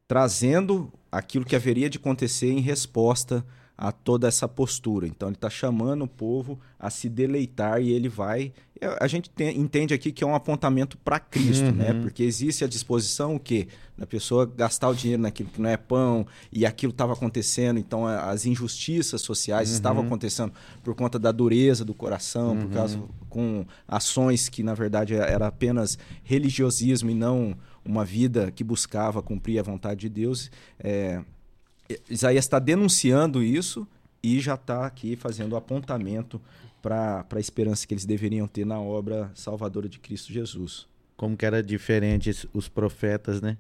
trazendo aquilo que haveria de acontecer em resposta a toda essa postura. Então ele está chamando o povo a se deleitar e ele vai. A gente tem, entende aqui que é um apontamento para Cristo, uhum. né? Porque existe a disposição o quê? Da pessoa gastar o dinheiro naquilo que não é pão e aquilo estava acontecendo. Então as injustiças sociais uhum. estavam acontecendo por conta da dureza do coração, uhum. por causa com ações que na verdade era apenas religiosismo e não uma vida que buscava cumprir a vontade de Deus. É, Isaías está denunciando isso e já está aqui fazendo apontamento para a esperança que eles deveriam ter na obra salvadora de Cristo Jesus. Como que era diferente os profetas, né?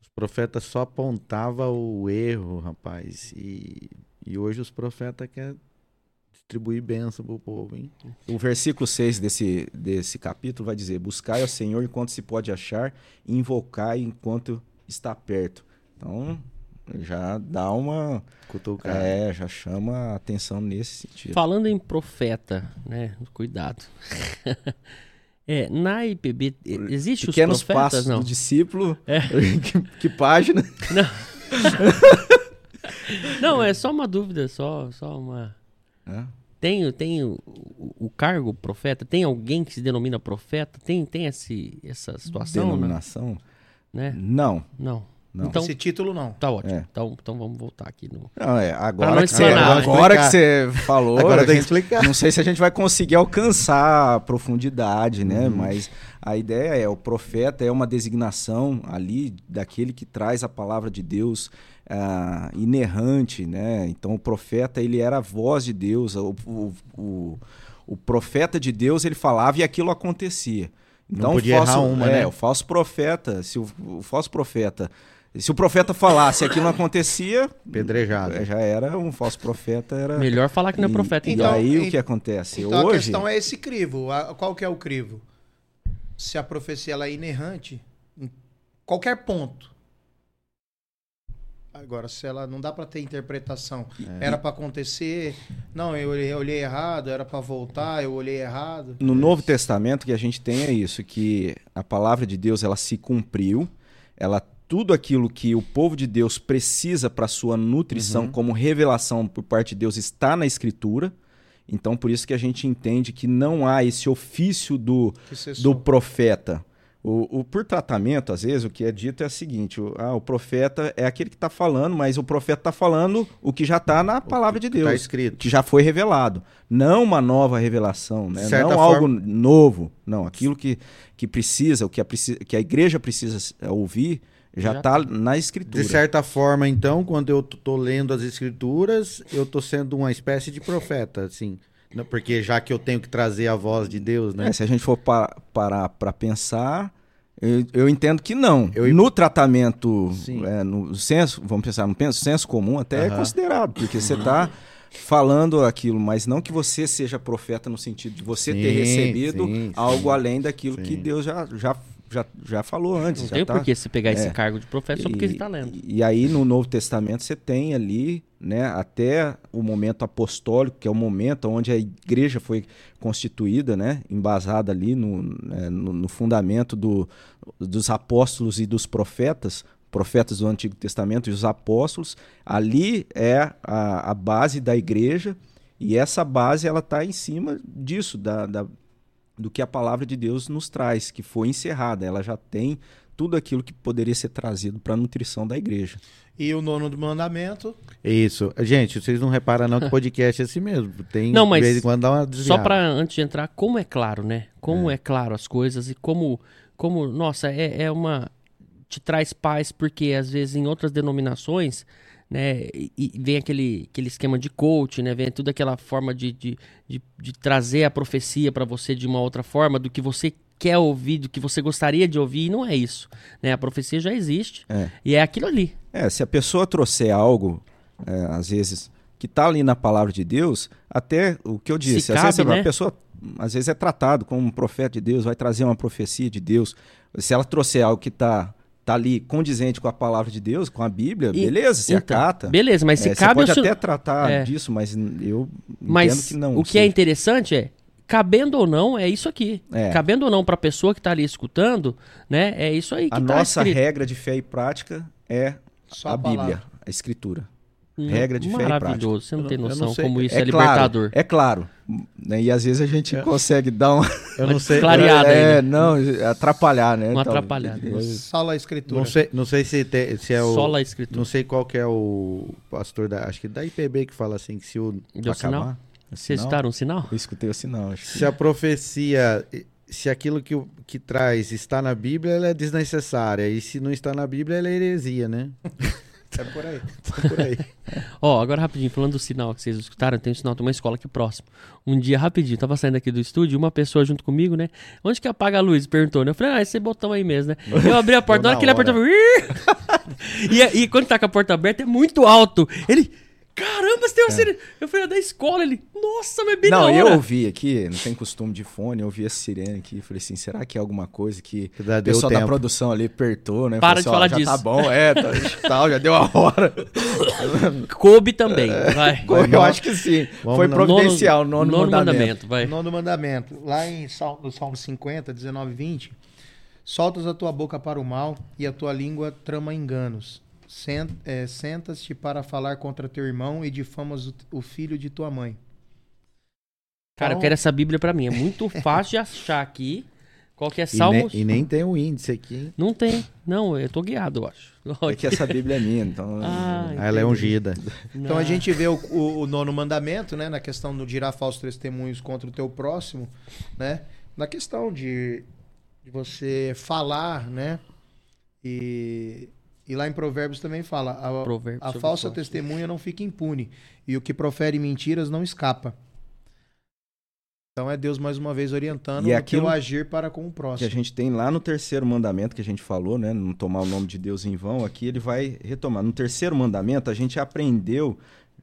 Os profetas só apontavam o erro, rapaz. E, e hoje os profetas querem distribuir bênção para o povo, hein? O versículo 6 desse, desse capítulo vai dizer: Buscai ao Senhor enquanto se pode achar, e invocai enquanto está perto. Então, já dá uma. Cutucada. É, já chama a atenção nesse sentido. Falando em profeta, né? Cuidado. é, na IPB, existe Pequenos os profetas, passos não? do discípulo. É. que, que, página? Não. não, é só uma dúvida, só, só uma. É. Tem, tem o, o, cargo profeta? Tem alguém que se denomina profeta? Tem, tem esse, essa situação? Denominação? Né? Não. Não. Não. Então, Esse título não. Tá ótimo. É. Então, então vamos voltar aqui no. Não, é, agora, que, você, agora que você falou, agora tem que explicar. Não sei se a gente vai conseguir alcançar a profundidade, né? Uhum. Mas a ideia é: o profeta é uma designação ali daquele que traz a palavra de Deus uh, inerrante, né? Então o profeta ele era a voz de Deus, o, o, o, o profeta de Deus ele falava e aquilo acontecia. Então, não podia falso, errar uma, é, né? O falso profeta, se o, o falso profeta se o profeta falasse aquilo não acontecia, pedrejado. Já era um falso profeta, era melhor falar que não é profeta. E, então, e aí o que acontece então hoje? a questão é esse crivo. Qual que é o crivo? Se a profecia ela é inerrante em qualquer ponto. Agora, se ela não dá para ter interpretação, é. era para acontecer, não, eu olhei, eu olhei errado, era para voltar, eu olhei errado. No Novo Testamento que a gente tem é isso, que a palavra de Deus ela se cumpriu, ela tudo aquilo que o povo de Deus precisa para sua nutrição uhum. como revelação por parte de Deus está na Escritura. Então, por isso que a gente entende que não há esse ofício do, do profeta. O, o, por tratamento, às vezes, o que é dito é o seguinte: o, ah, o profeta é aquele que está falando, mas o profeta está falando o que já está na palavra de tá Deus. Tá escrito. Que já foi revelado. Não uma nova revelação, né? não forma... algo novo. Não, aquilo que, que precisa, o que a, que a igreja precisa ouvir já está na escritura. De certa forma, então, quando eu estou lendo as escrituras, eu estou sendo uma espécie de profeta, assim. Porque já que eu tenho que trazer a voz de Deus, né? É, se a gente for pa parar para pensar, eu, eu, entendo que não. Eu... No tratamento, é, no senso, vamos pensar, no penso, senso comum até uhum. é considerado, porque você está falando aquilo, mas não que você seja profeta no sentido de você sim, ter recebido sim, algo sim. além daquilo que Deus já, já já, já falou antes. Não tem tá, por que você pegar é, esse cargo de profeta só porque você está lendo. E, e aí no Novo Testamento você tem ali, né, até o momento apostólico, que é o momento onde a igreja foi constituída, né, embasada ali no, né, no, no, fundamento do, dos apóstolos e dos profetas, profetas do Antigo Testamento e os apóstolos, ali é a, a base da igreja e essa base ela está em cima disso, da, da do que a palavra de Deus nos traz, que foi encerrada. Ela já tem tudo aquilo que poderia ser trazido para a nutrição da igreja. E o nono do mandamento? Isso. Gente, vocês não reparam não que o podcast é assim mesmo. Tem, não, mas de vez em quando dá uma desviada. Só para antes de entrar, como é claro, né? Como é, é claro as coisas e como, como nossa, é, é uma... Te traz paz porque às vezes em outras denominações né? E, vem aquele, aquele esquema de coach, né? Vem toda aquela forma de, de, de, de trazer a profecia para você de uma outra forma, do que você quer ouvir, do que você gostaria de ouvir, e não é isso. Né? A profecia já existe é. e é aquilo ali. É, se a pessoa trouxer algo, é, às vezes, que está ali na palavra de Deus, até o que eu disse, se às cabe, vezes né? a pessoa às vezes é tratado como um profeta de Deus, vai trazer uma profecia de Deus. Se ela trouxer algo que está tá ali condizente com a palavra de Deus, com a Bíblia, e, beleza, se então, acata. Beleza, mas se é, cabe... Você pode até tratar é. disso, mas eu mas entendo que não. o que é interessante é, cabendo ou não, é isso aqui. É. Cabendo ou não para a pessoa que está ali escutando, né, é isso aí que A tá nossa escrito. regra de fé e prática é Só a, a Bíblia, a Escritura. Regra de fé e prática. Maravilhoso. Você não tem não- não noção sei. como isso é, É claro, libertador. é claro. né, E às vezes a gente consegue dar uma Eu não sei. Clareada aí, é, né? não, atrapalhar, né? Uma Então, atrapalhada. Sala a escritura. Não sei, não sei se, te- se é o. Só lá escrito. Não sei qual que é o pastor da. Acho que da IPB que fala assim, que se, o, Deu sinal? acabar. Vocês Sinal? escutaram um sinal? Eu escutei o sinal. Acho que... se a profecia. Se aquilo que, que traz está na Bíblia, ela é desnecessária. E se não está na Bíblia, ela é heresia, né? É por aí. Por aí. Ó, agora rapidinho, falando do sinal que vocês escutaram, tem um sinal de uma escola aqui próximo. Um dia, rapidinho, tava saindo aqui do estúdio, uma pessoa junto comigo, né? Onde que apaga a luz? Perguntou, né? Eu falei, ah, esse botão aí mesmo, né? Eu abri a porta, na hora que ele apertou, e, e quando tá com a porta aberta é muito alto. Ele, caramba, você tem uma sirene. Eu falei, é da escola. Ele, nossa, mas bem Não, na eu ouvi aqui, não tem costume de fone, eu ouvi a sirene aqui, falei assim, será que é alguma coisa que dá- o pessoal da produção ali apertou, né? Para Falou de ó, falar já disso. tá bom, é, tá, tal, já deu a hora. Coube também, vai. eu acho que sim, Vamos foi providencial, nono, nono mandamento. mandamento, vai. O nono mandamento, lá em Salmo, no Salmo 50, 19 e 20, soltas a tua boca para o mal e a tua língua trama enganos. É, Sentas-te para falar contra teu irmão e difamas o, o filho de tua mãe. Cara, eu Então- quero essa Bíblia pra mim. É muito fácil de achar aqui. Qual que é E, ne- Salmos? e nem tem o índice aqui, hein? Não tem. Não, eu tô guiado, eu acho. É que essa Bíblia é minha, então... Ah, ela é ungida. Então a gente vê o, o- o nono mandamento, né, na questão do girar falsos testemunhos contra o teu próximo, né, na questão de, de você falar, né, e, e lá em Provérbios também fala, a, Provérbios a falsa testemunha não fica impune e o que profere mentiras não escapa. Então é Deus mais uma vez orientando E o aquilo teu agir para com o que próximo. a gente tem lá no terceiro mandamento que a gente falou, né? Não tomar o nome de Deus em vão, aqui ele vai retomar. No terceiro mandamento, a gente aprendeu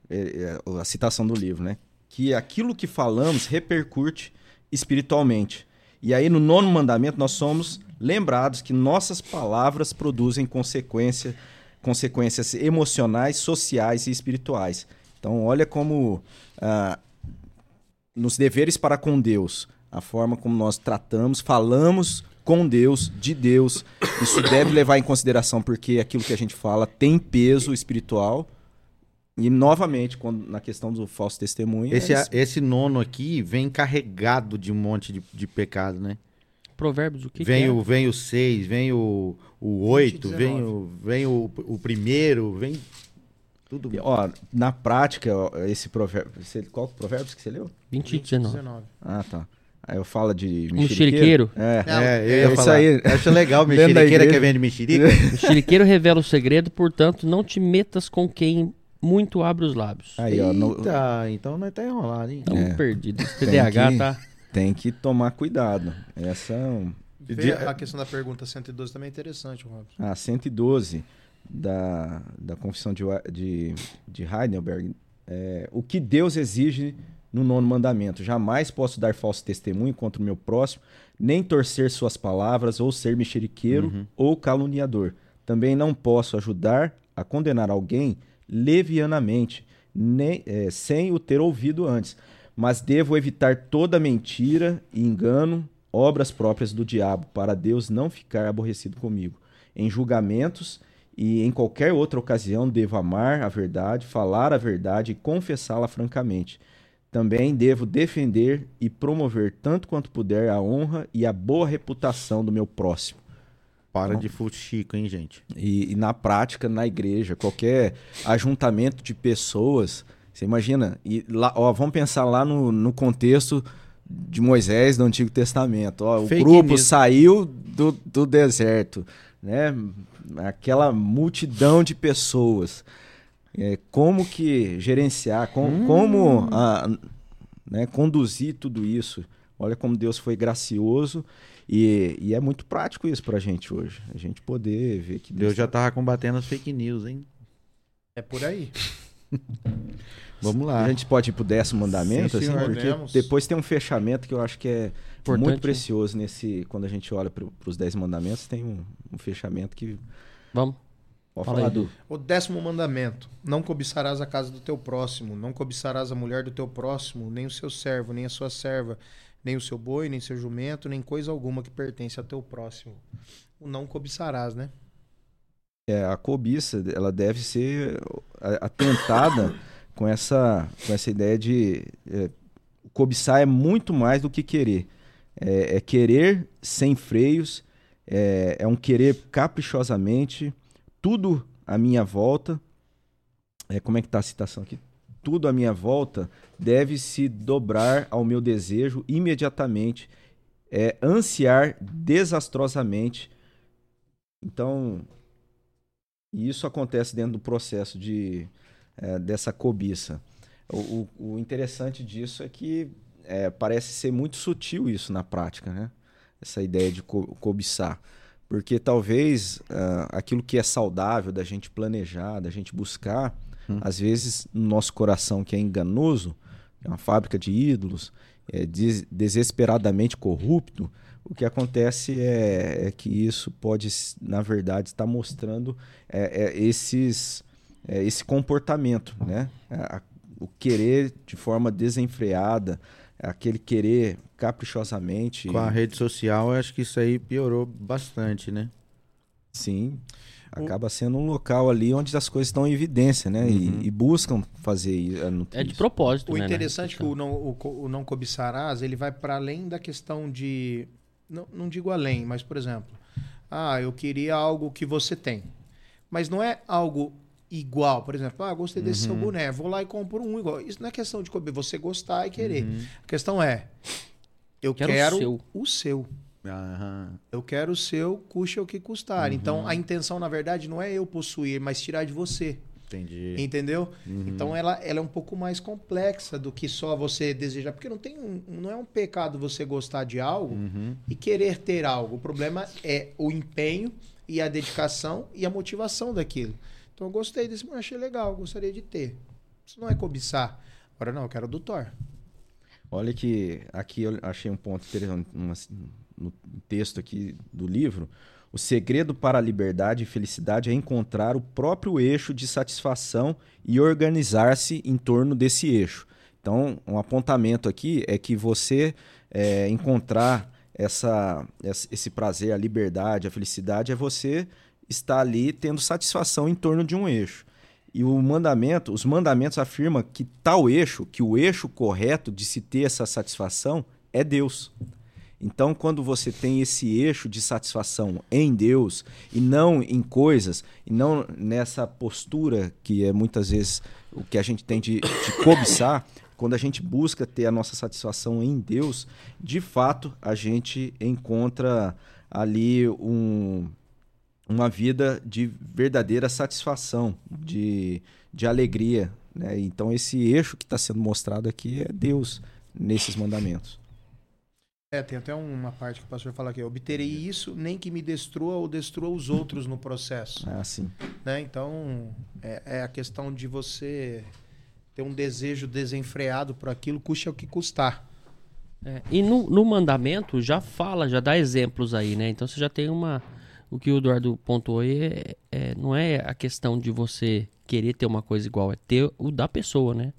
é, é, a citação do livro, né? Que aquilo que falamos repercute espiritualmente. E aí, no nono mandamento, nós somos lembrados que nossas palavras produzem consequência, consequências emocionais, sociais e espirituais. Então, olha como ah, nos deveres para com Deus, a forma como nós tratamos, falamos com Deus, de Deus, isso deve levar em consideração porque aquilo que a gente fala tem peso espiritual. E novamente, quando, na questão do falso testemunho, Esse, é- esse nono aqui vem carregado de um monte de, de pecado, né? Provérbios, o que, vem, que é? o, vem o seis, vem o, o 20 e oito, vem, o, vem o, o primeiro, vem tudo. Ó, na prática, ó, esse provérbio. você- qual provérbios que você leu? 20 e 19. Ah, tá. Aí eu falo de Mexeriqueiro? É. Não, É, eu ia é isso falar. aí. Acho legal, mexeriqueira que vende mexerica. Mexeriqueiro revela o segredo, portanto, não te metas com quem muito abre os lábios. Aí, ó. no- Eita, então nós tá enrolado, hein? Estamos É. perdidos. TDAH que- tá. Tem que tomar cuidado. Essa é um- Vê a questão da pergunta 112 também é interessante, Robson. a 112 da, da Confissão de, de, de Heidelberg. É, o que Deus exige no nono mandamento. Jamais posso dar falso testemunho contra o meu próximo, nem torcer suas palavras, ou ser mexeriqueiro ou caluniador. Também não posso ajudar a condenar alguém levianamente, nem, é, sem o ter ouvido antes. Mas devo evitar toda mentira e engano, obras próprias do diabo, para Deus não ficar aborrecido comigo. Em julgamentos e em qualquer outra ocasião devo amar a verdade, falar a verdade e confessá-la francamente. Também devo defender e promover tanto quanto puder a honra e a boa reputação do meu próximo. Para de fuxico, hein, gente? E, e na prática, na igreja, qualquer ajuntamento de pessoas, você imagina, e lá, ó, vamos pensar lá no, no contexto de Moisés do Antigo Testamento. Ó, o grupo news. saiu do, do deserto, né? Aquela multidão de pessoas. É, como que gerenciar, com- como ah, né, conduzir tudo isso? Olha como Deus foi gracioso e, e é muito prático isso pra gente hoje. A gente poder ver que Deus já tava combatendo as fake news, hein? É por aí. Vamos lá. A gente pode ir pro décimo mandamento, Sim, assim, porque Podemos. depois tem um fechamento que eu acho que é Importante, muito né? precioso nesse. Quando a gente olha para os dez mandamentos, tem um, um fechamento que. Vamos. Pode Fala falar aí. do. O décimo mandamento: Não cobiçarás a casa do teu próximo, não cobiçarás a mulher do teu próximo, nem o seu servo, nem a sua serva, nem o seu boi, nem seu jumento, nem coisa alguma que pertence ao teu próximo. O não cobiçarás, né? É, a cobiça, ela deve ser atentada com essa, com essa ideia de é, cobiçar é muito mais do que querer. É, é querer sem freios, é, é, um querer caprichosamente, tudo à minha volta. É, como é que está a citação aqui? Tudo à minha volta deve se dobrar ao meu desejo imediatamente, é, ansiar desastrosamente. Então, isso acontece dentro do processo de, é, dessa cobiça. O, o, o, interessante disso é que é, parece ser muito sutil isso na prática, né? Essa ideia de co cobiçar. Porque talvez uh, aquilo que é saudável da gente planejar, da gente buscar, hum. às vezes no nosso coração que é enganoso, é uma fábrica de ídolos, é des desesperadamente corrupto, o que acontece é, é, que isso pode, na verdade, estar mostrando é, é esses, é, esse comportamento, né? A, o querer de forma desenfreada, aquele querer caprichosamente. Com a rede social, eu acho que isso aí piorou bastante, né? Sim. Acaba sendo um local ali onde as coisas estão em evidência, né? Uhum. E, e, buscam fazer É de propósito, O né, interessante é que o não, o, o não cobiçarás, ele vai para além da questão de... Não, não digo além, mas, por exemplo... Ah, eu queria algo que você tem. Mas não é algo igual. Por exemplo, ah, gostei desse uhum. seu boné, vou lá e compro um igual. Isso não é questão de você gostar e querer. Uhum. A questão é, eu quero, quero o seu. O seu. Uhum. Eu quero o seu, custe o que custar. Uhum. Então, a intenção, na verdade, não é eu possuir, mas tirar de você. Entendi. Entendeu? Uhum. Então ela, ela é um pouco mais complexa do que só você desejar. Porque não, tem um, não é um pecado você gostar de algo uhum. e querer ter algo. O problema é o empenho e a dedicação e a motivação daquilo. Então eu gostei desse, achei legal, gostaria de ter. Isso não é cobiçar. Agora não, eu quero do Thor. Olha que aqui eu achei um ponto interessante no texto aqui do livro. O segredo para a liberdade e felicidade é encontrar o próprio eixo de satisfação e organizar-se em torno desse eixo. Então, um apontamento aqui é que você é, encontrar essa, esse prazer, a liberdade, a felicidade, é você está ali tendo satisfação em torno de um eixo. E o mandamento, os mandamentos afirmam que tal eixo, que o eixo correto de se ter essa satisfação é Deus. Então, quando você tem esse eixo de satisfação em Deus e não em coisas, e não nessa postura que é muitas vezes o que a gente tem de, de cobiçar, quando a gente busca ter a nossa satisfação em Deus, de fato a gente encontra ali um, uma vida de verdadeira satisfação, de, de alegria. Né? Então, esse eixo que está sendo mostrado aqui é Deus nesses mandamentos. É, tem até uma parte que o pastor fala aqui: obterei isso, nem que me destrua ou destrua os outros no processo. Ah, sim. Né? Então, é, é a questão de você ter um desejo desenfreado por aquilo, custe o que custar. É, e no, no mandamento já fala, já dá exemplos aí, né? Então você já tem uma o que o Eduardo pontuou aí é, é, não é a questão de você querer ter uma coisa igual, é ter o da pessoa, né?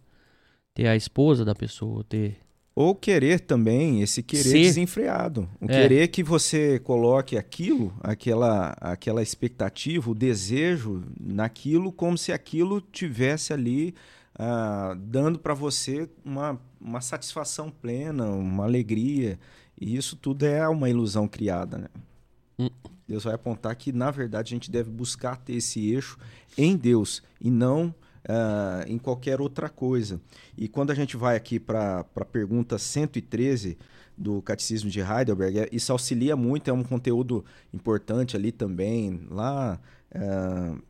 Ter a esposa da pessoa, ter. Ou querer também, esse querer Ser. desenfreado. O é. querer que você coloque aquilo, aquela, aquela expectativa, o desejo naquilo, como se aquilo tivesse ali uh, dando para você uma, uma satisfação plena, uma alegria. E isso tudo é uma ilusão criada, né? Hum. Deus vai apontar que, na verdade, a gente deve buscar ter esse eixo em Deus e não uh, em qualquer outra coisa. E quando a gente vai aqui para a pergunta 113 do Catecismo de Heidelberg, é, isso auxilia muito, é um conteúdo importante ali também, lá uh,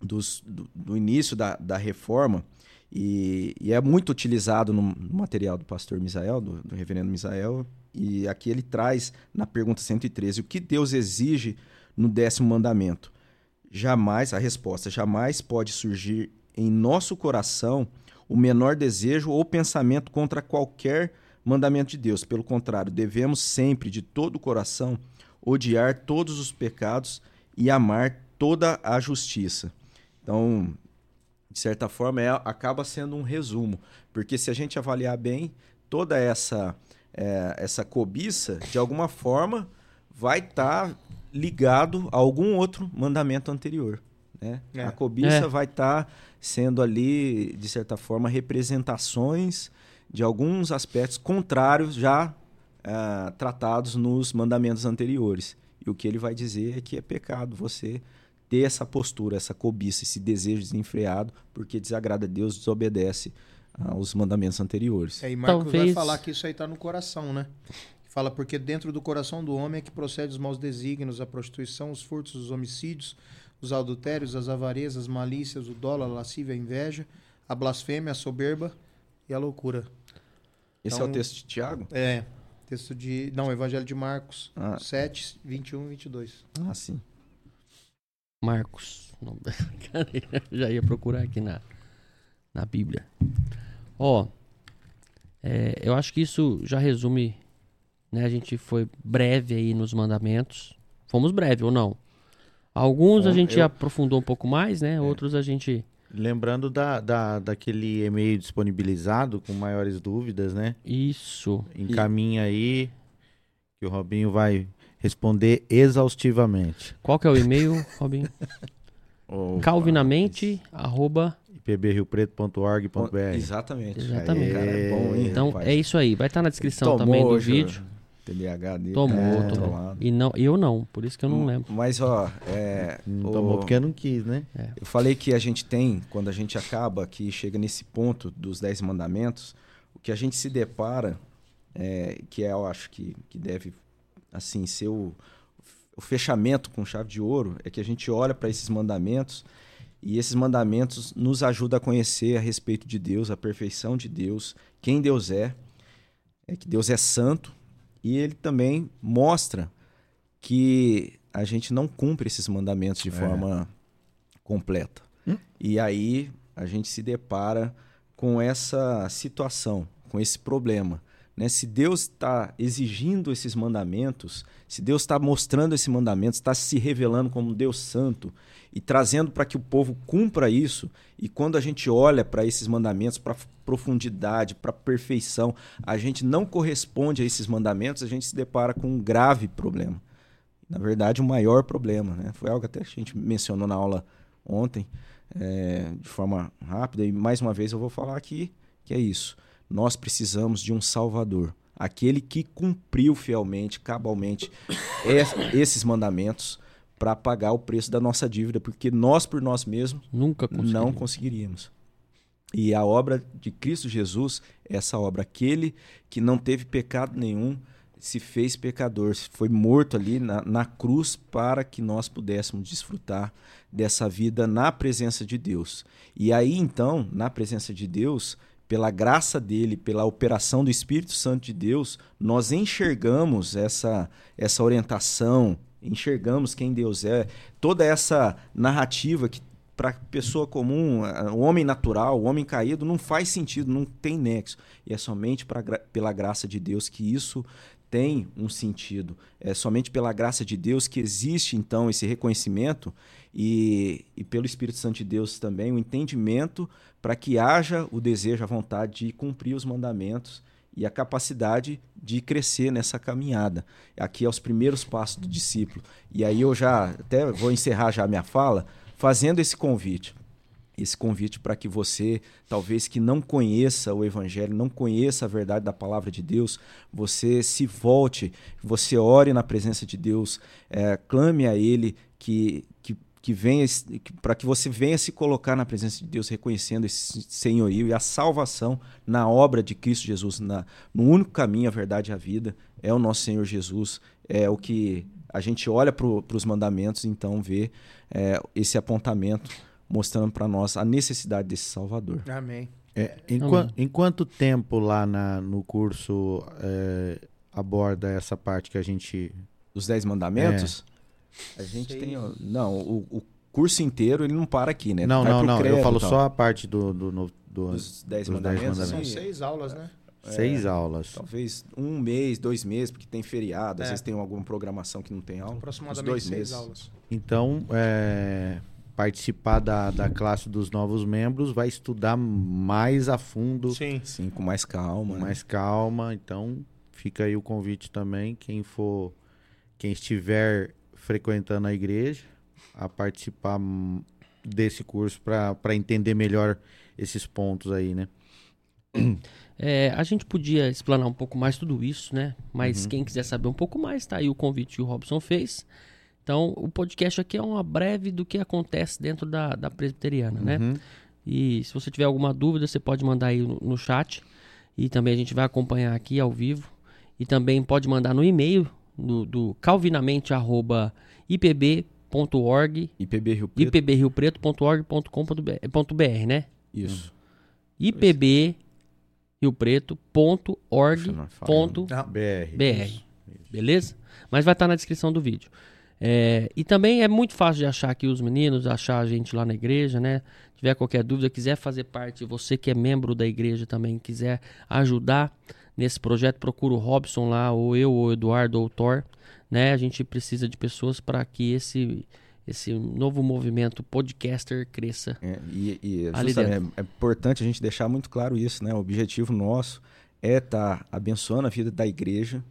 dos, do, do, início da, da reforma. E, e, é muito utilizado no, material do pastor Misael, do, do reverendo Misael, e aqui ele traz na pergunta 113 o que Deus exige no décimo mandamento. Jamais, a resposta, jamais pode surgir em nosso coração o menor desejo ou pensamento contra qualquer mandamento de Deus. Pelo contrário, devemos sempre, de todo o coração, odiar todos os pecados e amar toda a justiça. Então, de certa forma, é, acaba sendo um resumo, porque se a gente avaliar bem, toda essa é, essa cobiça, de alguma forma, vai estar tá ligado a algum outro mandamento anterior. Né? É. A cobiça É. vai estar sendo ali, de certa forma, representações de alguns aspectos contrários já ah, tratados nos mandamentos anteriores. E o que ele vai dizer é que é pecado você ter essa postura, essa cobiça, esse desejo desenfreado, porque desagrada a Deus, desobedece aos mandamentos anteriores. É, e Marcos vai Talvez- falar que isso aí tá no coração, né? Fala porque dentro do coração do homem é que procede os maus desígnios, a prostituição, os furtos, os homicídios, os adultérios, as avarezas, as malícias, o dolo, a lascívia, a inveja, a blasfêmia, a soberba e a loucura. Esse é Então- o texto de Tiago? É, texto de... Não, Evangelho de Marcos Ah. 7, 21 e 22. Ah, sim. Marcos. Não, já ia procurar aqui na, na Bíblia. Ó, é, eu acho que isso já resume, né? A gente foi breve aí nos mandamentos. Fomos breve ou não? Alguns a Bom, gente eu- aprofundou um pouco mais, né? Outros a gente... Lembrando da, da, daquele e-mail disponibilizado com maiores dúvidas, né? Isso. Encaminha aí que o Robinho vai responder exaustivamente. Qual que é o e-mail, Robinho? Opa, Calvinamente, arroba... ipbriopreto.org.br Exatamente. Exatamente. Cara, é bom, hein, Então, rapaz? é isso aí. Vai estar na descrição Tomou também do hoje, vídeo. TDAH dele. Tomou, é, tomou. E não, eu não, por isso que eu não lembro. Mas, ó, é, Não o- tomou porque não quis, né? eu falei que a gente tem, quando a gente acaba, que chega nesse ponto dos Dez Mandamentos, o que a gente se depara, é, que é, eu acho que, que deve, assim, ser o, o fechamento com chave de ouro, é que a gente olha para esses mandamentos e esses mandamentos nos ajudam a conhecer a respeito de Deus, a perfeição de Deus, quem Deus é, é que Deus é santo e ele também mostra que a gente não cumpre esses mandamentos de É. forma completa. E aí a gente se depara com essa situação, com esse problema. Né? Se Deus está exigindo esses mandamentos, se Deus está mostrando esse mandamento, está se revelando como Deus santo e trazendo para que o povo cumpra isso, e quando a gente olha para esses mandamentos, para profundidade, para perfeição, a gente não corresponde a esses mandamentos, a gente se depara com um grave problema. Na verdade, o maior problema. Né? Foi algo que até a gente mencionou na aula ontem, é, de forma rápida, e mais uma vez eu vou falar aqui que é isso. Nós precisamos de um Salvador, aquele que cumpriu fielmente, cabalmente es- esses mandamentos para pagar o preço da nossa dívida, porque nós por nós mesmos Nunca não conseguiríamos. E a obra de Cristo Jesus é essa obra. Aquele que não teve pecado nenhum se fez pecador, foi morto ali na, na cruz para que nós pudéssemos desfrutar dessa vida na presença de Deus. E aí então, na presença de Deus, pela graça dele, pela operação do Espírito Santo de Deus, nós enxergamos essa, essa orientação, enxergamos quem Deus é, toda essa narrativa que para pessoa comum, o homem natural, o homem caído, não faz sentido, não tem nexo. E é somente pra, pela graça de Deus que isso tem um sentido. É somente pela graça de Deus que existe, então, esse reconhecimento e, e pelo Espírito Santo de Deus também o entendimento para que haja o desejo, a vontade de cumprir os mandamentos e a capacidade de crescer nessa caminhada. Aqui é os primeiros passos do discípulo. E aí eu já até vou encerrar já a minha fala fazendo esse convite. Esse convite para que você, talvez que não conheça o Evangelho, não conheça a verdade da palavra de Deus, você se volte, você ore na presença de Deus, é, clame a Ele que, que, venha, para que você venha se colocar na presença de Deus, reconhecendo esse senhorio e a salvação na obra de Cristo Jesus, na, no único caminho, a verdade e a vida, é o nosso Senhor Jesus, é o que a gente olha para os mandamentos, então vê é, esse apontamento mostrando para nós a necessidade desse Salvador. Amém. É, em, qua- em quanto tempo lá na- no curso é, aborda essa parte que a gente. Os Dez Mandamentos, a gente Seis. tem... Não, o, o curso inteiro ele não para aqui, né? não, Vai não, não. Eu credo, falo então. só a parte do. do, no- do- dos Dez dos Mandamentos. Dez São Mandamentos. sim. seis aulas, né? seis aulas. Talvez um mês, dois meses, porque tem feriado, às É. vezes tem alguma programação que não tem aula. Aproximadamente dois seis meses. aulas. Então, é, participar da, da classe dos novos membros vai estudar mais a fundo, Sim. Sim, com mais calma. com né? mais calma. Então, fica aí o convite também. Quem for, quem estiver frequentando a igreja, a participar desse curso para entender melhor esses pontos aí, né? É, a gente podia explanar um pouco mais tudo isso, né? Mas quem quiser saber um pouco mais, tá aí o convite que o Robson fez. Então, o podcast aqui é uma breve do que acontece dentro da, da presbiteriana, né? Uhum. E se você tiver alguma dúvida, você pode mandar aí no, no chat. E também a gente vai acompanhar aqui ao vivo. E também pode mandar no e-mail do, do calvinamente.ipb.org IPB Rio Preto. ipbriopreto.org.com.br, né? Isso. ipbriopreto.org.br. Beleza? Mas vai estar na descrição do vídeo. É, e também é muito fácil de achar aqui os meninos, achar a gente lá na igreja, né? Tiver qualquer dúvida, quiser fazer parte, você que é membro da igreja também, quiser ajudar nesse projeto, procura o Robson lá, ou eu, ou o Eduardo, ou o Thor, né? A gente precisa de pessoas para que esse, esse novo movimento podcaster cresça. É, e e Ali é, é importante a gente deixar muito claro isso, né? O objetivo nosso é estar abençoando a vida da igreja,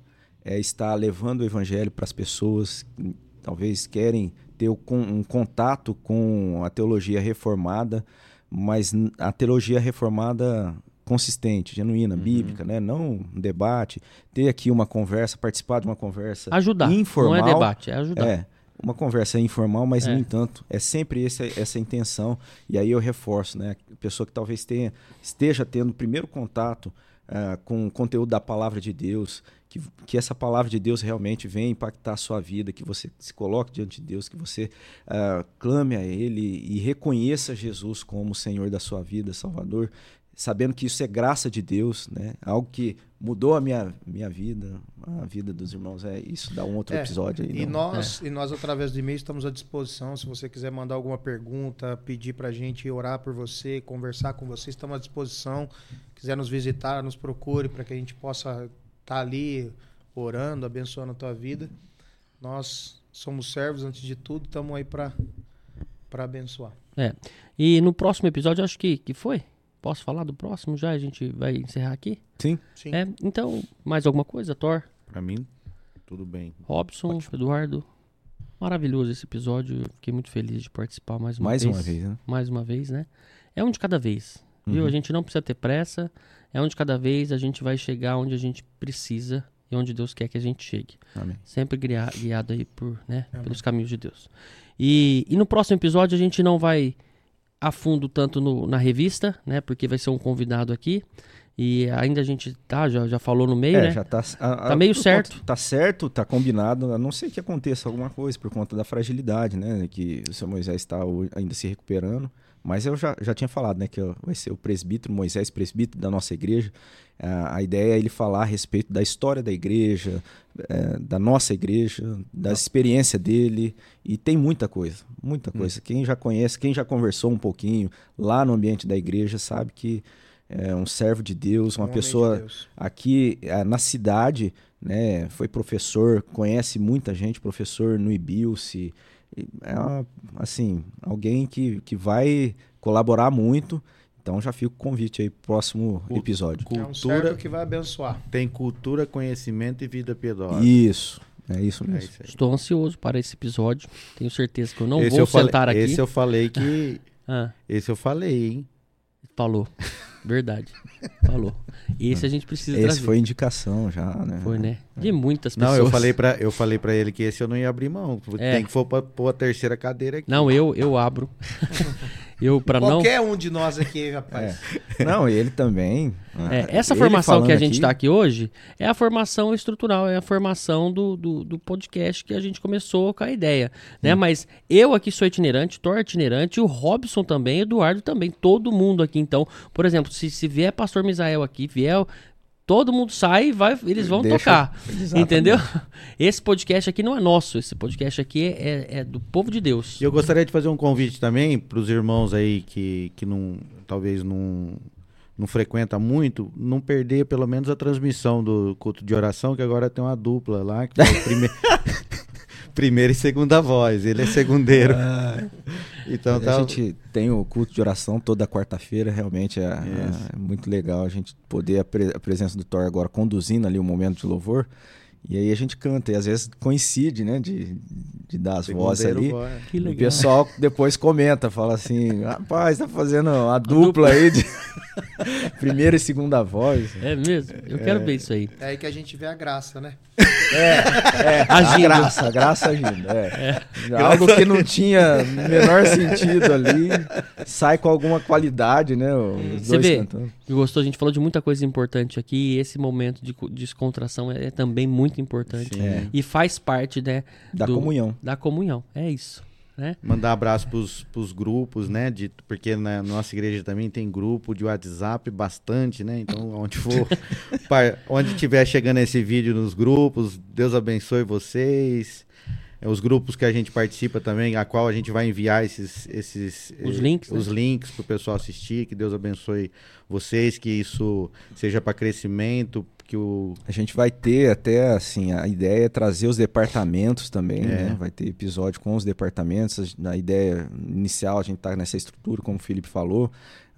é estar levando o evangelho para as pessoas que talvez querem ter um contato com a teologia reformada, mas a teologia reformada consistente, genuína, bíblica, né? Não um debate, ter aqui uma conversa, participar de uma conversa Ajudar. informal. Não é debate, é ajudar. É, uma conversa informal, mas É. no entanto, é sempre esse, essa intenção. E aí eu reforço, né? A pessoa que talvez tenha, esteja tendo o primeiro contato ah, com o conteúdo da palavra de Deus, que, que essa palavra de Deus realmente venha impactar a sua vida, que você se coloque diante de Deus, que você ah, clame a Ele e reconheça Jesus como o Senhor da sua vida, Salvador, sabendo que isso é graça de Deus, né? Algo que mudou a minha, minha vida, a vida dos irmãos. É, isso dá um outro É, episódio aí. E não- nós, e nós, através do e-mail, estamos à disposição. Se você quiser mandar alguma pergunta, pedir pra gente orar por você, conversar com você, estamos à disposição. Quiser nos visitar, nos procure para que a gente possa estar ali orando, abençoando a tua vida. Nós somos servos antes de tudo, estamos aí para para abençoar. E no próximo episódio, acho que, que foi. Posso falar do próximo já? A gente vai encerrar aqui? Sim. Sim. É, então, mais alguma coisa, Thor? Pra mim, tudo bem. Robson, Eduardo. Maravilhoso esse episódio. eu Fiquei muito feliz de participar mais uma Mais vez. uma vez, né? Mais uma vez, né? É um de cada vez. Viu? Uhum. A gente não precisa ter pressa. É um de cada vez. A gente vai chegar onde a gente precisa e onde Deus quer que a gente chegue. Amém. Sempre guia- guiado aí por, né, Amém. pelos caminhos de Deus. E, e no próximo episódio a gente não vai a fundo tanto no- na revista, né? Porque vai ser um convidado aqui. E ainda a gente tá, já, já falou no meio, É, né? já tá, a- Tá meio certo. conta- tá certo, tá combinado, a não ser que aconteça alguma coisa por conta da fragilidade, né? Que o seu Moisés está ainda se recuperando. Mas eu já, já tinha falado, né? Que vai ser o presbítero, Moisés presbítero da nossa igreja. A, ideia é ele falar a respeito da história da igreja, é, da nossa igreja, da experiência dele. E tem muita coisa, muita Hum. coisa. Quem já conhece, quem já conversou um pouquinho lá no ambiente da igreja, sabe que é um servo de Deus, uma Um homem de pessoa Deus. aqui eh, na cidade, né, foi professor, conhece muita gente, professor no Ibilce, é uma- assim, alguém que, que vai colaborar muito, então já fica o convite aí pro próximo Cu- episódio. É um Cultura, que vai abençoar. tem cultura, conhecimento e vida piedosa. Isso, é isso É mesmo. isso aí. Estou ansioso para esse episódio. Tenho certeza que eu não esse vou eu falei, sentar aqui. Esse eu falei que. Ah, Esse eu falei, hein? falou. Verdade. Falou. Esse a gente precisa Esse trazer. foi indicação já, né? Foi, né? De muitas Não, pessoas. eu falei, pra, eu falei pra ele que esse eu não ia abrir mão. É. Tem que for pra pôr a terceira cadeira aqui. Não, eu, eu abro. eu, pra não... Qualquer um de nós aqui, rapaz. Não, ele também. É, ah, essa ele formação que a gente está aqui hoje é a formação estrutural, é a formação do, do, do podcast que a gente começou com a ideia, né? Hum. Mas eu aqui sou itinerante, Thor é itinerante, o Robson também, Eduardo também, todo mundo aqui. Então, por exemplo, se, se vier Pastor Misael aqui, vier... Todo mundo sai e vai, eles vão Deixa- tocar. Exatamente. Entendeu? Esse podcast aqui não é nosso. Esse podcast aqui é, é do povo de Deus. E eu gostaria de fazer um convite também para os irmãos aí que, que não, talvez não, não frequenta muito, não perder pelo menos a transmissão do culto de oração, que agora tem uma dupla lá, que é prime... primeira e segunda voz. Ele é segundeiro. então a tá. gente tem o culto de oração toda quarta-feira, realmente é, é muito legal a gente poder a, pre- a presença do Thor agora conduzindo ali o momento de louvor. E aí a gente canta, e às vezes coincide, né, de, de dar as vozes ali. voz. Que O legal. pessoal depois comenta, fala assim, rapaz, tá fazendo a dupla aí de primeira e segunda voz. É mesmo? Eu quero ver isso aí. É aí que a gente vê a graça, né? É, Agindo. a graça, a graça agindo. É. Algo que não tinha menor sentido ali, sai com alguma qualidade, né? Os Você dois vê? cantando. Gostou? A gente falou de muita coisa importante aqui e esse momento de co- descontração é, é também muito importante. Sim. É. E faz parte, né? Da do- comunhão. Da comunhão. É isso. Né? Mandar abraço pros, pros grupos, né? De, porque na nossa igreja também tem grupo de WhatsApp bastante, né? Então, onde for, onde tiver chegando esse vídeo nos grupos, Deus abençoe vocês. É, Os grupos que a gente participa também, a qual a gente vai enviar esses, esses Os eh, links, né? os links para o pessoal assistir. Que Deus abençoe vocês, que isso seja para crescimento, que o A gente vai ter até, assim, a ideia é trazer os departamentos também, né? Vai ter episódio com os departamentos. A ideia inicial, a gente tá nessa estrutura, como o Felipe falou,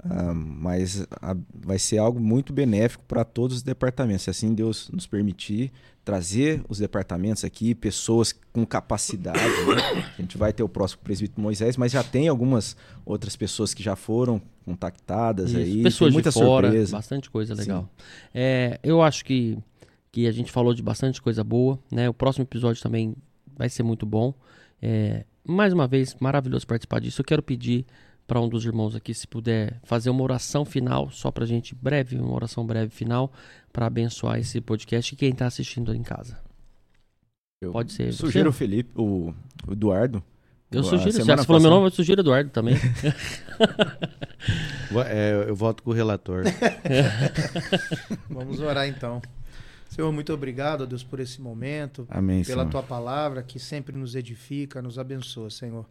ah, mas a- vai ser algo muito benéfico para todos os departamentos. Se assim Deus nos permitir, trazer os departamentos aqui, pessoas com capacidade. né? A gente vai ter o próximo presbítero Moisés, mas já tem algumas outras pessoas que já foram contactadas Isso. aí. Pessoas tem muita de fora, surpresa. bastante coisa legal. É, eu acho que, que a gente falou de bastante coisa boa, né? O próximo episódio também vai ser muito bom. É, mais uma vez, maravilhoso participar disso. Eu quero pedir para um dos irmãos aqui, se puder, fazer uma oração final, só pra gente, breve, uma oração breve final, para abençoar esse podcast e quem tá assistindo em casa. Eu Pode ser. Sugiro o? Felipe, o, o Eduardo. Eu a sugiro, semana você falou meu nome, eu sugiro Eduardo também. É, eu voto com o relator. Vamos orar então. Senhor, muito obrigado, Deus, por esse momento, Amém, pela Senhor. tua palavra que sempre nos edifica, nos abençoa, Senhor.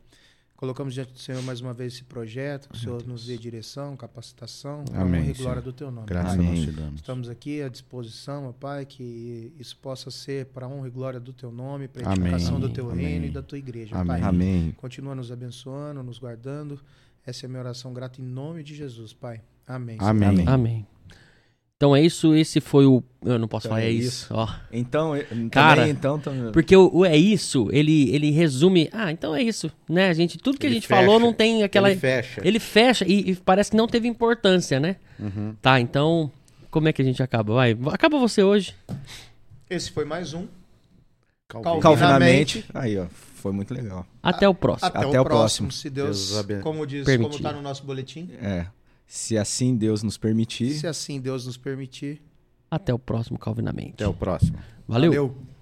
Colocamos diante do Senhor mais uma vez esse projeto, que o Senhor nos dê direção, capacitação, para Amém, honra e Senhor. glória do teu nome. Graças nós Amém. te damos. Estamos aqui à disposição, ó Pai, que isso possa ser para a honra e glória do teu nome, para a Amém. edificação do teu Amém. reino e da tua igreja, Amém. Pai. Amém. Continua nos abençoando, nos guardando. Essa é a minha oração grata em nome de Jesus, Pai. Amém. Amém. Amém. Então é isso, esse foi o. Eu não posso Então falar, é é isso. Ó. Então, eh, também, Cara, então, também- Porque o, o é isso, ele, ele resume. Ah, então é isso, né? A gente, tudo que a Ele gente fecha. falou não tem aquela. Ele fecha. Ele fecha e, e parece que não teve importância, né? Uhum. Tá, então. Como é que a gente acaba? Vai, acaba você hoje. Esse foi mais um. Calvin. Calvinamente. Aí, ó, foi muito legal. Até o próximo. Até, Até o próximo, próximo. se Deus, Deus como diz, Permitir. como está no nosso boletim. É. Se assim Deus nos permitir. Se assim Deus nos permitir. Até o próximo Calvinamente. Até o próximo. Valeu. Valeu.